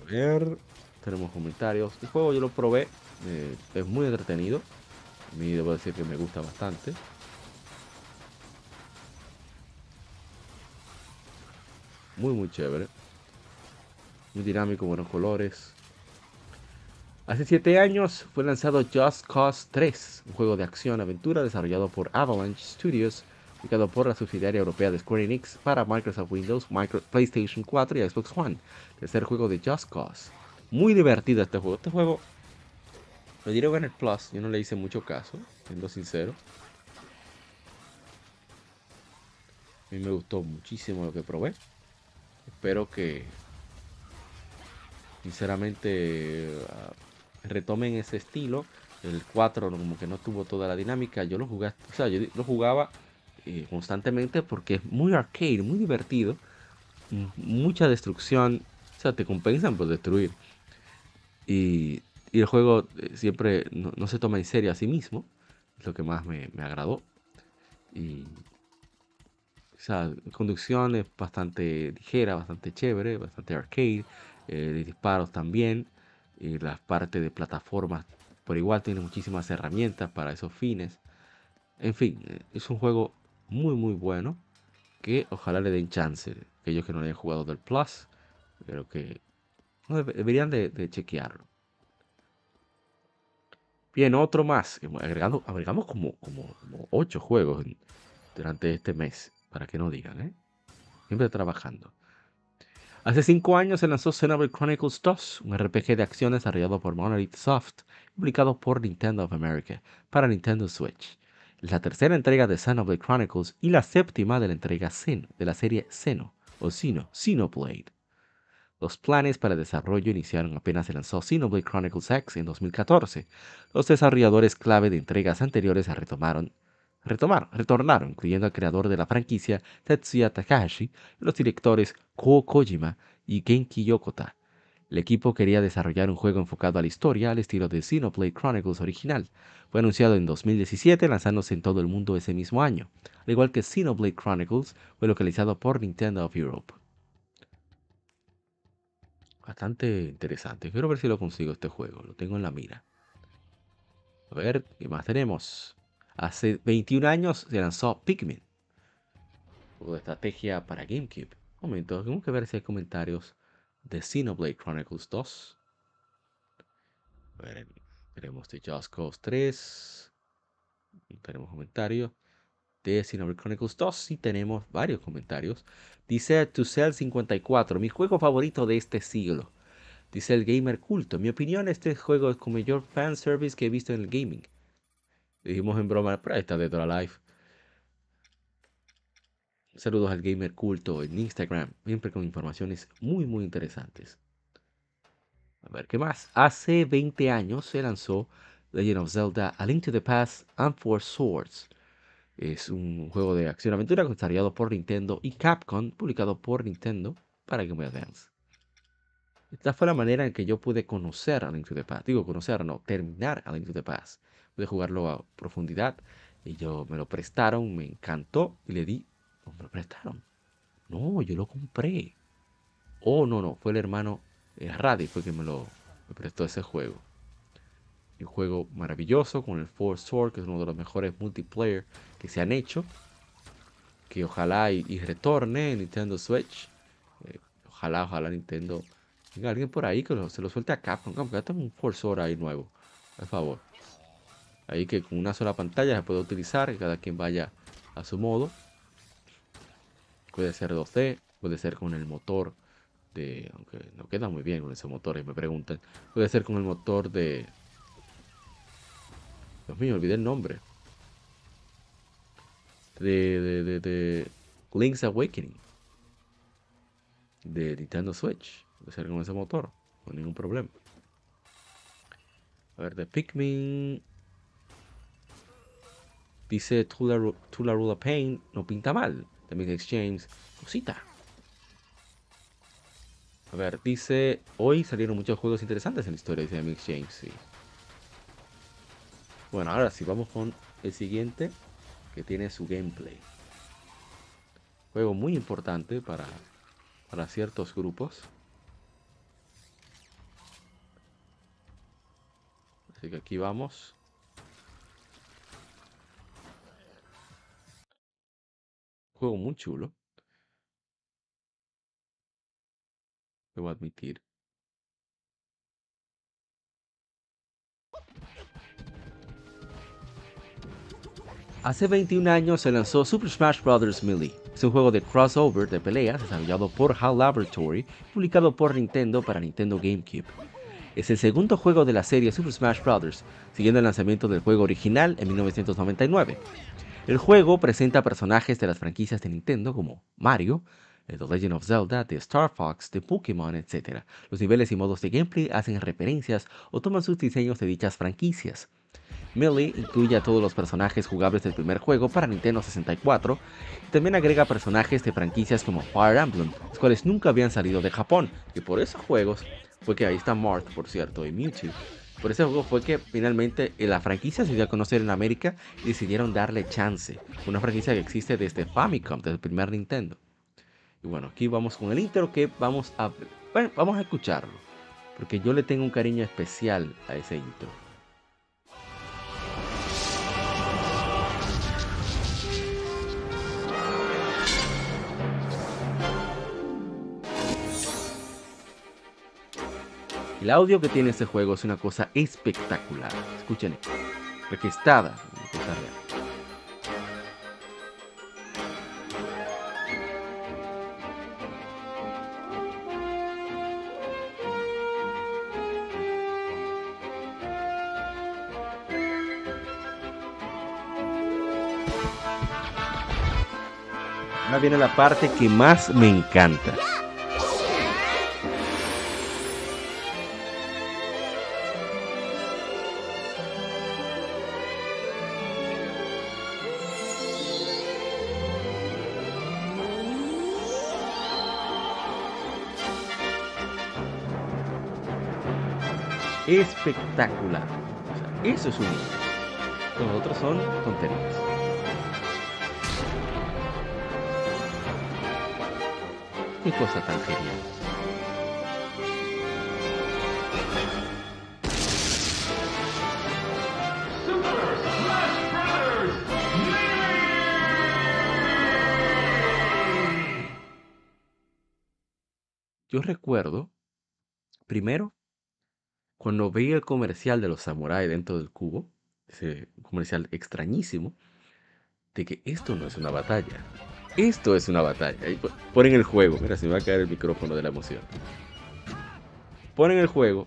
A ver, tenemos comentarios. El juego yo lo probé, eh, es muy entretenido. A mí debo decir que me gusta bastante. Muy, muy chévere. Muy dinámico, buenos colores. Hace 7 años fue lanzado Just Cause 3, un juego de acción-aventura desarrollado por Avalanche Studios, publicado por la subsidiaria europea de Square Enix para Microsoft Windows, PlayStation 4 y Xbox One. Tercer juego de Just Cause. Muy divertido este juego. Este juego lo dieron en el Plus, yo no le hice mucho caso, siendo sincero. A mí me gustó muchísimo lo que probé. Espero que, sinceramente, ah, retomen ese estilo. El 4 como que no tuvo toda la dinámica. Yo lo jugué, o sea, yo lo jugaba eh, constantemente porque es muy arcade, muy divertido. Mucha destrucción. O sea, te compensan por destruir. Y, el juego eh, siempre no, se toma en serio a sí mismo. Es lo que más me, me agradó. Y. O sea, conducción es bastante ligera, bastante chévere, bastante arcade. Eh, disparos también y las partes de plataformas por igual tiene muchísimas herramientas para esos fines. En fin, eh, es un juego muy muy bueno que ojalá le den chance. Aquellos que no hayan jugado del Plus, creo que deberían de, chequearlo. Bien, otro más. Agregando, agregamos como, como, 8 juegos durante este mes, para que no digan, ¿eh? Siempre trabajando. Hace 5 años se lanzó Xenoblade Chronicles 2, un RPG de acción desarrollado por Monolith Soft, publicado por Nintendo of America para Nintendo Switch. Es la tercera entrega de Xenoblade Chronicles y la séptima de la entrega de la serie Xeno, o Xeno, Xenoblade. Los planes para el desarrollo iniciaron apenas se lanzó Xenoblade Chronicles X en 2014. Los desarrolladores clave de entregas anteriores retomaron retomaron, retornaron, incluyendo al creador de la franquicia Tetsuya Takahashi y los directores Ko Kojima y Genki Yokota. El equipo quería desarrollar un juego enfocado a la historia al estilo de Xenoblade Chronicles original. Fue anunciado en 2017, lanzándose en todo el mundo ese mismo año. Al igual que Xenoblade Chronicles, fue localizado por Nintendo of Europe. Bastante interesante. Quiero ver si lo consigo este juego. Lo tengo en la mira. A ver, ¿qué más tenemos? Hace 21 años se lanzó Pikmin, juego de estrategia para GameCube. Un momento, tengo que ver si hay comentarios de Xenoblade Chronicles 2. A ver, tenemos de Just Cause 3. Tenemos comentarios de Xenoblade Chronicles 2. Y tenemos varios comentarios. Dice To 54, mi juego favorito de este siglo. Dice el gamer culto. Mi opinión, este juego es como mayor fanservice que he visto en el gaming. Dijimos en broma, pero ahí está Dead or Alive. Saludos al gamer culto en Instagram, siempre con informaciones muy muy interesantes. A ver, ¿qué más? Hace 20 años se lanzó Legend of Zelda A Link to the Past and Four Swords. Es un juego de acción-aventura desarrollado por Nintendo y Capcom, publicado por Nintendo para Game Boy Advance. Esta fue la manera en que yo pude conocer A Link to the Past. Digo, conocer, no, terminar A Link to the Past pude jugarlo a profundidad. Y yo me lo prestaron, me encantó y le di. No, me lo prestaron. No, yo lo compré. Oh, no, no, fue el hermano eh, Radi fue que me lo me prestó ese juego. Un juego maravilloso con el Four Sword, que es uno de los mejores multiplayer que se han hecho. Que ojalá y, retorne en Nintendo Switch. Eh, ojalá, ojalá Nintendo. Tenga alguien por ahí que se lo suelte a Capcom. Capcom, un Four Sword ahí nuevo. Por favor. Ahí que con una sola pantalla se puede utilizar, y cada quien vaya a su modo. Puede ser 2D, puede ser con el motor de... Aunque no queda muy bien con ese motor, y me preguntan. Puede ser con el motor de... Dios mío, olvidé el nombre. De, de, de, Link's Awakening de Nintendo Switch. De ser con ese motor, con ningún problema. A ver, de Pikmin. Dice Tula, Tula Pain, no pinta mal. También Exchange, cosita. A ver, dice, hoy salieron muchos juegos interesantes en la historia, dice Mix Exchange, sí. Bueno, ahora sí, vamos con el siguiente, que tiene su gameplay. Juego muy importante para, para ciertos grupos. Así que aquí vamos. Juego muy chulo. Debo admitir. Hace 21 años se lanzó Super Smash Bros. Melee. Es un juego de crossover de peleas desarrollado por HAL Laboratory, publicado por Nintendo para Nintendo GameCube. Es el segundo juego de la serie Super Smash Bros., siguiendo el lanzamiento del juego original en 1999. El juego presenta personajes de las franquicias de Nintendo como Mario, The Legend of Zelda, de Star Fox, de Pokémon, etc. Los niveles y modos de gameplay hacen referencias o toman sus diseños de dichas franquicias. Melee incluye a todos los personajes jugables del primer juego para Nintendo 64 y también agrega personajes de franquicias como Fire Emblem, los cuales nunca habían salido de Japón, y por esos juegos fue que ahí está Marth, por cierto, y Mewtwo. Por ese juego fue que finalmente eh, la franquicia se dio a conocer en América y decidieron darle chance. Una franquicia que existe desde Famicom, desde el primer Nintendo. Y bueno, aquí vamos con el intro que vamos a, bueno, vamos a escucharlo. Porque yo le tengo un cariño especial a ese intro. El audio que tiene este juego es una cosa espectacular. Escuchen, requestada. Ahora viene la parte que más me encanta. Espectacular. Eso es un Los otros son tonterías. Qué cosa tan genial. Yo recuerdo, primero, cuando veía el comercial de los samuráis dentro del cubo, ese comercial extrañísimo, de que esto no es una batalla. Esto es una batalla. ponen el juego. Mira, se me va a caer el micrófono de la emoción. Ponen el juego.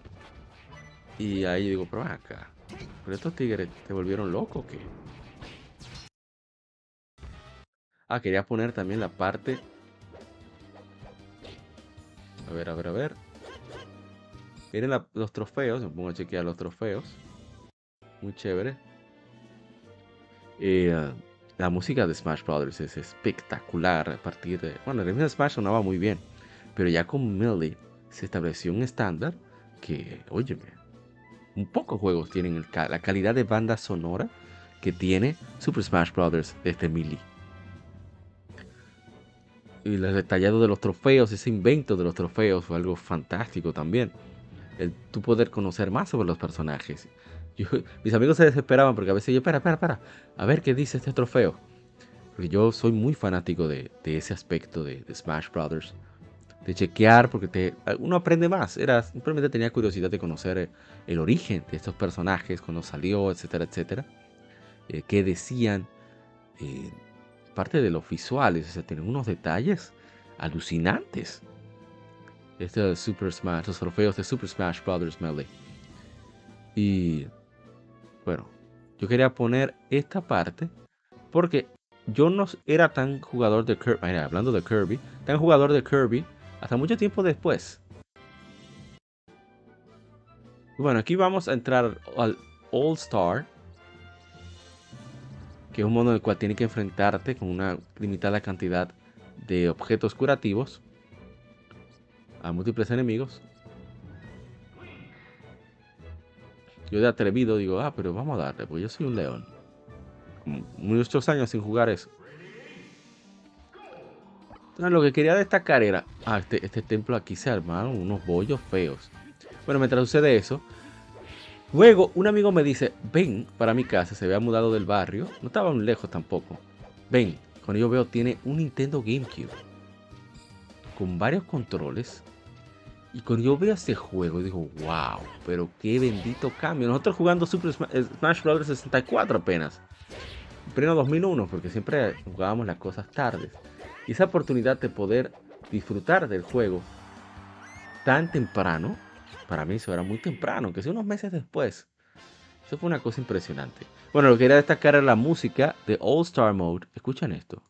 Y ahí digo, pero acá. ¿Pero estos tigres te volvieron locos o qué? Ah, quería poner también la parte. A ver, a ver, a ver. Miren los trofeos, me pongo a chequear los trofeos. Muy chévere. Eh, la música de Smash Brothers es espectacular a partir de... Bueno, el de Smash sonaba muy bien, pero ya con Melee se estableció un estándar que, óyeme, un pocos juegos tienen la calidad de banda sonora que tiene Super Smash Bros. este Melee. Y el detallado de los trofeos, ese invento de los trofeos fue algo fantástico también el tú poder conocer más sobre los personajes. mis amigos se desesperaban porque a veces yo, espera, espera, espera, a ver qué dice este trofeo. Porque yo soy muy fanático de, ese aspecto de, Smash Brothers. De chequear, porque te, uno aprende más. Era, simplemente tenía curiosidad de conocer el, origen de estos personajes, cuando salió, etcétera, etcétera. Eh, qué decían. Eh, parte de los visuales, o sea, tienen unos detalles alucinantes. Este es Super Smash, los trofeos de Super Smash Bros. Melee. Y bueno, yo quería poner esta parte porque yo no era tan jugador de Kirby, hablando de Kirby, tan jugador de Kirby hasta mucho tiempo después. Bueno, aquí vamos a entrar al All Star, que es un modo en el cual tienes que enfrentarte con una limitada cantidad de objetos curativos a múltiples enemigos. Yo de atrevido digo, ah, pero vamos a darle, pues yo soy un león. Muchos años sin jugar eso. Lo que quería destacar era, ah, este, este templo aquí se armaron unos bollos feos. Bueno, me traduce de eso. Luego, un amigo me dice, ven para mi casa, se había mudado del barrio, no estaba muy lejos tampoco. Ven, cuando yo veo tiene un Nintendo GameCube con varios controles. Y cuando yo veo ese juego, digo, wow, pero qué bendito cambio. Nosotros jugando Super eh, Smash Bros. 64 apenas. En pleno 2001, porque siempre jugábamos las cosas tardes. Y esa oportunidad de poder disfrutar del juego tan temprano, para mí eso era muy temprano, que sea unos meses después. Eso fue una cosa impresionante. Bueno, lo que quería destacar era la música de All Star Mode. Escuchen esto.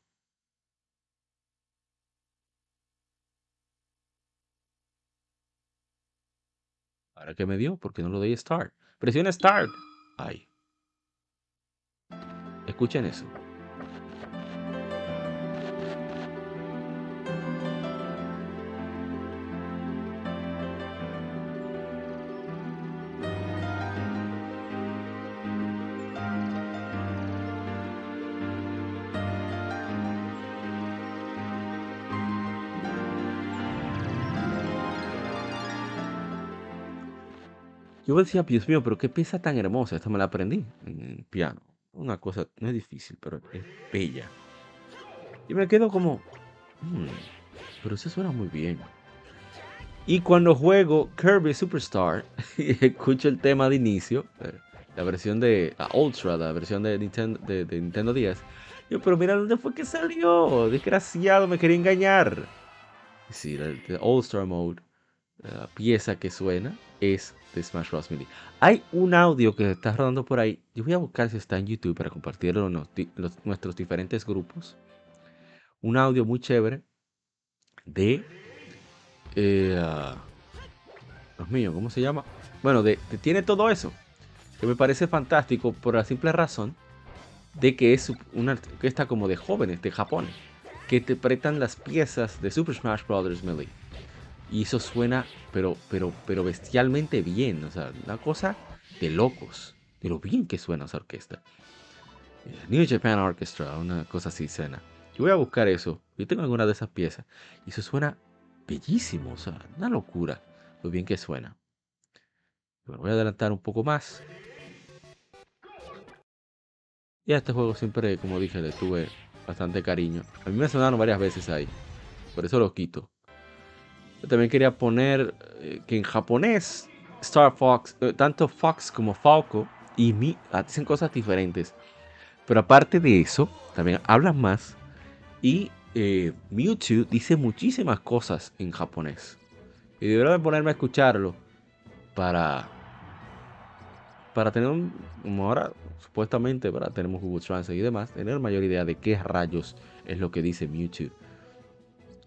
Ahora que me dio, porque no lo doy Start. Presiona Start. Ay. Escuchen eso. Decía, Dios mío, pero qué pieza tan hermosa. Esta me la aprendí en piano. Una cosa, no es difícil, pero es bella. Y me quedo como, hmm, pero eso suena muy bien. Y cuando juego Kirby Superstar y escucho el tema de inicio, eh, la versión de la Ultra, la versión de Nintendo, de, Nintendo 10, yo, pero mira dónde fue que salió. Desgraciado, me quería engañar. Sí, el All Star Mode, la pieza que suena es de Smash Bros. Melee. Hay un audio que está rodando por ahí. Yo voy a buscar si está en YouTube para compartirlo en nuestros diferentes grupos. Un audio muy chévere de. Eh, ah, Dios mío, ¿cómo se llama? Bueno, de, tiene todo eso. Que me parece fantástico por la simple razón de que es una orquesta como de jóvenes de Japón. Que interpretan las piezas de Super Smash Bros. Melee. Y eso suena, pero, pero, pero bestialmente bien. O sea, una cosa de locos. De lo bien que suena esa orquesta. Eh, New Japan Orchestra, una cosa así suena. Yo voy a buscar eso. Yo tengo alguna de esas piezas. Y eso suena bellísimo. O sea, una locura. Lo bien que suena. Bueno, voy a adelantar un poco más. Y a este juego siempre, como dije, le tuve bastante cariño. A mí me sonaron varias veces ahí. Por eso lo quito también quería poner eh, que en japonés Star Fox, eh, tanto Fox como Falco y Mi hacen cosas diferentes. Pero aparte de eso, también hablan más y eh, Mewtwo dice muchísimas cosas en japonés. Y debería ponerme a escucharlo para para tener un, ahora supuestamente para tenemos Google Translate y demás, tener mayor idea de qué rayos es lo que dice Mewtwo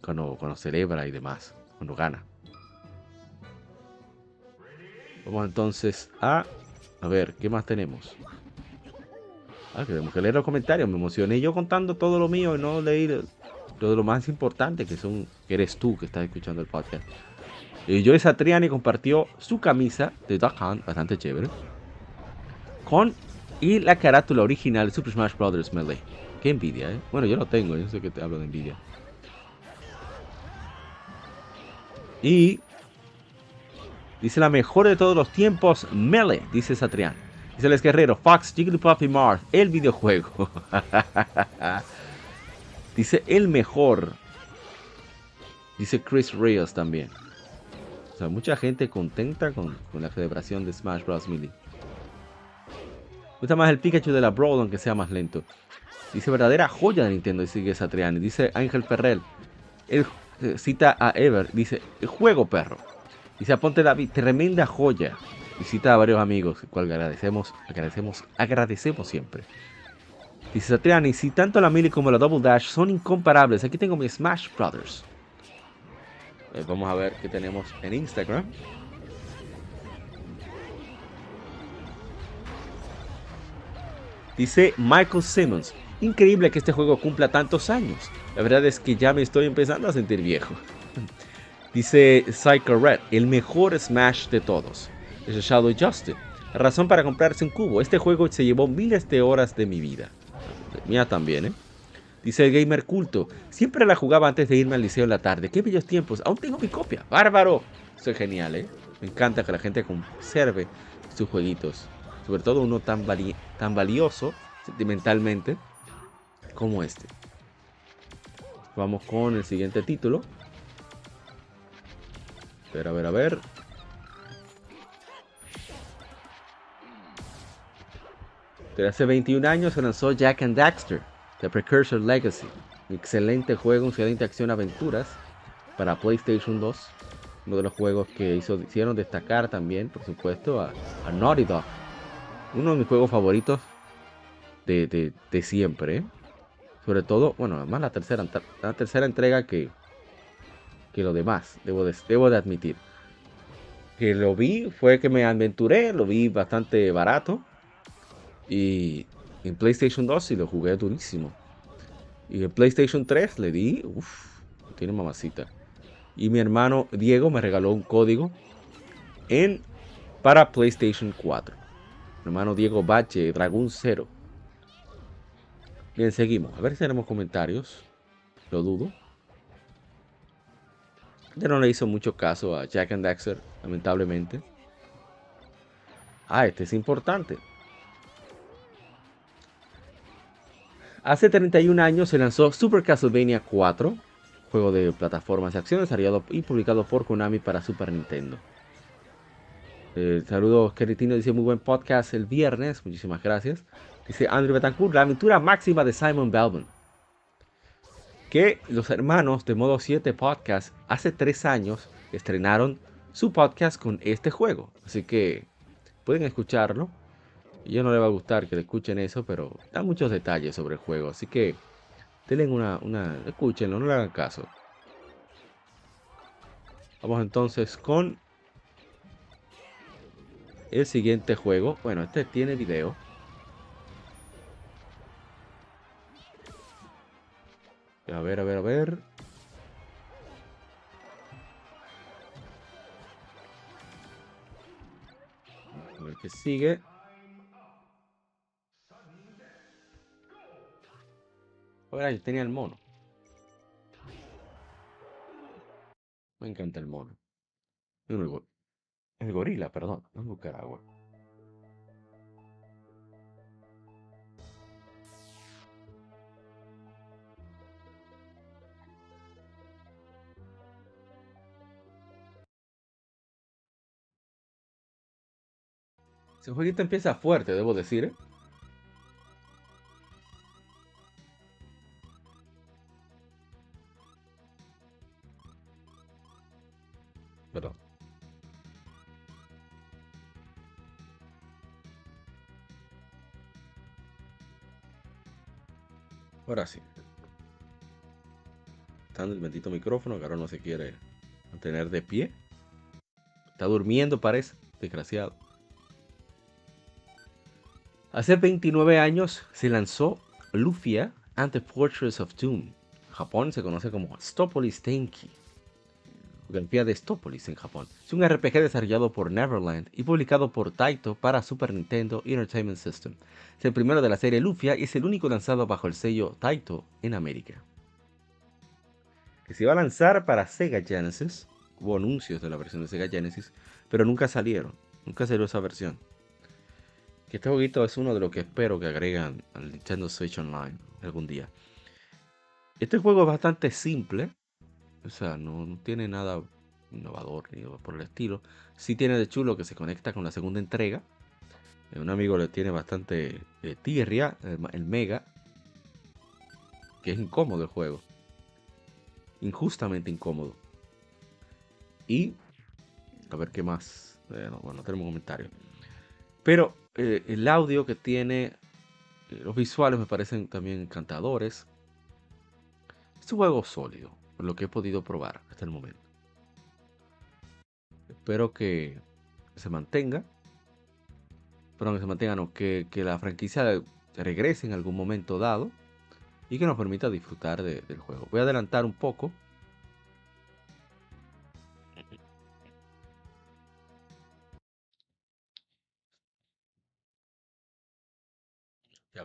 cuando, cuando celebra y demás cuando gana. Vamos entonces a... A ver, ¿qué más tenemos? Ah, tenemos que leer los comentarios. Me emocioné yo contando todo lo mío y no leí todo lo más importante que son que eres tú que estás escuchando el podcast. Y Joyce Satriani compartió su camisa de Duck Hunt, bastante chévere. Con y la carátula original de Super Smash Bros. Melee. Qué envidia, ¿eh? Bueno, yo lo tengo, yo sé que te hablo de envidia. Y dice la mejor de todos los tiempos, Melee, dice Satrián. Dice el guerrero, Fox, Jigglypuff y Mars, el videojuego. dice el mejor. Dice Chris Rios también. O sea, mucha gente contenta con, la celebración de Smash Bros. Melee. Me gusta más el Pikachu de la Brawl, aunque sea más lento. Dice verdadera joya de Nintendo, sigue Satriani. Dice Ángel Ferrell. El cita a Ever, dice, juego perro. Dice a Ponte David, tremenda joya. Y cita a varios amigos, cual agradecemos, agradecemos, agradecemos siempre. Dice Satriani, si tanto la Melee como la Double Dash son incomparables, aquí tengo mi Smash Brothers. Eh, vamos a ver qué tenemos en Instagram. Dice Michael Simmons, increíble que este juego cumpla tantos años. La verdad es que ya me estoy empezando a sentir viejo. Dice Psycho Red, el mejor Smash de todos. Es Shadow Justin. Razón para comprarse un cubo. Este juego se llevó miles de horas de mi vida. Mía también, ¿eh? Dice el gamer culto. Siempre la jugaba antes de irme al liceo en la tarde. Qué bellos tiempos. Aún tengo mi copia. Bárbaro. Es genial, ¿eh? Me encanta que la gente conserve sus jueguitos. Sobre todo uno tan, tan valioso sentimentalmente como este. Vamos con el siguiente título. A ver, a ver, a ver. hace 21 años se lanzó Jack and Daxter, The Precursor Legacy. Excelente juego, excelente acción-aventuras para PlayStation 2. Uno de los juegos que hizo, hicieron destacar también, por supuesto, a, Naughty Dog. Uno de mis juegos favoritos de, siempre. ¿eh? Sobre todo, bueno, además la tercera, la tercera entrega que, que lo demás, debo de, debo de admitir. Que lo vi, fue que me aventuré, lo vi bastante barato y en PlayStation 2 sí lo jugué durísimo. Y en PlayStation 3 le di, uff, tiene mamacita. Y mi hermano Diego me regaló un código en para PlayStation 4. Mi hermano Diego Bache, Dragon Zero. Bien, seguimos. A ver si tenemos comentarios. Lo dudo. Ya no le hizo mucho caso a Jack and Daxter, lamentablemente. Ah, este es importante. Hace 31 años se lanzó Super Castlevania 4, juego de plataformas de acción desarrollado y publicado por Konami para Super Nintendo. Eh, saludos, Keritino dice muy buen podcast el viernes, muchísimas gracias. Dice Andrew Betancourt, la aventura máxima de Simon Belvin. Que los hermanos de Modo 7 Podcast hace tres años estrenaron su podcast con este juego. Así que pueden escucharlo yo no le va a gustar que le escuchen eso, pero da muchos detalles sobre el juego. Así que denle una, una, escúchenlo, no le hagan caso. Vamos entonces con el siguiente juego. Bueno, este tiene video. A ver, a ver, a ver. A ver qué sigue. Ahora yo tenía el mono. Me encanta el mono. El, gorila, perdón, no buscar agua. Ese jueguito empieza fuerte, debo decir. ¿eh? Ahora sí. En el bendito micrófono que ahora no se quiere mantener de pie. Está durmiendo, parece. Desgraciado. Hace 29 años se lanzó Lufia and the Fortress of Doom. Japón se conoce como Stopolis Tenki. Grafía de Stopolis en Japón. Es un RPG desarrollado por Neverland y publicado por Taito para Super Nintendo Entertainment System. Es el primero de la serie Lufia y es el único lanzado bajo el sello Taito en América. Que se iba a lanzar para Sega Genesis. Hubo anuncios de la versión de Sega Genesis, pero nunca salieron. Nunca salió esa versión. Que este jueguito es uno de los que espero que agregan al Nintendo Switch Online algún día. Este juego es bastante simple, o sea, no, tiene nada innovador ni por el estilo. Sí tiene de chulo que se conecta con la segunda entrega. Eh, un amigo le tiene bastante eh, tirria, el, Mega, que es incómodo el juego. Injustamente incómodo. Y, a ver qué más. bueno, no tenemos comentarios. Pero eh, el audio que tiene Eh, Los visuales me parecen también encantadores. Es un juego sólido, por lo que he podido probar hasta el momento. Espero que se mantenga. Perdón, que se mantenga, no, que, que la franquicia regrese en algún momento dado y que nos permita disfrutar de- del juego. Voy a adelantar un poco.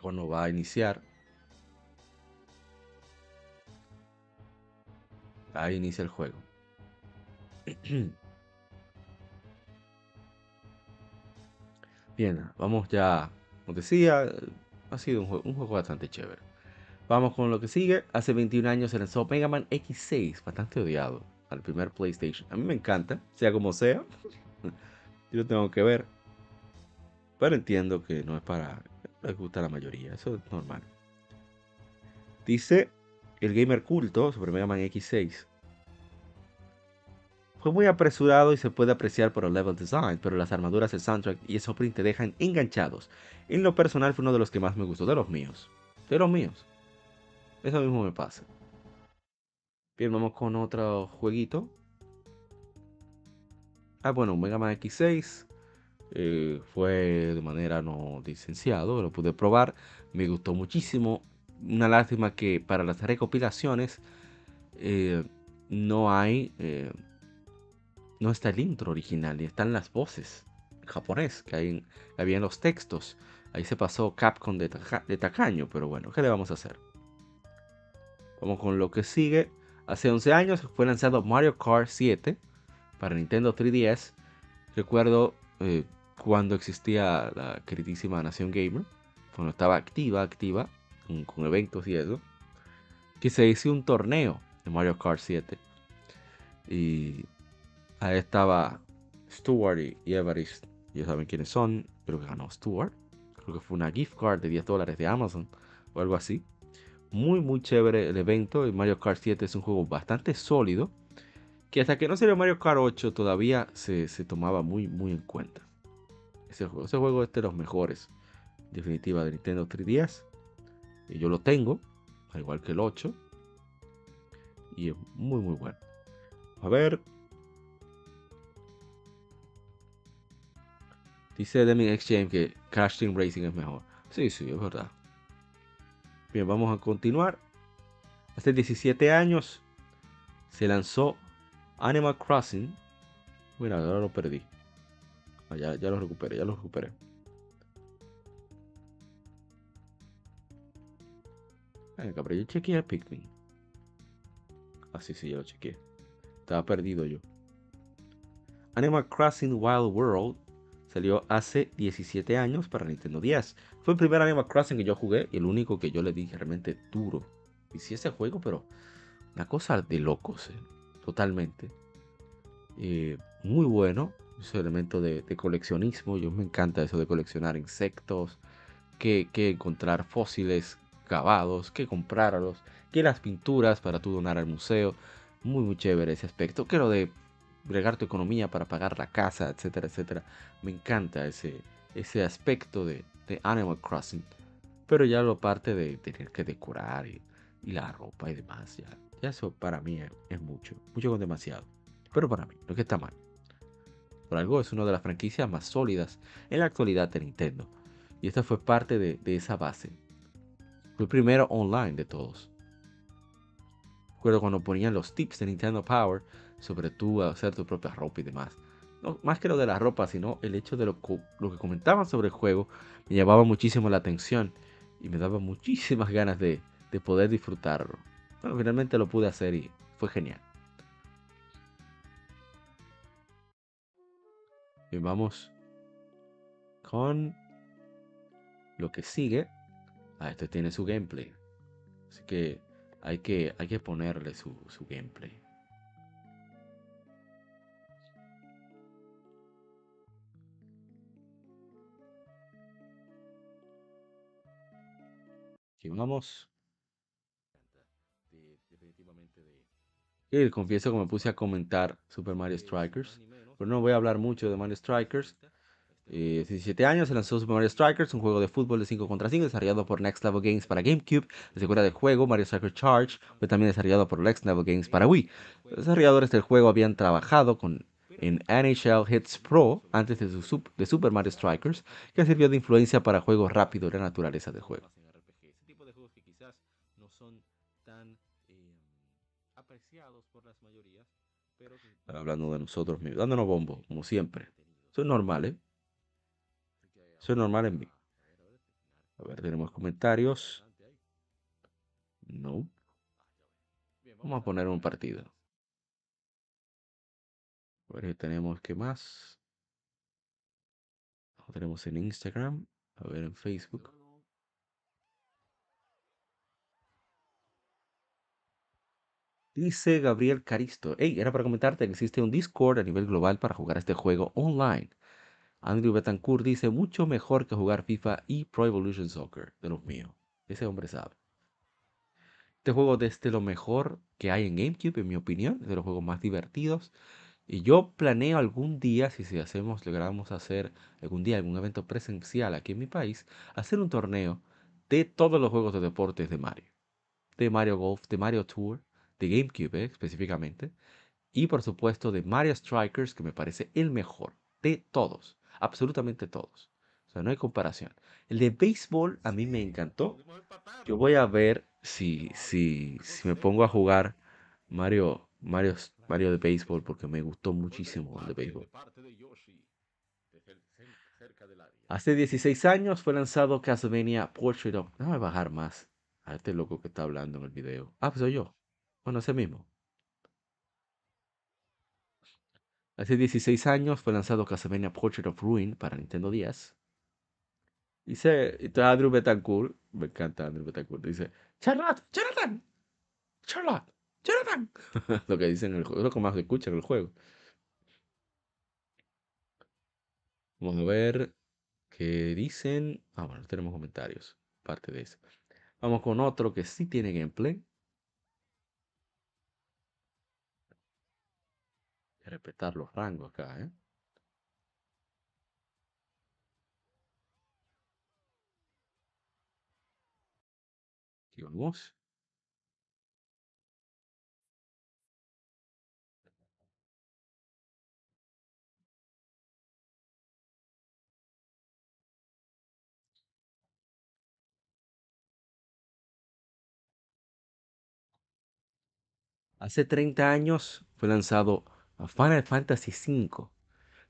Cuando va a iniciar. Ahí inicia el juego. Bien, vamos ya. Como decía, ha sido un juego, un juego bastante chévere. Vamos con lo que sigue. Hace 21 años se lanzó Mega Man X6, bastante odiado al primer PlayStation. A mí me encanta, sea como sea. Yo lo tengo que ver. Pero entiendo que no es para les gusta la mayoría, eso es normal. Dice el gamer culto sobre Mega Man X6. Fue muy apresurado y se puede apreciar por el level design, pero las armaduras, el soundtrack y el opening te dejan enganchados. En lo personal fue uno de los que más me gustó, de los míos. De los míos. Eso mismo me pasa. Bien, vamos con otro jueguito. Ah, bueno, Mega Man X6 eh, fue de manera no licenciado, lo pude probar, me gustó muchísimo. Una lástima que para las recopilaciones eh, no hay, eh, no está el intro original, ni están las voces en japonés que hay había en los textos. Ahí se pasó Capcom de, de tacaño, pero bueno, ¿qué le vamos a hacer? Vamos con lo que sigue. Hace 11 años fue lanzado Mario Kart 7 para Nintendo 3DS. Recuerdo eh, cuando existía la queridísima Nación Gamer, cuando estaba activa, activa, con, eventos y eso, que se hizo un torneo de Mario Kart 7. Y ahí estaba Stuart y, y Everest. Ya saben quiénes son. Creo que ganó Stuart. Creo que fue una gift card de 10 dólares de Amazon o algo así. Muy, muy chévere el evento. Y Mario Kart 7 es un juego bastante sólido. Que hasta que no salió Mario Kart 8 todavía se, se tomaba muy, muy en cuenta. Ese juego, ese juego es de los mejores. Definitiva de Nintendo 3DS. Y yo lo tengo. Al igual que el 8. Y es muy, muy bueno. A ver. Dice Deming Exchange que Crash Team Racing es mejor. Sí, sí, es verdad. Bien, vamos a continuar. Hace 17 años se lanzó Animal Crossing. Mira, ahora lo perdí. Ah, ya, ya lo recuperé, ya lo recuperé. Venga, pero yo chequeé a Pikmin. Ah, sí, sí, ya lo chequeé. Estaba perdido yo. Animal Crossing Wild World salió hace 17 años para Nintendo 10. Fue el primer Animal Crossing que yo jugué y el único que yo le di realmente duro. Sí ese juego, pero una cosa de locos, eh, totalmente. Eh, muy bueno, ese elemento de, de coleccionismo. Yo me encanta eso de coleccionar insectos, que, que encontrar fósiles cavados, que comprarlos, que las pinturas para tú donar al museo. Muy, muy chévere ese aspecto. Que lo de bregar tu economía para pagar la casa, etcétera, etcétera. Me encanta ese, ese aspecto de, de Animal Crossing. Pero ya lo parte de tener que decorar y, y la ropa y demás, ya eso para mí es, mucho, mucho con demasiado. Pero para mí, lo que está mal. Por algo es una de las franquicias más sólidas en la actualidad de Nintendo. Y esta fue parte de, esa base. Fue el primero online de todos. Recuerdo cuando ponían los tips de Nintendo Power sobre tú hacer tu propia ropa y demás. No, más que lo de la ropa, sino el hecho de lo, que comentaban sobre el juego me llamaba muchísimo la atención y me daba muchísimas ganas de poder disfrutarlo. Bueno, finalmente lo pude hacer y fue genial. Bien, vamos con lo que sigue. Ah, este tiene su gameplay. Así que hay que, hay que ponerle su, su gameplay. Aquí vamos. Y confieso que me puse a comentar Super Mario Strikers. Pero no voy a hablar mucho de Mario Strikers. Eh, 17 años se lanzó Super Mario Strikers, un juego de fútbol de 5 contra 5 desarrollado por Next Level Games para GameCube. La secuela del juego, Mario Strikers Charge, fue también desarrollado por Next Level Games para Wii. Los desarrolladores del juego habían trabajado con, en NHL Hits Pro antes de, su, de Super Mario Strikers, que sirvió de influencia para juegos rápidos de la naturaleza del juego. Hablando de nosotros mismos, dándonos bombo, como siempre. Eso es normal, ¿eh? Eso es normal en mí. A ver, tenemos comentarios. No. Vamos a poner un partido. A ver, tenemos qué más. Lo tenemos en Instagram. A ver, en Facebook. Dice Gabriel Caristo. Hey, era para comentarte que existe un Discord a nivel global para jugar este juego online. Andrew Betancourt dice mucho mejor que jugar FIFA y Pro Evolution Soccer, de los míos. Ese hombre sabe. Este juego es de lo mejor que hay en GameCube, en mi opinión, es de los juegos más divertidos. Y yo planeo algún día, si, si hacemos, logramos hacer algún día algún evento presencial aquí en mi país, hacer un torneo de todos los juegos de deportes de Mario. De Mario Golf, de Mario Tour, de GameCube eh, específicamente. Y por supuesto de Mario Strikers, que me parece el mejor de todos, absolutamente todos. O sea, no hay comparación. El de béisbol a mí me encantó. Yo voy a ver si, si, si me pongo a jugar Mario, Mario, Mario de béisbol porque me gustó muchísimo el de béisbol. Hace 16 años fue lanzado Castlevania Portrait of... Déjame bajar más a este loco que está hablando en el video. Ah, pues soy yo. Bueno, ese mismo. Hace 16 años fue lanzado Castlevania Portrait of Ruin para Nintendo 10. Dice, y Andrew Betancourt, me encanta Andrew Betancourt, dice, Charlotte, Jonathan, Charlotte, Jonathan. lo que dicen en el juego, lo que más se escucha en el juego. Vamos a ver qué dicen. Ah, bueno, tenemos comentarios, parte de eso. Vamos con otro que sí tiene gameplay. Hay que respetar los rangos acá, ¿eh? Vamos. Hace 30 años fue lanzado Final Fantasy V.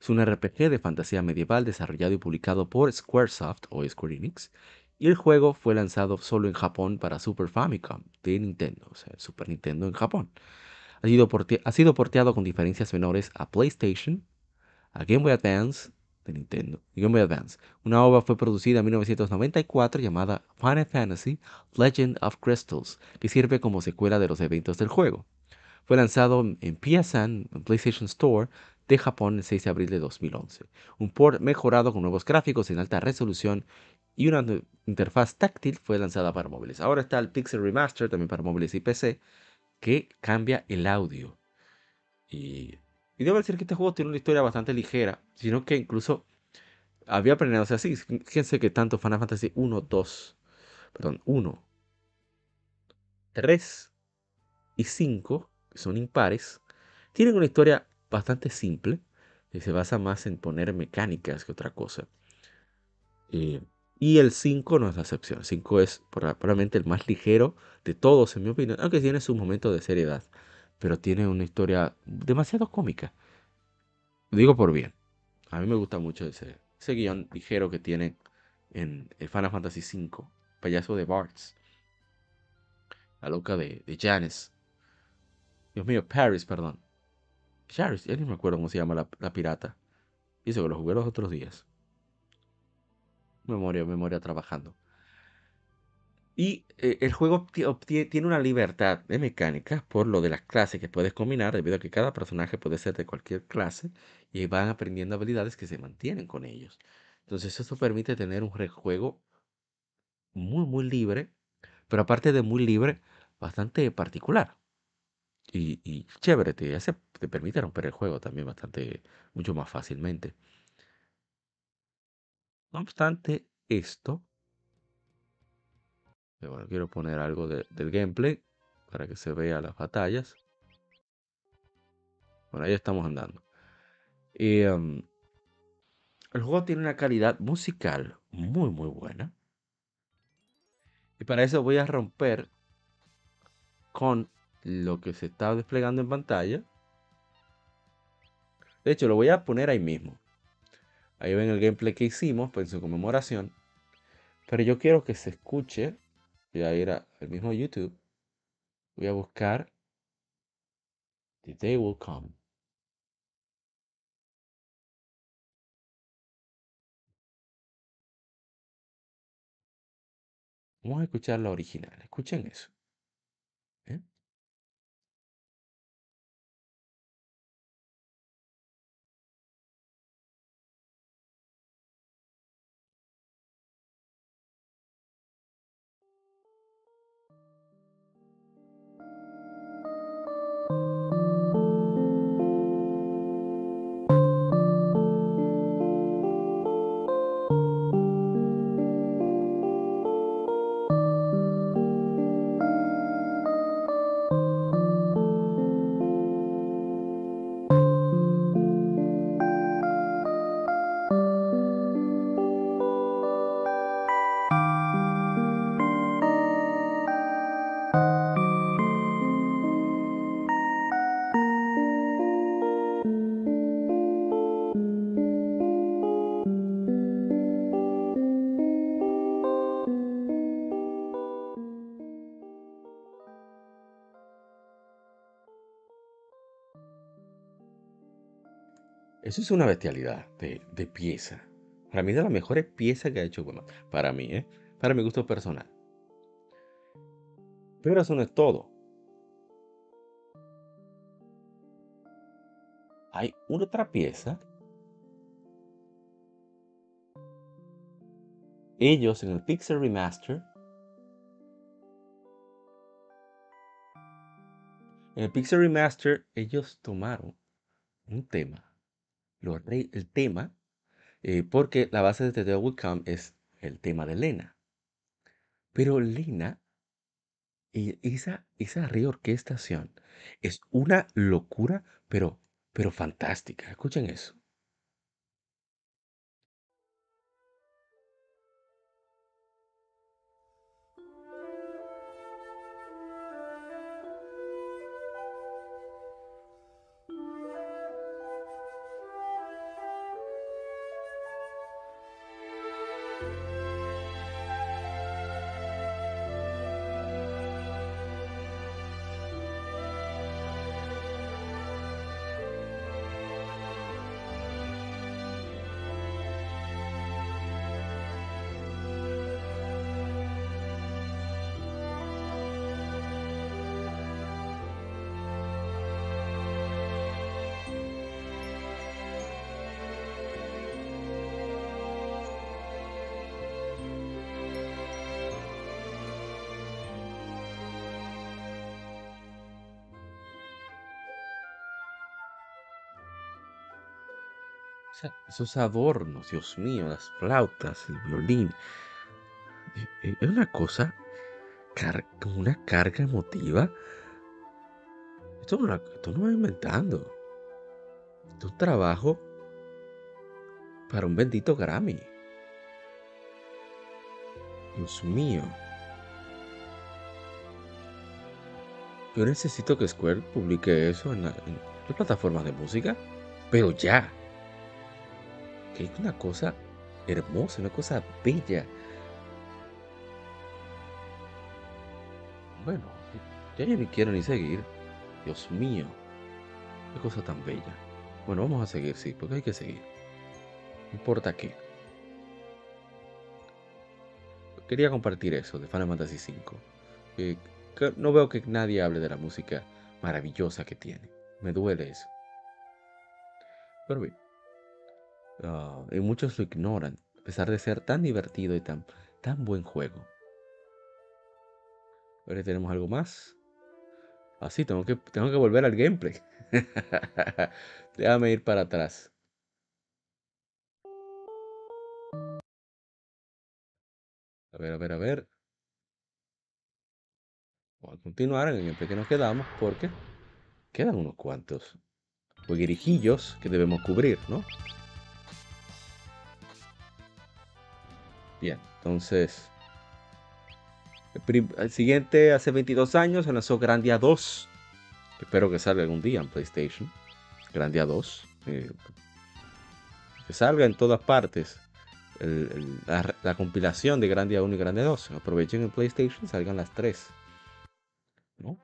Es un RPG de fantasía medieval desarrollado y publicado por Squaresoft o Square Enix. Y el juego fue lanzado solo en Japón para Super Famicom de Nintendo, o sea, Super Nintendo en Japón. Ha sido, ha sido porteado con diferencias menores a PlayStation, a Game Boy Advance de Nintendo y Game Boy Advance. Una obra fue producida en 1994 llamada Final Fantasy Legend of Crystals, que sirve como secuela de los eventos del juego. Fue lanzado en PSN, en PlayStation Store, de Japón el 6 de abril de 2011. Un port mejorado con nuevos gráficos en alta resolución y una interfaz táctil fue lanzada para móviles. Ahora está el Pixel Remaster también para móviles y PC que cambia el audio. Y, y debo decir que este juego tiene una historia bastante ligera, sino que incluso había planeado, o sea, sí, fíjense que tanto Final Fantasy 1, 2, perdón, 1, 3 y 5, son impares, tienen una historia bastante simple, que se basa más en poner mecánicas que otra cosa. Eh, y el 5 no es la excepción. El 5 es proba- probablemente el más ligero de todos, en mi opinión, aunque tiene sus momentos de seriedad, pero tiene una historia demasiado cómica. Digo por bien. A mí me gusta mucho ese, guion ligero que tiene en Final Fantasy V, payaso de Barts, la loca de, de Janice. Dios mío, Paris, perdón. Paris, ya ni me acuerdo cómo se llama la, la pirata. Eso que lo jugué los otros días. Memoria, memoria trabajando. Y eh, el juego tiene una libertad de mecánica por lo de las clases que puedes combinar, debido a que cada personaje puede ser de cualquier clase y van aprendiendo habilidades que se mantienen con ellos. Entonces eso permite tener un juego muy, muy libre, pero aparte de muy libre, bastante particular. Y, chévere, te, hace, te permite romper el juego también bastante, mucho más fácilmente. No obstante esto, bueno, quiero poner algo de- del gameplay para que se vea las batallas. Bueno, ahí estamos andando. Em, el juego tiene una calidad musical muy, muy buena. Y para eso voy a romper con lo que se está desplegando en pantalla. De hecho, lo voy a poner ahí mismo. Ahí ven el gameplay que hicimos pues, en su conmemoración. Pero yo quiero que se escuche. Voy a ir al mismo YouTube. Voy a buscar The Day Will Come. Vamos a escuchar la original. Escuchen eso. Eso es una bestialidad de, pieza. Para mí es de las mejores piezas que ha hecho bueno, Para mí, ¿eh? Para mi gusto personal. Pero eso no es todo. Hay otra pieza. Ellos en el Pixel Remaster. En el Pixel Remaster, ellos tomaron un tema lo el tema, eh, porque la base de The Will es el tema de Lena. Pero Lena, y esa, esa reorquestación es una locura, pero, pero fantástica. Escuchen eso. Esos adornos, Dios mío, las flautas, el violín. eh, eh, Es una cosa con una carga emotiva. Esto no, esto no va inventando. Esto es un trabajo para un bendito Grammy. Dios mío. Yo necesito que Square publique eso en las plataformas de música. Pero ya. Que es una cosa hermosa, una cosa bella. Bueno, ya yo ni quiero ni seguir. Dios mío. Qué cosa tan bella. Bueno, vamos a seguir, sí, porque hay que seguir. No importa qué. Quería compartir eso de Final Fantasy V. que- que no veo que nadie hable de la música maravillosa que tiene. Me duele eso. Pero bien. Ah, y muchos lo ignoran, a pesar de ser tan divertido y tan, tan buen juego. Ahora tenemos algo más. Ah, sí, tengo que, tengo que volver al gameplay. Déjame ir para atrás. A ver, a ver, a ver. Vamos a continuar en el que nos quedamos porque quedan unos cuantos jueguerijillos que debemos cubrir, ¿no? Bien, entonces... El, siguiente, hace 22 años, se lanzó Grandia 2. Espero que salga algún día en PlayStation. Grandia 2. Eh, que salga en todas partes. la, compilación de Grandia 1 y Grandia 2. Aprovechen en PlayStation, salgan las 3. ¿No?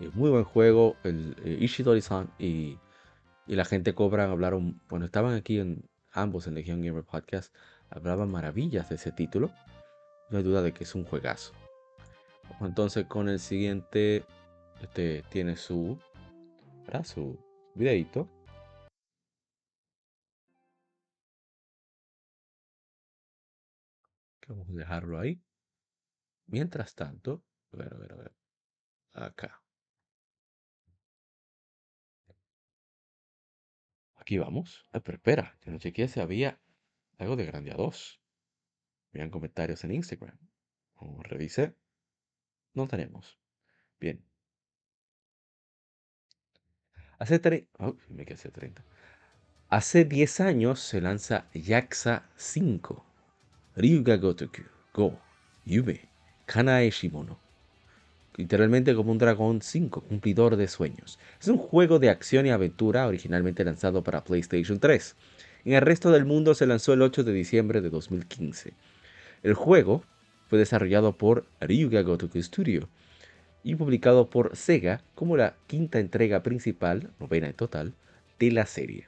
Es muy buen juego. El, eh, Ishidori-san y, y, la gente cobran hablaron. Bueno, estaban aquí en ambos en Legion Gamer Podcast. Hablaban maravillas de ese título. No hay duda de que es un juegazo. Entonces con el siguiente, este tiene su, su videito. Vamos a dejarlo ahí. Mientras tanto, a ver, a ver, a ver. Acá. Aquí vamos. pero espera, yo no chequeé si había algo de Grandia 2. Vean comentarios en Instagram. O revise. No tenemos. Bien. Hace, 30. Hace 10 años se lanza Yaxa 5. Ryuga Gotoku Go Yume Kanae Shimono. Literalmente como un dragón 5, cumplidor de sueños. Es un juego de acción y aventura originalmente lanzado para PlayStation 3. En el resto del mundo se lanzó el 8 de diciembre de 2015. El juego fue desarrollado por Ryuga Gotoku Studio y publicado por Sega como la quinta entrega principal, novena en total, de la serie.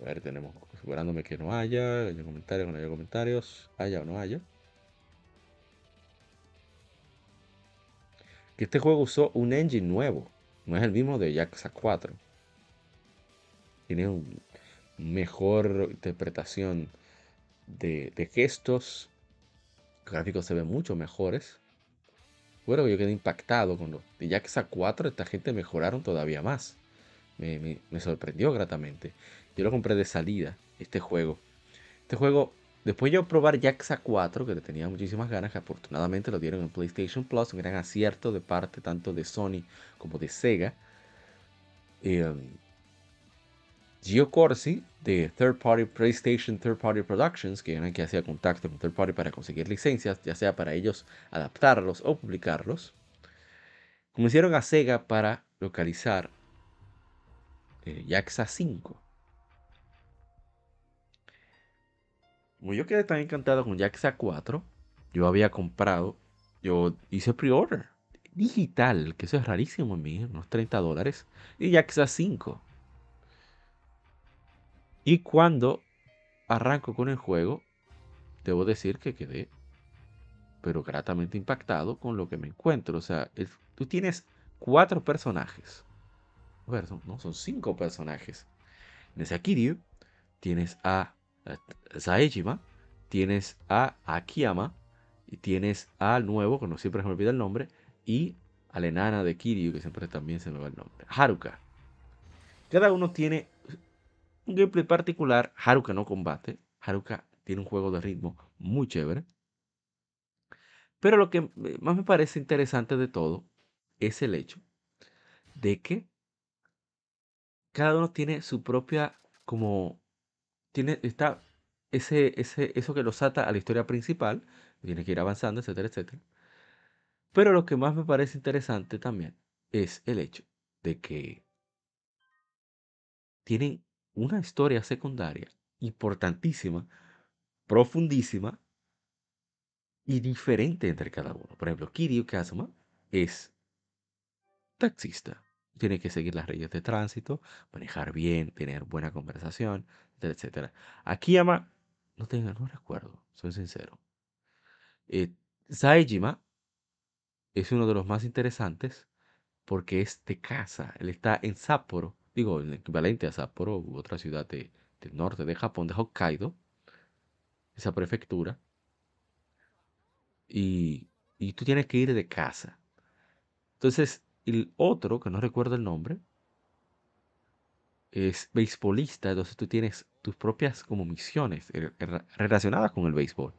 A ver, tenemos asegurándome que no haya, haya comentarios, no haya comentarios, haya o no haya. Que este juego usó un engine nuevo, no es el mismo de Yakuza 4. Tiene un, mejor interpretación de, gestos. Los gráficos se ven mucho mejores. Bueno, yo quedé impactado con lo de Yakuza 4. Esta gente mejoraron todavía más. Me, sorprendió gratamente. Yo lo compré de salida, este juego. Este juego, después yo probar Yakuza 4, que le tenía muchísimas ganas, que afortunadamente lo dieron en PlayStation Plus, un gran acierto de parte tanto de Sony como de Sega. Eh, Gio Corsi de Third Party PlayStation Third Party Productions, que era el que hacía contacto con Third Party para conseguir licencias, ya sea para ellos adaptarlos o publicarlos, convencieron a Sega para localizar eh, 5. Como yo quedé tan encantado con Yaxa 4, yo había comprado, yo hice pre-order digital, que eso es rarísimo en mí, unos 30 dólares, y Yaxa 5. Y cuando arranco con el juego, debo decir que quedé, pero gratamente impactado con lo que me encuentro. O sea, tú tienes cuatro personajes. A ver, son, no, son cinco personajes. En ese Kiryu tienes a, Saejima, tienes a Akiyama, y tienes al nuevo, que no siempre se me olvida el nombre, y a la enana de Kiryu, que siempre también se me va el nombre, Haruka. Cada uno tiene un gameplay particular, Haruka no combate. Haruka tiene un juego de ritmo muy chévere. Pero lo que más me parece interesante de todo es el hecho de que cada uno tiene su propia, como, tiene, está ese, ese, eso que los ata a la historia principal, tiene que ir avanzando, etcétera, etcétera. Pero lo que más me parece interesante también es el hecho de que tienen una historia secundaria importantísima, profundísima y diferente entre cada uno. Por ejemplo, Kiryu Kazuma es taxista. Tiene que seguir las leyes de tránsito, manejar bien, tener buena conversación, etc. Akiyama, no tengo, no recuerdo, soy sincero. Eh, Saejima es uno de los más interesantes porque es de casa. Él está en Sapporo digo, el equivalente a Sapporo otra ciudad del norte de Japón, de Hokkaido, esa prefectura, y, y tú tienes que ir de casa. Entonces, el otro, que no recuerdo el nombre, es beisbolista, entonces tú tienes tus propias como misiones eh, re- relacionadas con el béisbol.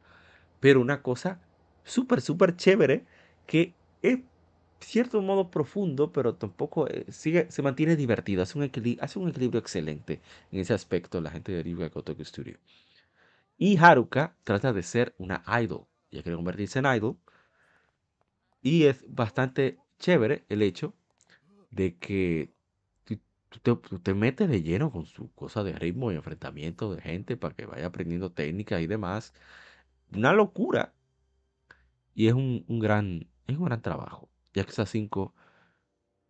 Pero una cosa súper, súper chévere que es cierto modo profundo, pero tampoco eh, sigue, se mantiene divertido. Hace un, equili- hace un equilibrio excelente en ese aspecto la gente de Ryuga Gotoku Studio. Y Haruka trata de ser una idol. Ella quiere convertirse en idol. Y es bastante chévere el hecho de que tú, te, tú te metes de lleno con su cosa de ritmo y enfrentamiento de gente para que vaya aprendiendo técnicas y demás. Una locura. Y es un, un gran, es un gran trabajo. Yakuza 5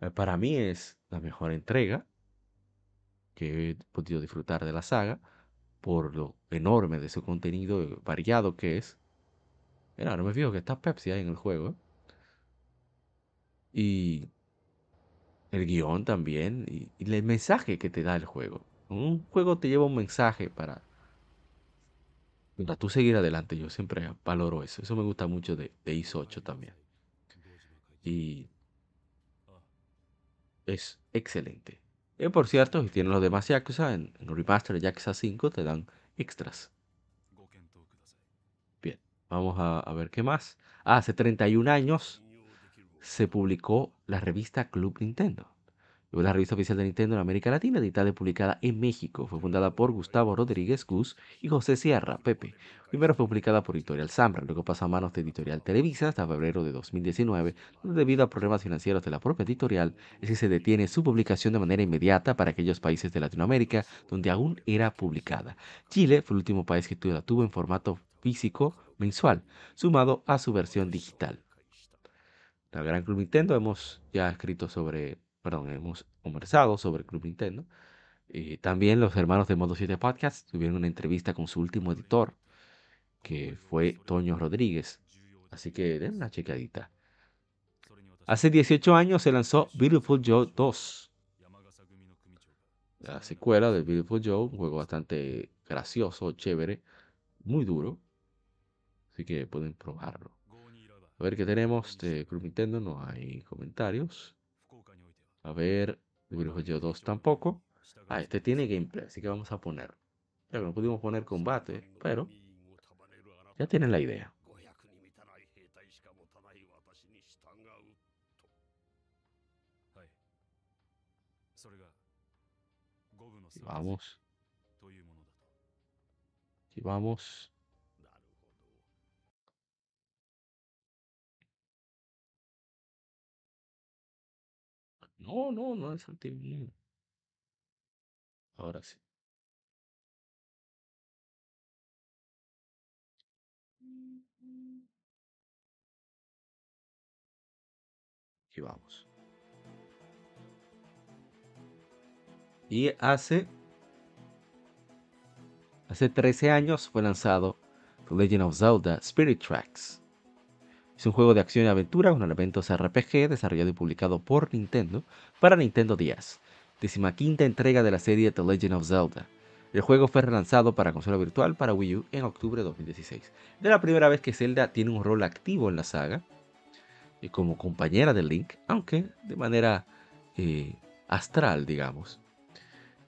eh, para mí es la mejor entrega que he podido disfrutar de la saga por lo enorme de su contenido eh, variado que es. Mira, no me fijo que está Pepsi ahí en el juego. ¿eh? Y el guion también y, el mensaje que te da el juego. Un juego te lleva un mensaje para, para tú seguir adelante. Yo siempre valoro eso. Eso me gusta mucho de, de ISO 8 también. Y es excelente. Y por cierto, si tienen los demás Yakuza, en, en Remaster Yakuza 5 te dan extras. Bien, vamos a, a ver qué más. Ah, hace 31 años se publicó la revista Club Nintendo. La revista oficial de Nintendo en América Latina, editada y publicada en México. Fue fundada por Gustavo Rodríguez Gus y José Sierra Pepe. Primero fue publicada por Editorial Zambra, luego pasó a manos de Editorial Televisa hasta febrero de 2019, donde debido a problemas financieros de la propia editorial, es se detiene su publicación de manera inmediata para aquellos países de Latinoamérica donde aún era publicada. Chile fue el último país que la tuvo en formato físico mensual, sumado a su versión digital. La Gran Club Nintendo hemos ya escrito sobre, perdón, hemos conversado sobre Club Nintendo. Y también los hermanos de Modo 7 Podcast tuvieron una entrevista con su último editor, que fue Toño Rodríguez. Así que den una checadita. Hace 18 años se lanzó Beautiful Joe 2, la secuela de Beautiful Joe, un juego bastante gracioso, chévere, muy duro. Así que pueden probarlo. A ver qué tenemos de Club Nintendo, no hay comentarios. A ver, de Joe 2 tampoco. Ah, este tiene gameplay, así que vamos a ponerlo. Ya que no pudimos poner combate, pero ya tienen la idea. Y vamos. Y vamos. No, no, no es antiguo. Ahora sí. Y vamos. Y hace hace 13 años fue lanzado The Legend of Zelda Spirit Tracks. Es un juego de acción y aventura con elementos RPG desarrollado y publicado por Nintendo para Nintendo DS, quinta entrega de la serie The Legend of Zelda. El juego fue relanzado para consola virtual para Wii U en octubre de 2016. Es la primera vez que Zelda tiene un rol activo en la saga, y como compañera de Link, aunque de manera eh, astral, digamos.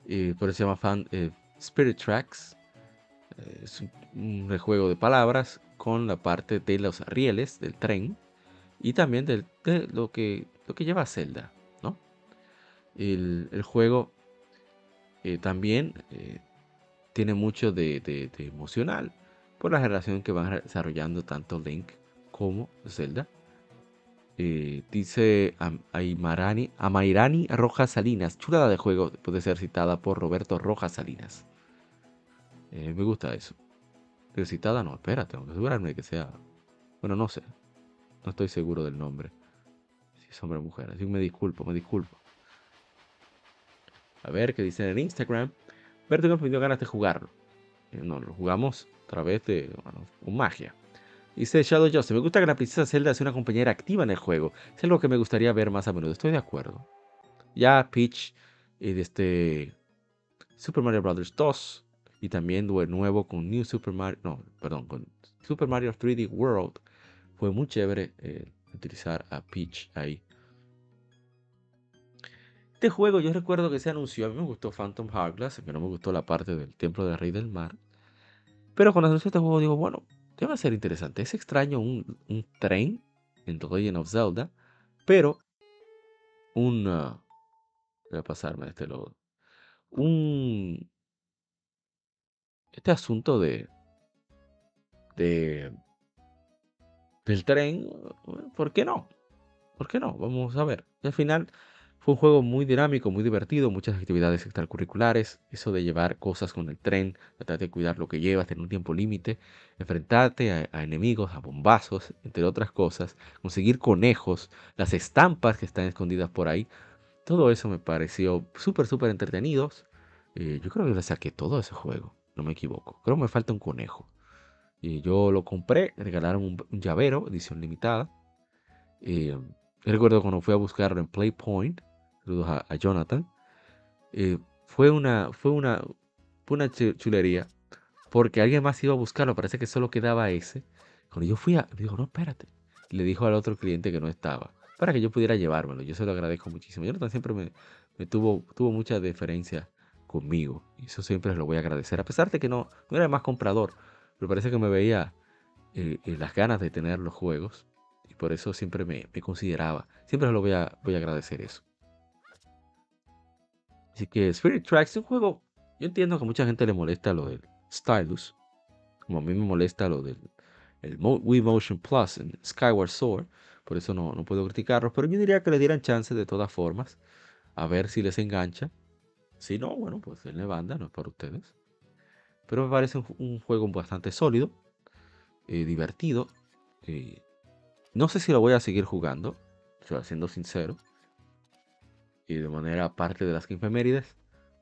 Eh, por eso se llama fan, eh, Spirit Tracks. Eh, es un, un juego de palabras con la parte de los rieles del tren y también de lo que, lo que lleva Zelda. ¿no? El, el juego eh, también eh, tiene mucho de, de- emocional por la relación que van desarrollando tanto Link como Zelda. Eh, dice Aymarani, Amairani Rojas Salinas, chulada de juego, puede ser citada por Roberto Rojas Salinas. Me gusta eso. Pero citada no, espérate, tengo que asegurarme que sea. Bueno, no sé. No estoy seguro del nombre. Si es hombre o mujer. Así que me disculpo, me disculpo. A ver qué dicen en Instagram. Ver, tengo me dio ganas de jugarlo. Eh, no, lo jugamos a través de. Bueno, con magia. Dice Shadow Joseph, me gusta que la princesa Zelda sea una compañera activa en el juego. Es algo que me gustaría ver más a menudo. Estoy de acuerdo. Ya Peach y de este Super Mario Bros. 2 y también de nuevo con New Super Mario, no, perdón, con Super Mario 3D World. Fue muy chévere eh, utilizar a Peach ahí. Este juego yo recuerdo que se anunció, a mí me gustó Phantom Hourglass, que no me gustó la parte del Templo del Rey del Mar. Pero cuando anunció este juego digo, bueno, debe ser interesante. Es extraño un, un tren en The Legend of Zelda, pero un... ah, voy a pasarme a este lado. Un... Este asunto de... de del tren, ¿por qué no? ¿Por qué no? Vamos a ver. Al final fue un juego muy dinámico, muy divertido, muchas actividades extracurriculares, eso de llevar cosas con el tren, tratar de cuidar lo que llevas, tener un tiempo límite, enfrentarte a, a enemigos, a bombazos, entre otras cosas, conseguir conejos, las estampas que están escondidas por ahí. Todo eso me pareció súper, súper entretenidos. Eh, yo creo que le saqué todo ese juego, no me equivoco. Creo que me falta un conejo. Y yo lo compré, regalaron un, llavero, edición limitada. Eh, recuerdo cuando fui a buscarlo en Playpoint, saludos a, Jonathan, fue una, fue una, fue una chu- chulería, porque alguien más iba a buscarlo, parece que solo quedaba ese. Cuando yo fui a, dijo, no, espérate. Le dijo al otro cliente que no estaba, para que yo pudiera llevármelo. Yo se lo agradezco muchísimo. Jonathan siempre me, me tuvo, tuvo mucha deferencia conmigo, y eso siempre lo voy a agradecer, a pesar de que no, no era el más comprador, pero parece que me veía eh, las ganas de tener los juegos y por eso siempre me, me consideraba. Siempre lo voy a, voy a agradecer eso. Así que Spirit Tracks es un juego. Yo entiendo que a mucha gente le molesta lo del Stylus, como a mí me molesta lo del Wii Motion Plus en Skyward Sword. Por eso no, no puedo criticarlos, pero yo diría que le dieran chance de todas formas, a ver si les engancha. Si no, bueno, pues denle banda, no es para ustedes. Pero me parece un, ju- un juego bastante sólido, eh, divertido. eh, no sé si lo voy a seguir jugando, siendo sincero. Y de manera parte de las que efemérides,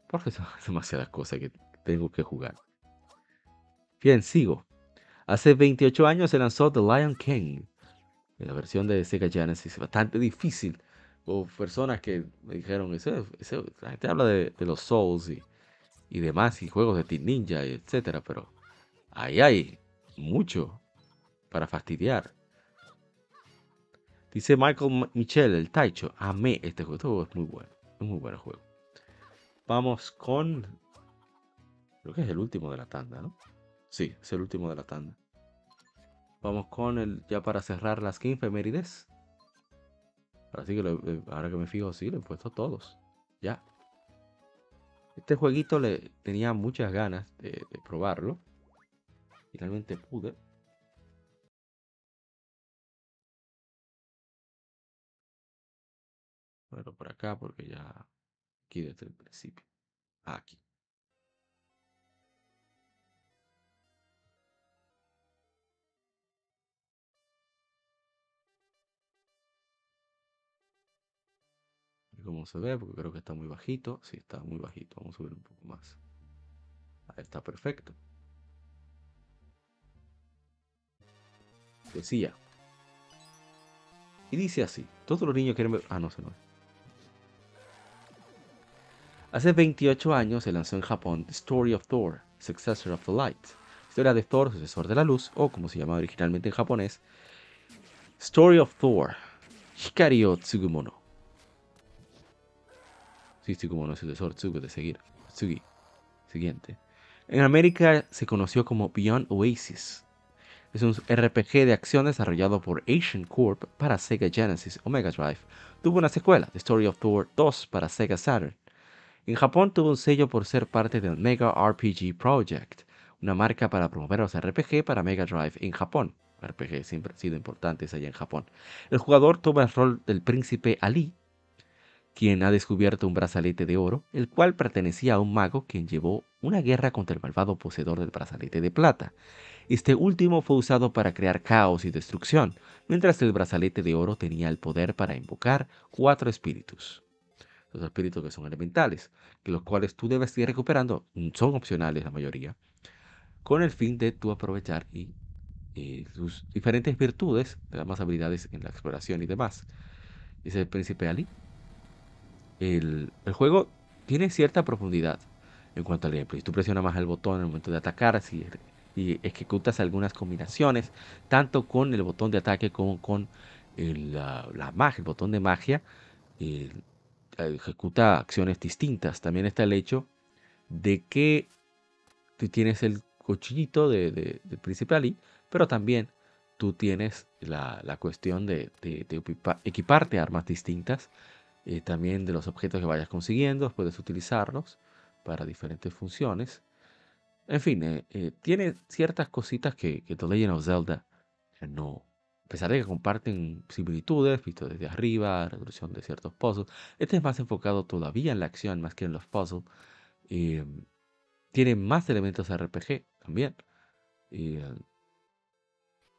porque son demasiadas cosas que tengo que jugar. Bien, sigo. Hace 28 años se lanzó The Lion King, la versión de Sega Genesis, bastante difícil. Hubo personas que me dijeron, eso, la gente habla de, los Souls y, y demás, y juegos de Team Ninja, y etcétera, pero ahí hay mucho para fastidiar. Dice Michael Michel, el Taicho, amé este juego, este es muy bueno, es muy buen juego. Vamos con, creo que es el último de la tanda, ¿no? Sí, es el último de la tanda. Vamos con el, ya para cerrar las 15 efemérides. Ahora sí que lo- eh, ahora que me fijo, sí, le he puesto todos. Ya. Este jueguito le tenía muchas ganas de, de probarlo. Finalmente pude. Bueno, por acá, porque ya aquí desde el principio. Aquí. Cómo se ve, porque creo que está muy bajito. Sí, está muy bajito. Vamos a subir un poco más. Ahí está perfecto. Decía. Y dice así. Todos los niños quieren ver... Ah, no, se no. Hace 28 años se lanzó en Japón The Story of Thor, Successor of the Light. Historia de Thor, sucesor de la luz, o como se llamaba originalmente en japonés, Story of Thor, Hikari o Tsugumono. Tsugu de seguir. Siguiente. En América se conoció como Beyond Oasis. Es un RPG de acción desarrollado por Asian Corp para Sega Genesis o Mega Drive. Tuvo una secuela, The Story of Thor 2 para Sega Saturn. En Japón tuvo un sello por ser parte del Mega RPG Project, una marca para promover los RPG para Mega Drive en Japón. RPG siempre han sido importantes allá en Japón. El jugador toma el rol del príncipe Ali, quien ha descubierto un brazalete de oro, el cual pertenecía a un mago quien llevó una guerra contra el malvado poseedor del brazalete de plata. Este último fue usado para crear caos y destrucción, mientras el brazalete de oro tenía el poder para invocar cuatro espíritus. Los espíritus que son elementales, que los cuales tú debes ir recuperando, mm, son opcionales la mayoría, con el fin de tú aprovechar y eh, sus diferentes virtudes, da más habilidades en la exploración y demás. Es el príncipe Ali. El, el juego tiene cierta profundidad en cuanto al gameplay. Tú presionas más el botón en el momento de atacar si- y ejecutas algunas combinaciones, tanto con el botón de ataque como con el, la, la magia, el botón de magia. El- ejecuta acciones distintas. También está el hecho de que tú tienes el cuchillito de, de, del príncipe Ali, pero también tú tienes la, la cuestión de, de, equiparte armas distintas, eh, también de los objetos que vayas consiguiendo, puedes utilizarlos para diferentes funciones. En fin, eh, eh, tiene ciertas cositas que, que The Legend of Zelda no, a pesar de que comparten similitudes, visto desde arriba, resolución de ciertos puzzles, este es más enfocado todavía en la acción más que en los puzzles. tiene más elementos RPG también.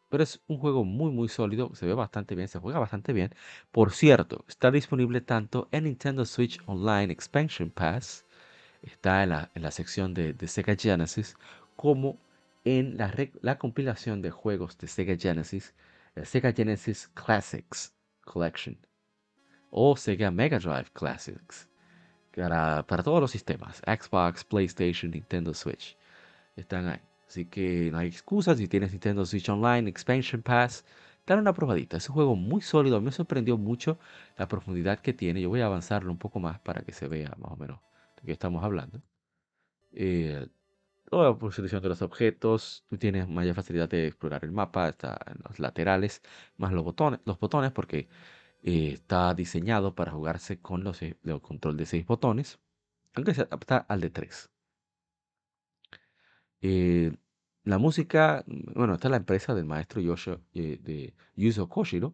Pero es un juego muy muy sólido, se ve bastante bien, se juega bastante bien. Por cierto, está disponible tanto en Nintendo Switch Online Expansion Pass, está en la, en la sección de, de, Sega Genesis, como en la, la, compilación de juegos de Sega Genesis, el Sega Genesis Classics Collection o Sega Mega Drive Classics, para, para todos los sistemas, Xbox, PlayStation, Nintendo Switch, están ahí. Así que no hay excusas. Si tienes Nintendo Switch Online, Expansion Pass, dale una probadita. Es un juego muy sólido. Me sorprendió mucho la profundidad que tiene. Yo voy a avanzarlo un poco más para que se vea más o menos de qué estamos hablando. Eh, toda la posición de los objetos. Tú tienes mayor facilidad de explorar el mapa. Está en los laterales, más los botones, los botones porque eh, está diseñado para jugarse con los, el eh, control de 6 botones. Aunque se adapta al de 3. Eh, la música, bueno, esta es la empresa del maestro Yoshio, eh, de Yuzo Koshiro.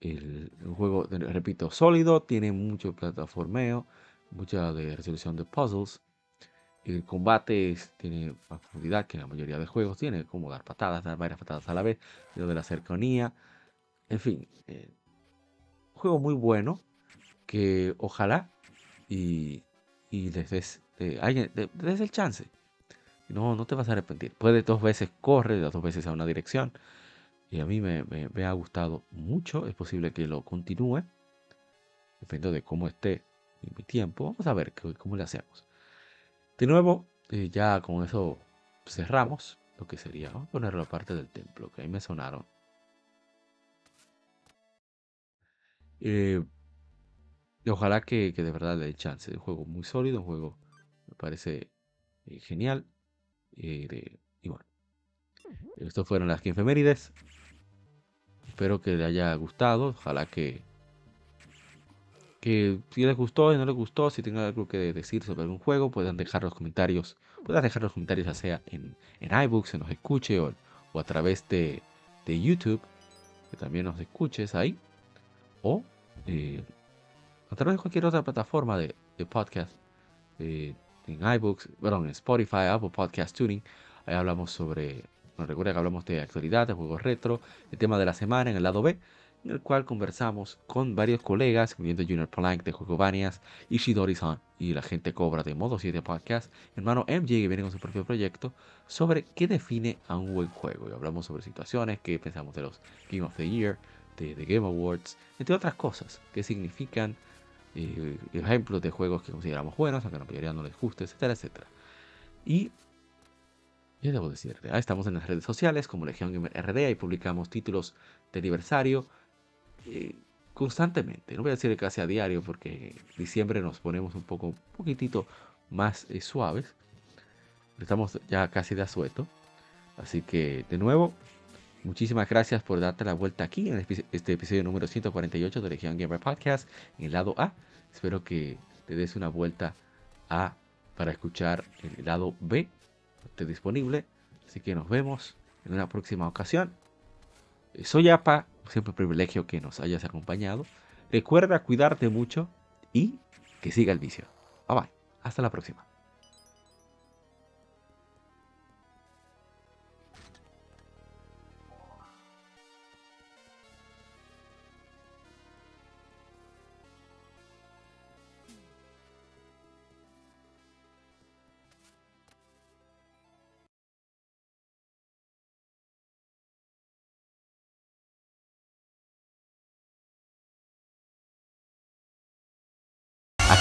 El, juego, repito, sólido, tiene mucho plataformeo, mucha de resolución de puzzles. El combate tiene más profundidad que la mayoría de juegos. Tiene como dar patadas, dar varias patadas a la vez, lo de la cercanía. En fin, eh, juego muy bueno que ojalá y, y les des, el chance. No, no te vas a arrepentir. Puede dos veces corre, dos veces a una dirección. Y a mí me, ha gustado mucho. Es posible que lo continúe. Depende de cómo esté en mi tiempo. Vamos a ver cómo le hacemos. De nuevo, eh, ya con eso cerramos lo que sería. Vamos a ponerlo aparte del templo, que ahí me sonaron. Eh, ojalá que, de verdad le dé chance. Un juego muy sólido, un juego me parece eh, genial. Eh, y bueno, estas fueron las 15 efemérides. Espero que les haya gustado. Ojalá que, que si les gustó y no les gustó, si tienen algo que decir sobre algún juego, puedan dejar los comentarios. Puedan dejar los comentarios ya sea en, en iBooks, en nos escuche o, a través de, de, YouTube, que también nos escuches ahí. O eh, a través de cualquier otra plataforma de, de podcast. Eh, en iBooks, perdón, en Spotify, Apple Podcast Tuning. Ahí hablamos sobre, bueno, recuerda que hablamos de actualidad, de juegos retro, el tema de la semana en el lado B, en el cual conversamos con varios colegas, incluyendo Junior Plank de Juegobanias, Ishidori-san y la gente Cobra de Modo 7 Podcast, hermano MJ que viene con su propio proyecto, sobre qué define a un buen juego. Y hablamos sobre situaciones, qué pensamos de los Game of the Year, de Game Awards, entre otras cosas, qué significan eh, ejemplos de juegos que consideramos buenos, aunque a la mayoría no les guste, etcétera, etcétera. Y ya debo decir, estamos en las redes sociales como Gamer RD y publicamos títulos de aniversario eh, constantemente. No voy a decir casi a diario porque en diciembre nos ponemos un poco, un poquitito más eh, suaves. Estamos ya casi de asueto. Así que de nuevo, Muchísimas gracias por darte la vuelta aquí en este episodio número 148 de Legion Gamer Podcast, en el lado A. Espero que te des una vuelta A para escuchar el lado B. Esté disponible. Así que nos vemos en una próxima ocasión. Eh, soy APA, siempre un privilegio que nos hayas acompañado. Recuerda cuidarte mucho y que siga el vicio. Bye bye. Hasta la próxima.